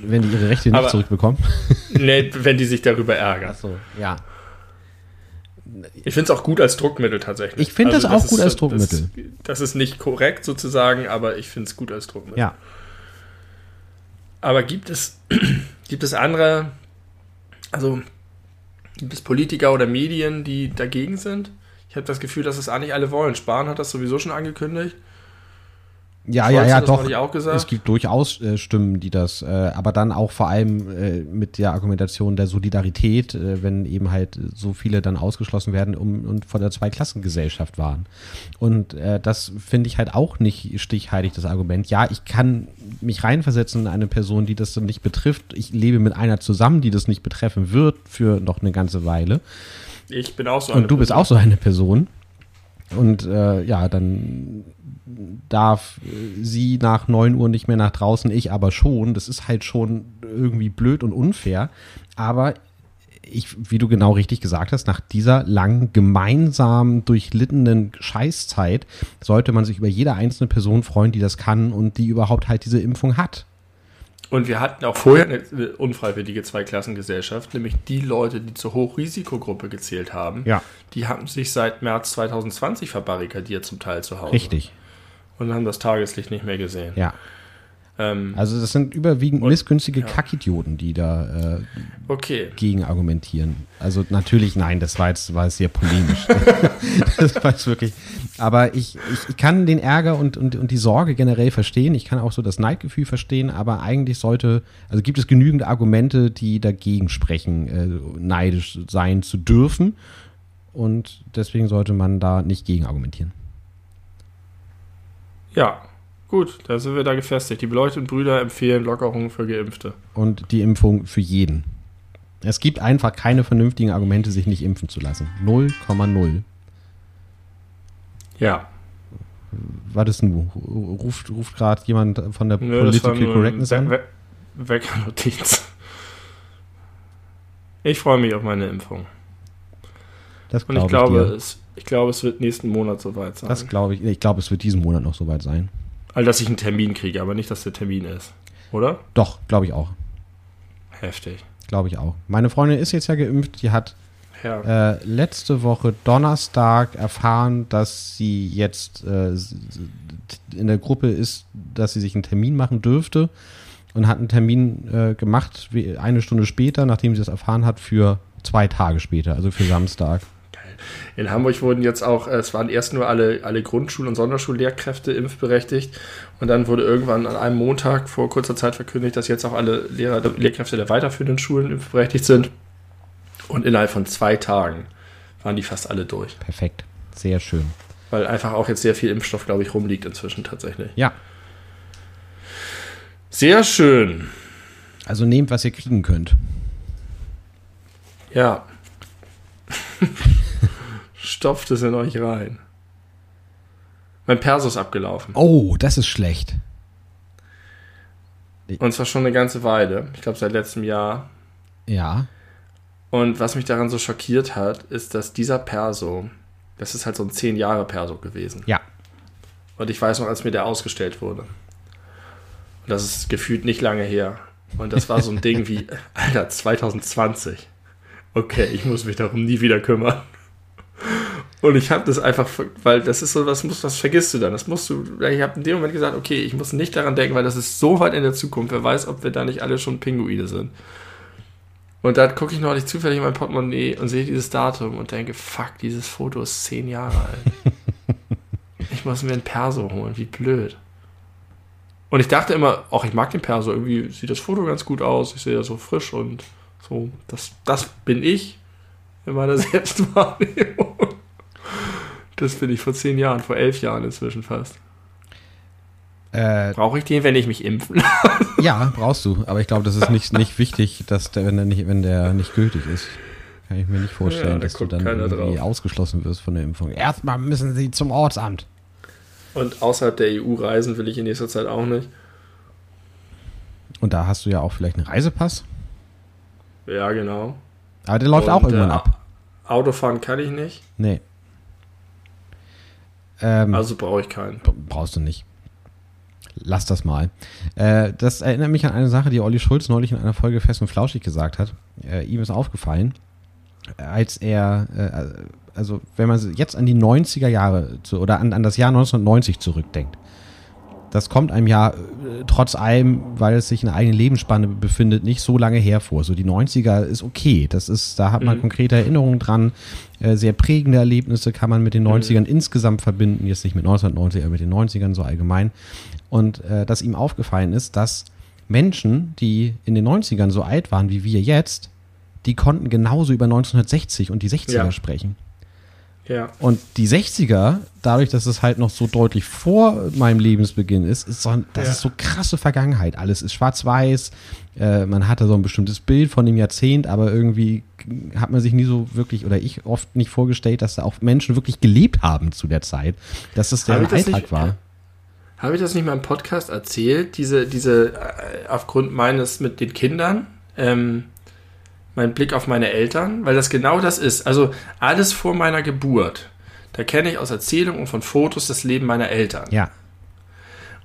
Wenn die ihre Rechte nicht Aber, zurückbekommen? nee, wenn die sich darüber ärgern. Ach so, ja. Ich finde es auch gut als Druckmittel tatsächlich. Ich finde also, das auch gut ist, als Druckmittel. Das, das, ist nicht korrekt sozusagen, aber ich finde es gut als Druckmittel. Ja. Aber gibt es, gibt es andere, also Gibt es Politiker oder Medien, die dagegen sind? Ich habe das Gefühl, dass es eigentlich alle wollen. Spahn hat das sowieso schon angekündigt. Ja, Scholz ja, ja, doch. Es gibt durchaus äh, Stimmen, die das, äh, aber dann auch vor allem äh, mit der Argumentation der Solidarität, äh, wenn eben halt so viele dann ausgeschlossen werden um, und von der Zweiklassengesellschaft waren. Und äh, das finde ich halt auch nicht stichhaltig, das Argument. Ja, ich kann mich reinversetzen in eine Person, die das dann nicht betrifft. Ich lebe mit einer zusammen, die das nicht betreffen wird für noch eine ganze Weile. Ich bin auch so eine Und du Person. bist auch so eine Person. Und äh, ja, dann darf sie nach 9 Uhr nicht mehr nach draußen, ich aber schon. Das ist halt schon irgendwie blöd und unfair. Aber ich, wie du genau richtig gesagt hast, nach dieser langen, gemeinsam durchlittenen Scheißzeit sollte man sich über jede einzelne Person freuen, die das kann und die überhaupt halt diese Impfung hat. Und wir hatten auch vorher eine unfreiwillige Zweiklassengesellschaft, nämlich die Leute, die zur Hochrisikogruppe gezählt haben. Ja. Die haben sich seit März 2020 verbarrikadiert, zum Teil zu Hause. Richtig. Und haben das Tageslicht nicht mehr gesehen. Ja. Ähm, also das sind überwiegend und, missgünstige ja. Kackidioten, die da äh, okay. gegen argumentieren. Also natürlich, nein, das war jetzt war sehr polemisch. das war jetzt wirklich. Aber ich, ich, ich, kann den Ärger und, und, und die Sorge generell verstehen. Ich kann auch so das Neidgefühl verstehen, aber eigentlich sollte, also gibt es genügend Argumente, die dagegen sprechen, äh, neidisch sein zu dürfen. Und deswegen sollte man da nicht gegen argumentieren. Ja, Gut, da sind wir da gefestigt. Die beleuchteten Brüder empfehlen Lockerungen für Geimpfte. Und die Impfung für jeden. Es gibt einfach keine vernünftigen Argumente, sich nicht impfen zu lassen. 0,0. Ja. Was ist denn? Ruft, ruft gerade jemand von der Nö, Political Correctness an? We Weckernotiz. Ich freue mich auf meine Impfung. Das Und ich glaube, ich, es, ich glaube, es wird nächsten Monat soweit sein. Das glaube ich. Ich glaube, es wird diesen Monat noch soweit sein. Also, dass ich einen Termin kriege, aber nicht, dass der Termin ist. Oder? Doch, glaube ich auch. Heftig. glaube ich auch. Meine Freundin ist jetzt ja geimpft, die hat ja. äh, letzte Woche Donnerstag erfahren, dass sie jetzt äh, in der Gruppe ist, dass sie sich einen Termin machen dürfte und hat einen Termin äh, gemacht, eine Stunde später, nachdem sie das erfahren hat, für zwei Tage später, also für Samstag. In Hamburg wurden jetzt auch, äh, es waren erst nur alle, alle Grundschul- und Sonderschullehrkräfte impfberechtigt und dann wurde irgendwann an einem Montag vor kurzer Zeit verkündigt, dass jetzt auch alle Lehrer, Lehrkräfte der weiterführenden Schulen impfberechtigt sind. Und innerhalb von zwei Tagen waren die fast alle durch. Perfekt. Sehr schön. Weil einfach auch jetzt sehr viel Impfstoff, glaube ich, rumliegt inzwischen tatsächlich. Ja. Sehr schön. Also nehmt, was ihr kriegen könnt. Ja. Stopft es in euch rein. Mein Perso ist abgelaufen. Oh, das ist schlecht. Und zwar schon eine ganze Weile. Ich glaube, seit letztem Jahr. Ja. Und was mich daran so schockiert hat, ist, dass dieser Perso, das ist halt so ein 10 Jahre Perso gewesen. Ja. Und ich weiß noch, als mir der ausgestellt wurde. Und das ist gefühlt nicht lange her. Und das war so ein Ding wie, Alter, 2020. Okay, ich muss mich darum nie wieder kümmern. Und ich habe das einfach, weil das ist so, was, muss, was vergisst du dann? Das musst du, ich habe in dem Moment gesagt, okay, ich muss nicht daran denken, weil das ist so weit in der Zukunft. Wer weiß, ob wir da nicht alle schon Pinguine sind. Und da gucke ich neulich zufällig in mein Portemonnaie und sehe dieses Datum und denke, fuck, dieses Foto ist zehn Jahre alt. ich muss mir ein Perso holen, wie blöd. Und ich dachte immer, auch ich mag den Perso, irgendwie sieht das Foto ganz gut aus, ich sehe ja so frisch und so, das, das bin ich in meiner Selbstwahrnehmung. Das bin ich vor zehn Jahren, vor elf Jahren inzwischen fast. Äh, Brauche ich den, wenn ich mich impfen lasse? Ja, brauchst du. Aber ich glaube, das ist nicht, nicht wichtig, dass der, wenn der nicht, wenn der nicht gültig ist. Kann ich mir nicht vorstellen, ja, dass du dann irgendwie drauf. ausgeschlossen wirst von der Impfung. Erstmal müssen sie zum Ortsamt. Und außerhalb der EU reisen will ich in nächster Zeit auch nicht. Und da hast du ja auch vielleicht einen Reisepass. Ja, genau. Aber der läuft Und, auch irgendwann äh, ab. Autofahren kann ich nicht. Nee. Ähm, also brauche ich keinen. Brauchst du nicht. Lass das mal. Äh, das erinnert mich an eine Sache, die Olli Schulz neulich in einer Folge Fest und Flauschig gesagt hat. Äh, ihm ist aufgefallen, als er, äh, also wenn man jetzt an die 90er Jahre zu, oder an, an das Jahr 1990 zurückdenkt, das kommt einem ja äh, trotz allem, weil es sich in einer eigenen Lebensspanne befindet, nicht so lange hervor. So die 90er ist okay. Das ist, da hat man mhm. konkrete Erinnerungen dran. Äh, sehr prägende Erlebnisse kann man mit den 90ern mhm. insgesamt verbinden. Jetzt nicht mit 1990, aber mit den 90ern so allgemein. Und äh, dass ihm aufgefallen ist, dass Menschen, die in den 90ern so alt waren wie wir jetzt, die konnten genauso über 1960 und die 60er ja. sprechen. Ja. Und die 60er, dadurch, dass es halt noch so deutlich vor meinem Lebensbeginn ist, ist so, das ja. ist so krasse Vergangenheit. Alles ist schwarz-weiß. Äh, man hatte so ein bestimmtes Bild von dem Jahrzehnt, aber irgendwie hat man sich nie so wirklich oder ich oft nicht vorgestellt, dass da auch Menschen wirklich gelebt haben zu der Zeit, dass das der Alltag nicht, war. Habe ich das nicht mal im Podcast erzählt? Diese, diese, äh, aufgrund meines mit den Kindern, ähm, mein Blick auf meine Eltern, weil das genau das ist. Also alles vor meiner Geburt. Da kenne ich aus Erzählungen und von Fotos das Leben meiner Eltern. Ja.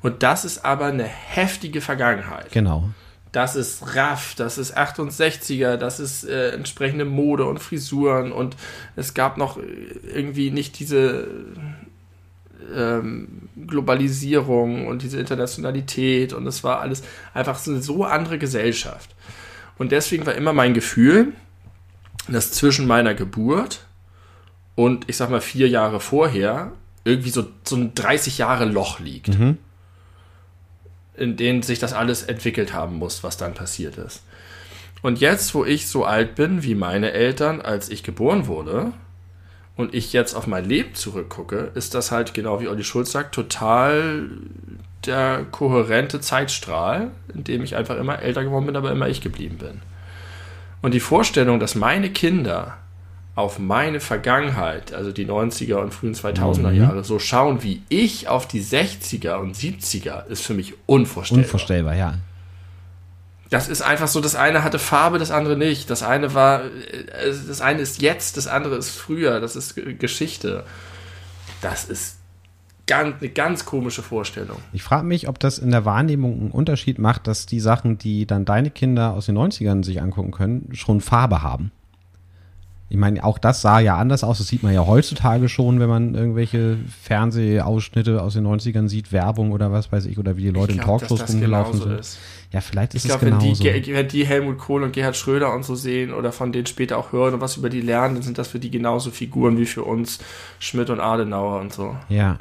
Und das ist aber eine heftige Vergangenheit. Genau. Das ist Raff, das ist 68er, das ist äh, entsprechende Mode und Frisuren und es gab noch irgendwie nicht diese ähm, Globalisierung und diese Internationalität und es war alles einfach so eine so andere Gesellschaft. Und deswegen war immer mein Gefühl, dass zwischen meiner Geburt und ich sag mal vier Jahre vorher irgendwie so, so ein 30 Jahre Loch liegt, mhm. in dem sich das alles entwickelt haben muss, was dann passiert ist. Und jetzt, wo ich so alt bin wie meine Eltern, als ich geboren wurde, und ich jetzt auf mein Leben zurückgucke, ist das halt genau wie Olli Schulz sagt, total der kohärente Zeitstrahl, in dem ich einfach immer älter geworden bin, aber immer ich geblieben bin. Und die Vorstellung, dass meine Kinder auf meine Vergangenheit, also die 90er und frühen 2000er mhm. Jahre, so schauen wie ich auf die 60er und 70er, ist für mich unvorstellbar. Unvorstellbar, ja. Das ist einfach so, das eine hatte Farbe, das andere nicht. Das eine war, äh, das eine ist jetzt, das andere ist früher, das ist Geschichte. Das ist ganz, eine ganz komische Vorstellung. Ich frage mich, ob das in der Wahrnehmung einen Unterschied macht, dass die Sachen, die dann deine Kinder aus den 90ern sich angucken können, schon Farbe haben. Ich meine, auch das sah ja anders aus. Das sieht man ja heutzutage schon, wenn man irgendwelche Fernsehausschnitte aus den 90ern sieht, Werbung oder was weiß ich, oder wie die Leute Ich in glaub, Talkshows rumgelaufen sind. ist. Ja, vielleicht ist Ich es glaube, wenn, die, genauso. Ge- wenn die Helmut Kohl und Gerhard Schröder und so sehen oder von denen später auch hören und was über die lernen, dann sind das für die genauso Figuren wie für uns Schmidt und Adenauer und so. Ja.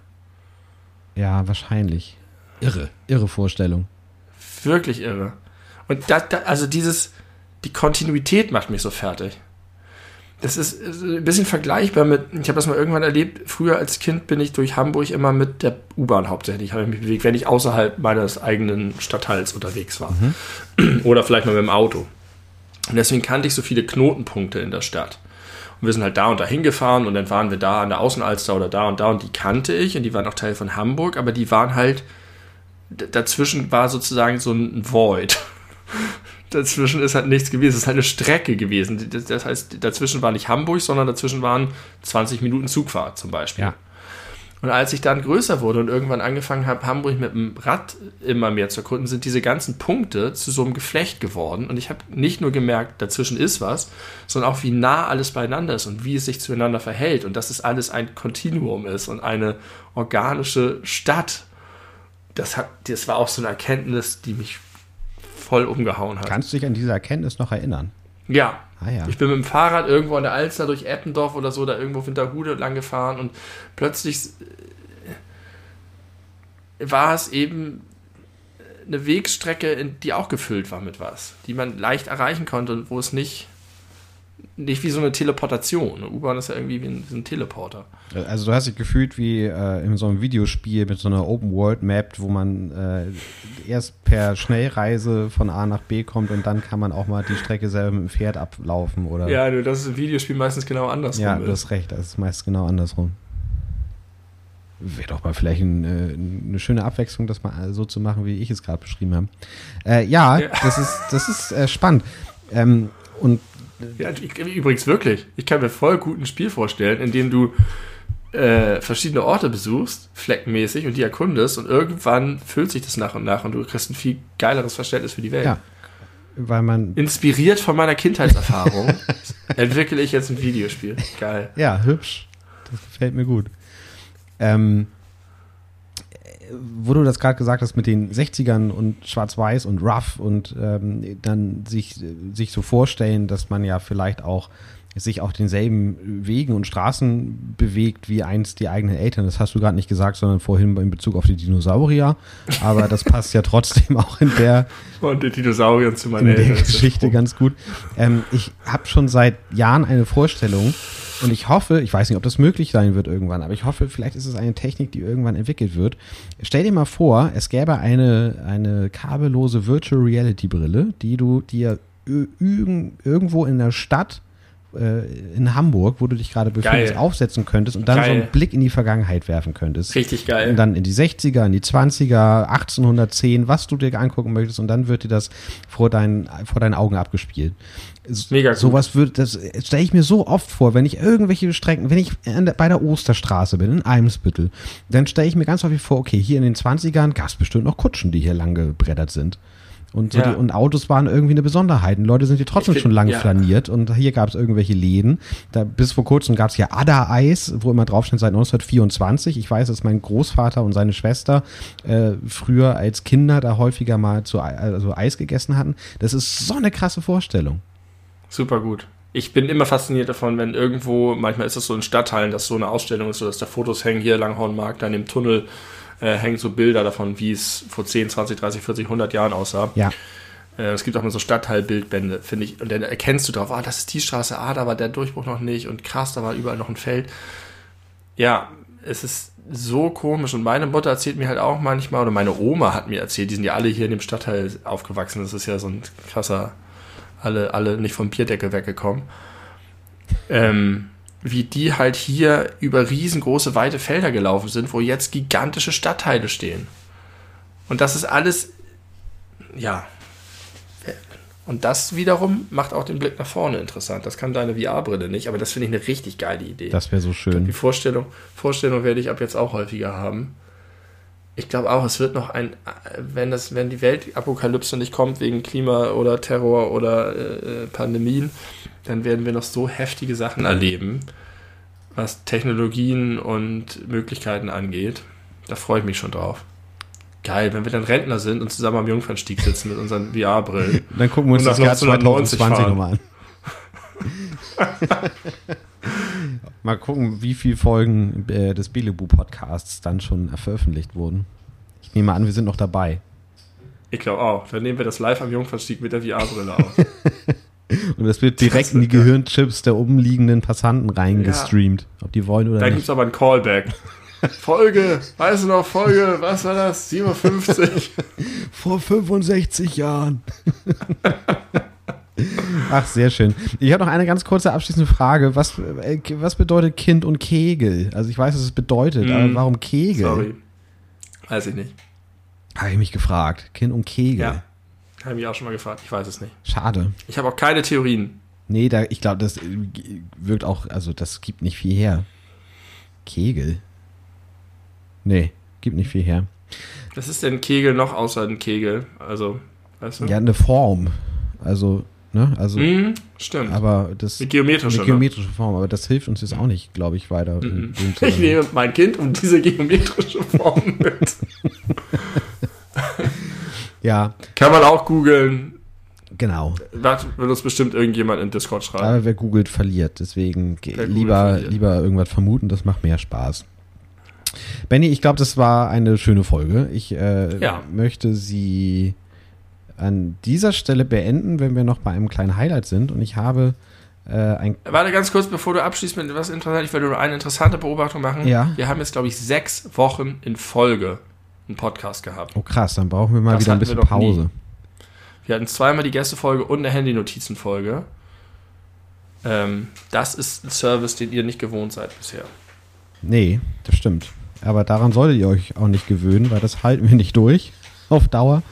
Ja, wahrscheinlich. Irre. Irre Vorstellung. Wirklich irre. Und da, da, also dieses, die Kontinuität macht mich so fertig. Das ist ist ein bisschen vergleichbar mit, ich habe das mal irgendwann erlebt, früher als Kind bin ich durch Hamburg immer mit der U-Bahn hauptsächlich, habe ich mich bewegt, wenn ich außerhalb meines eigenen Stadtteils unterwegs war. Oder vielleicht mal mit dem Auto. Und deswegen kannte ich so viele Knotenpunkte in der Stadt. Und wir sind halt da und da hingefahren und dann waren wir da an der Außenalster oder da und da und die kannte ich und die waren auch Teil von Hamburg, aber die waren halt, dazwischen war sozusagen so ein Void. dazwischen ist halt nichts gewesen, es ist halt eine Strecke gewesen. Das, das heißt, dazwischen war nicht Hamburg, sondern dazwischen waren 20 Minuten Zugfahrt zum Beispiel. Ja. Und als ich dann größer wurde und irgendwann angefangen habe, Hamburg mit dem Rad immer mehr zu erkunden, sind diese ganzen Punkte zu so einem Geflecht geworden. Und ich habe nicht nur gemerkt, dazwischen ist was, sondern auch, wie nah alles beieinander ist und wie es sich zueinander verhält. Und dass es alles ein Kontinuum ist und eine organische Stadt. Das, hat, das war auch so eine Erkenntnis, die mich voll umgehauen hat. Kannst du dich an diese Erkenntnis noch erinnern? Ja. Ah ja. Ich bin mit dem Fahrrad irgendwo an der Alster durch Eppendorf oder so, da irgendwo Winterhude lang gefahren und plötzlich äh, war es eben eine Wegstrecke, die auch gefüllt war mit was, die man leicht erreichen konnte und wo es nicht, nicht wie so eine Teleportation. Eine U-Bahn ist ja irgendwie wie ein, wie ein Teleporter. Also du hast dich gefühlt wie äh, in so einem Videospiel mit so einer Open World Map, wo man äh, erst per Schnellreise von A nach B kommt und dann kann man auch mal die Strecke selber mit dem Pferd ablaufen oder Ja, nur das ist im Videospiel meistens genau andersrum. Ja, du ist. hast recht, das ist meist genau andersrum. Wäre doch mal vielleicht ein, äh, eine schöne Abwechslung, das mal so zu machen, wie ich es gerade beschrieben habe. Äh, ja, Ja. das ist, das ist äh, spannend. Ähm, und Ja, ich, übrigens wirklich. Ich kann mir voll gut ein Spiel vorstellen, in dem du äh, verschiedene Orte besuchst, fleckenmäßig, und die erkundest und irgendwann füllt sich das nach und nach und du kriegst ein viel geileres Verständnis für die Welt. ja, weil man, Inspiriert von meiner Kindheitserfahrung entwickle ich jetzt ein Videospiel. Geil. ja, hübsch. Das gefällt mir gut. Ähm, äh, wo du das gerade gesagt hast mit den 60ern und Schwarz-Weiß und Rough und ähm, dann sich, sich so vorstellen, dass man ja vielleicht auch sich auf denselben Wegen und Straßen bewegt wie einst die eigenen Eltern. Das hast du gerade nicht gesagt, sondern vorhin in Bezug auf die Dinosaurier. Aber das passt ja trotzdem auch in der, Und die Dinosaurier zu meinen in der Eltern. Geschichte ganz gut. Ähm, ich habe schon seit Jahren eine Vorstellung und ich hoffe, ich weiß nicht, ob das möglich sein wird irgendwann, aber ich hoffe, vielleicht ist es eine Technik, die irgendwann entwickelt wird. Stell dir mal vor, es gäbe eine, eine kabellose Virtual Reality Brille, die du dir irgendwo in der Stadt äh, in Hamburg, wo du dich gerade befindest, Geil. aufsetzen könntest und dann so Geil. einen Blick in die Vergangenheit werfen könntest. Richtig geil. Und dann in die 60er, in die 20er, 1810, was du dir angucken möchtest und dann wird dir das vor deinen, vor deinen Augen abgespielt. Mega gut. Sowas wird, das stelle ich mir so oft vor, wenn ich irgendwelche Strecken, wenn ich der, bei der Osterstraße bin, in Eimsbüttel, dann stelle ich mir ganz häufig vor, okay, hier in den 20ern gab es bestimmt noch Kutschen, die hier lang gebrettert sind. Und, so Ja. die, und Autos waren irgendwie eine Besonderheit. Und Leute sind hier trotzdem find- schon lange ja. flaniert. Und hier gab es irgendwelche Läden. Da, bis vor kurzem gab es ja Ada-Eis, wo immer drauf stand seit 1924. Ich weiß, dass mein Großvater und seine Schwester äh, früher als Kinder da häufiger mal zu, also Eis gegessen hatten. Das ist so eine krasse Vorstellung. Super gut. Ich bin immer fasziniert davon, wenn irgendwo, manchmal ist es so in Stadtteilen, dass so eine Ausstellung ist, so dass da Fotos hängen, hier Langhornmarkt, da in dem Tunnel äh, hängen so Bilder davon, wie es vor 10, 20, 30, 40, 100 Jahren aussah. Ja. Äh, es gibt auch mal so Stadtteilbildbände, finde ich. Und dann erkennst du drauf, ah, das ist die Straße, ah, da war der Durchbruch noch nicht und krass, da war überall noch ein Feld. Ja, es ist so komisch. Und meine Mutter erzählt mir halt auch manchmal, oder meine Oma hat mir erzählt, die sind ja alle hier in dem Stadtteil aufgewachsen. Das ist ja so ein krasser, alle, alle nicht vom Bierdeckel weggekommen. Ähm, wie die halt hier über riesengroße, weite Felder gelaufen sind, wo jetzt gigantische Stadtteile stehen. Und das ist alles, ja, Und das wiederum macht auch den Blick nach vorne interessant. Das kann deine VR-Brille nicht, aber das finde ich eine richtig geile Idee. Das wäre so schön. Die Vorstellung, Vorstellung werde ich ab jetzt auch häufiger haben. Ich glaube auch, es wird noch ein, wenn das, wenn die Weltapokalypse nicht kommt wegen Klima oder Terror oder äh, Pandemien, dann werden wir noch so heftige Sachen erleben, was Technologien und Möglichkeiten angeht. Da freue ich mich schon drauf. Geil, wenn wir dann Rentner sind und zusammen am Jungfernstieg sitzen mit unseren VR-Brillen. Dann gucken wir uns das Jahr 2020 nochmal an. Mal gucken, wie viele Folgen äh, des Belebu-Podcasts dann schon veröffentlicht wurden. Ich nehme an, wir sind noch dabei. Ich glaube auch. Dann nehmen wir das live am Jungfernstieg mit der VR-Brille auf. Und das wird direkt das in die. Gehirnchips der umliegenden Passanten reingestreamt. Ja. Ob die wollen oder da nicht. Da gibt es aber ein Callback. Folge, weißt du noch, Folge, was war das? 57. Vor 65 Jahren. Ach, sehr schön. Ich habe noch eine ganz kurze abschließende Frage. Was, äh, was bedeutet Kind und Kegel? Also ich weiß, was es bedeutet, mm. aber warum Kegel? Sorry. Weiß ich nicht. Habe ich mich gefragt. Kind und Kegel. Ja. Habe ich mich auch schon mal gefragt. Ich weiß es nicht. Schade. Ich habe auch keine Theorien. Nee, da, ich glaube, das wirkt auch, also das gibt nicht viel her. Kegel. Nee, gibt nicht viel her. Was ist denn Kegel noch außer ein Kegel? Also, weißt du? Ja, eine Form. Also, ne? Also, mm, stimmt. Aber das. Eine geometrische. Eine geometrische Form, aber das hilft uns jetzt auch nicht, glaube ich, weiter. Mm ich nehme mein Kind um diese geometrische Form mit. ja. Kann man auch googeln. Genau. Da wird uns bestimmt irgendjemand in Discord schreiben. Aber wer googelt, verliert. Deswegen lieber, verliert. lieber irgendwas vermuten, das macht mehr Spaß. Benny, ich glaube, das war eine schöne Folge. Ich äh, ja. möchte sie an dieser Stelle beenden, wenn wir noch bei einem kleinen Highlight sind. Und ich habe äh, ein. Warte ganz kurz, bevor du abschließt mit was interessant. Ich werde nur eine interessante Beobachtung machen. Ja. Wir haben jetzt, glaube ich, sechs Wochen in Folge einen Podcast gehabt. Oh krass, dann brauchen wir mal das wieder ein bisschen Pause. Nie. Wir hatten zweimal die Gästefolge und eine Handy-Notizenfolge. Ähm, das ist ein Service, den ihr nicht gewohnt seid bisher. Nee, das stimmt. Aber daran solltet ihr euch auch nicht gewöhnen, weil das halten wir nicht durch auf Dauer.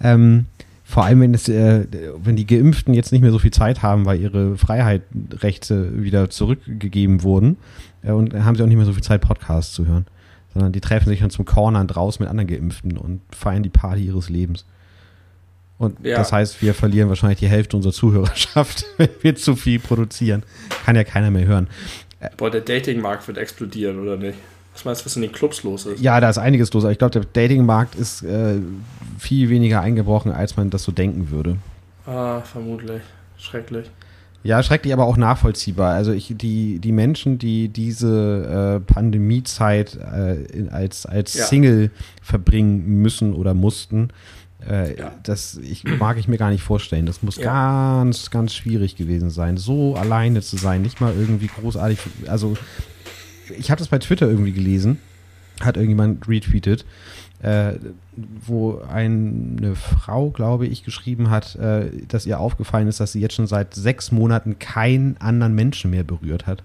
Ähm, vor allem, wenn, es, äh, wenn die Geimpften jetzt nicht mehr so viel Zeit haben, weil ihre Freiheitsrechte wieder zurückgegeben wurden. Äh, und haben sie auch nicht mehr so viel Zeit, Podcasts zu hören. Sondern die treffen sich dann zum Cornern draußen mit anderen Geimpften und feiern die Party ihres Lebens. Und ja. das heißt, wir verlieren wahrscheinlich die Hälfte unserer Zuhörerschaft, wenn wir zu viel produzieren. Kann ja keiner mehr hören. Boah, der Datingmarkt wird explodieren, oder nicht? Was meinst du, was in den Clubs los ist? Ja, da ist einiges los. ich glaube, der Datingmarkt ist äh, viel weniger eingebrochen, als man das so denken würde. Ah, vermutlich. Schrecklich. Ja, schrecklich, aber auch nachvollziehbar. Also ich, die, die Menschen, die diese äh, Pandemiezeit äh, als, als ja. Single verbringen müssen oder mussten, äh, ja. das ich, mag ich mir gar nicht vorstellen. Das muss ja. ganz, ganz schwierig gewesen sein, so alleine zu sein, nicht mal irgendwie großartig. Also ich habe das bei Twitter irgendwie gelesen, hat irgendjemand retweetet, äh, wo eine Frau, glaube ich, geschrieben hat, äh, dass ihr aufgefallen ist, dass sie jetzt schon seit sechs Monaten keinen anderen Menschen mehr berührt hat.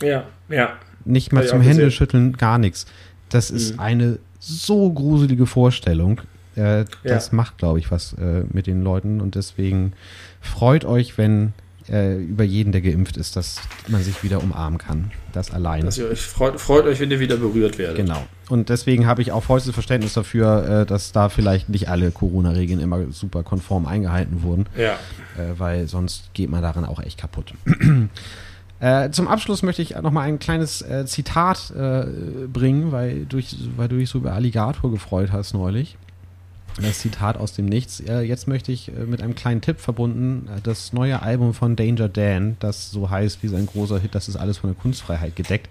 Ja, ja. Nicht mal zum Händeschütteln, gar nichts. Das ist mhm. eine so gruselige Vorstellung. Äh, das ja. macht, glaube ich, was äh, mit den Leuten und deswegen freut euch, wenn äh, über jeden, der geimpft ist, dass man sich wieder umarmen kann. Das allein. Dass ihr euch freut, freut euch, wenn ihr wieder berührt werdet. Genau. Und deswegen habe ich auch vollstes Verständnis dafür, äh, dass da vielleicht nicht alle Corona-Regeln immer super konform eingehalten wurden. Ja. Äh, weil sonst geht man daran auch echt kaputt. Äh, zum Abschluss möchte ich noch mal ein kleines äh, Zitat bringen, weil, durch, weil du dich so über Alligator gefreut hast neulich. Das Zitat aus dem Nichts. Jetzt möchte ich äh, mit einem kleinen Tipp verbunden äh, das neue Album von Danger Dan, das so heißt wie sein großer Hit, das ist alles von der Kunstfreiheit gedeckt.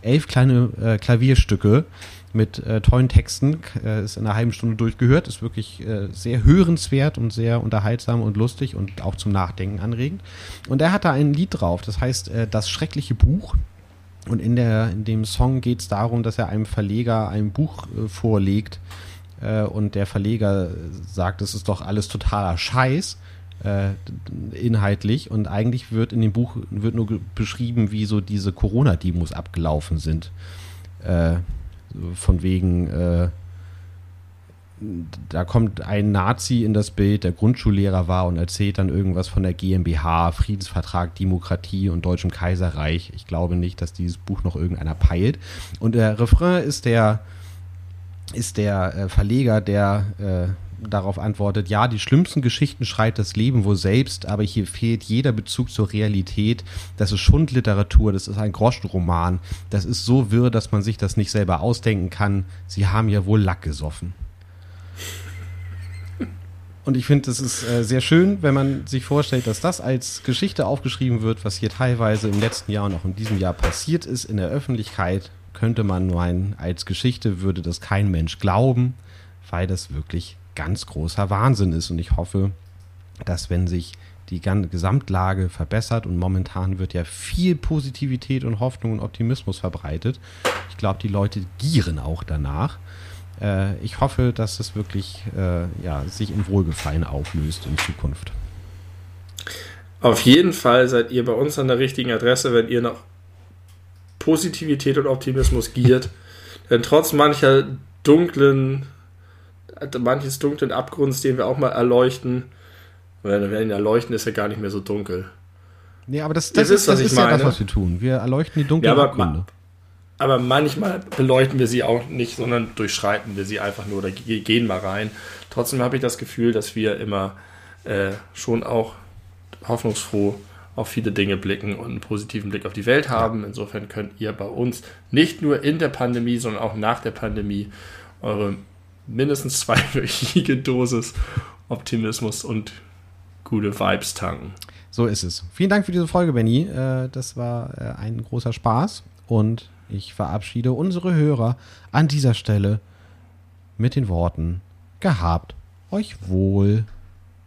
Elf kleine äh, Klavierstücke mit äh, tollen Texten, äh, ist in einer halben Stunde durchgehört, ist wirklich äh, sehr hörenswert und sehr unterhaltsam und lustig und auch zum Nachdenken anregend. Und er hat da ein Lied drauf, das heißt Das schreckliche Buch. Und in, der, in dem Song geht es darum, dass er einem Verleger ein Buch vorlegt, äh, und der Verleger sagt, es ist doch alles totaler Scheiß äh, inhaltlich und eigentlich wird in dem Buch wird nur beschrieben, wie so diese Corona-Demos abgelaufen sind. Äh, von wegen, äh, da kommt ein Nazi in das Bild, der Grundschullehrer war und erzählt dann irgendwas von der GmbH, Friedensvertrag, Demokratie und Deutschem Kaiserreich. Ich glaube nicht, dass dieses Buch noch irgendeiner peilt. Und der Refrain ist der, ist der äh, Verleger, der äh, darauf antwortet, ja, die schlimmsten Geschichten schreit das Leben wohl selbst, aber hier fehlt jeder Bezug zur Realität. Das ist Schundliteratur, das ist ein Groschenroman. Das ist so wirr, dass man sich das nicht selber ausdenken kann. Sie haben ja wohl Lack gesoffen. Und ich finde, es ist äh, sehr schön, wenn man sich vorstellt, dass das als Geschichte aufgeschrieben wird, was hier teilweise im letzten Jahr und auch in diesem Jahr passiert ist in der Öffentlichkeit. Könnte man meinen, als Geschichte würde das kein Mensch glauben, weil das wirklich ganz großer Wahnsinn ist. Und ich hoffe, dass wenn sich die Gesamtlage verbessert und momentan wird ja viel Positivität und Hoffnung und Optimismus verbreitet. Ich glaube, die Leute gieren auch danach äh, ich hoffe, dass es wirklich äh, ja, sich in Wohlgefallen auflöst in Zukunft. Auf jeden Fall seid ihr bei uns an der richtigen Adresse, wenn ihr nach Positivität und Optimismus giert. Denn trotz mancher dunklen, manches dunklen Abgrunds, den wir auch mal erleuchten, weil wir werden ja leuchten, ist ja gar nicht mehr so dunkel. Nee, aber das, das, das ist, das ist ja das, was wir tun. Wir erleuchten die dunklen ja, Abgründe aber manchmal beleuchten wir sie auch nicht, sondern durchschreiten wir sie einfach nur oder gehen mal rein. Trotzdem habe ich das Gefühl, dass wir immer äh, schon auch hoffnungsfroh auf viele Dinge blicken und einen positiven Blick auf die Welt haben. Insofern könnt ihr bei uns nicht nur in der Pandemie, sondern auch nach der Pandemie eure mindestens zweiwöchige Dosis Optimismus und gute Vibes tanken. So ist es. Vielen Dank für diese Folge, Benny. Äh, das war äh, ein großer Spaß und ich verabschiede unsere Hörer an dieser Stelle mit den Worten Gehabt euch wohl.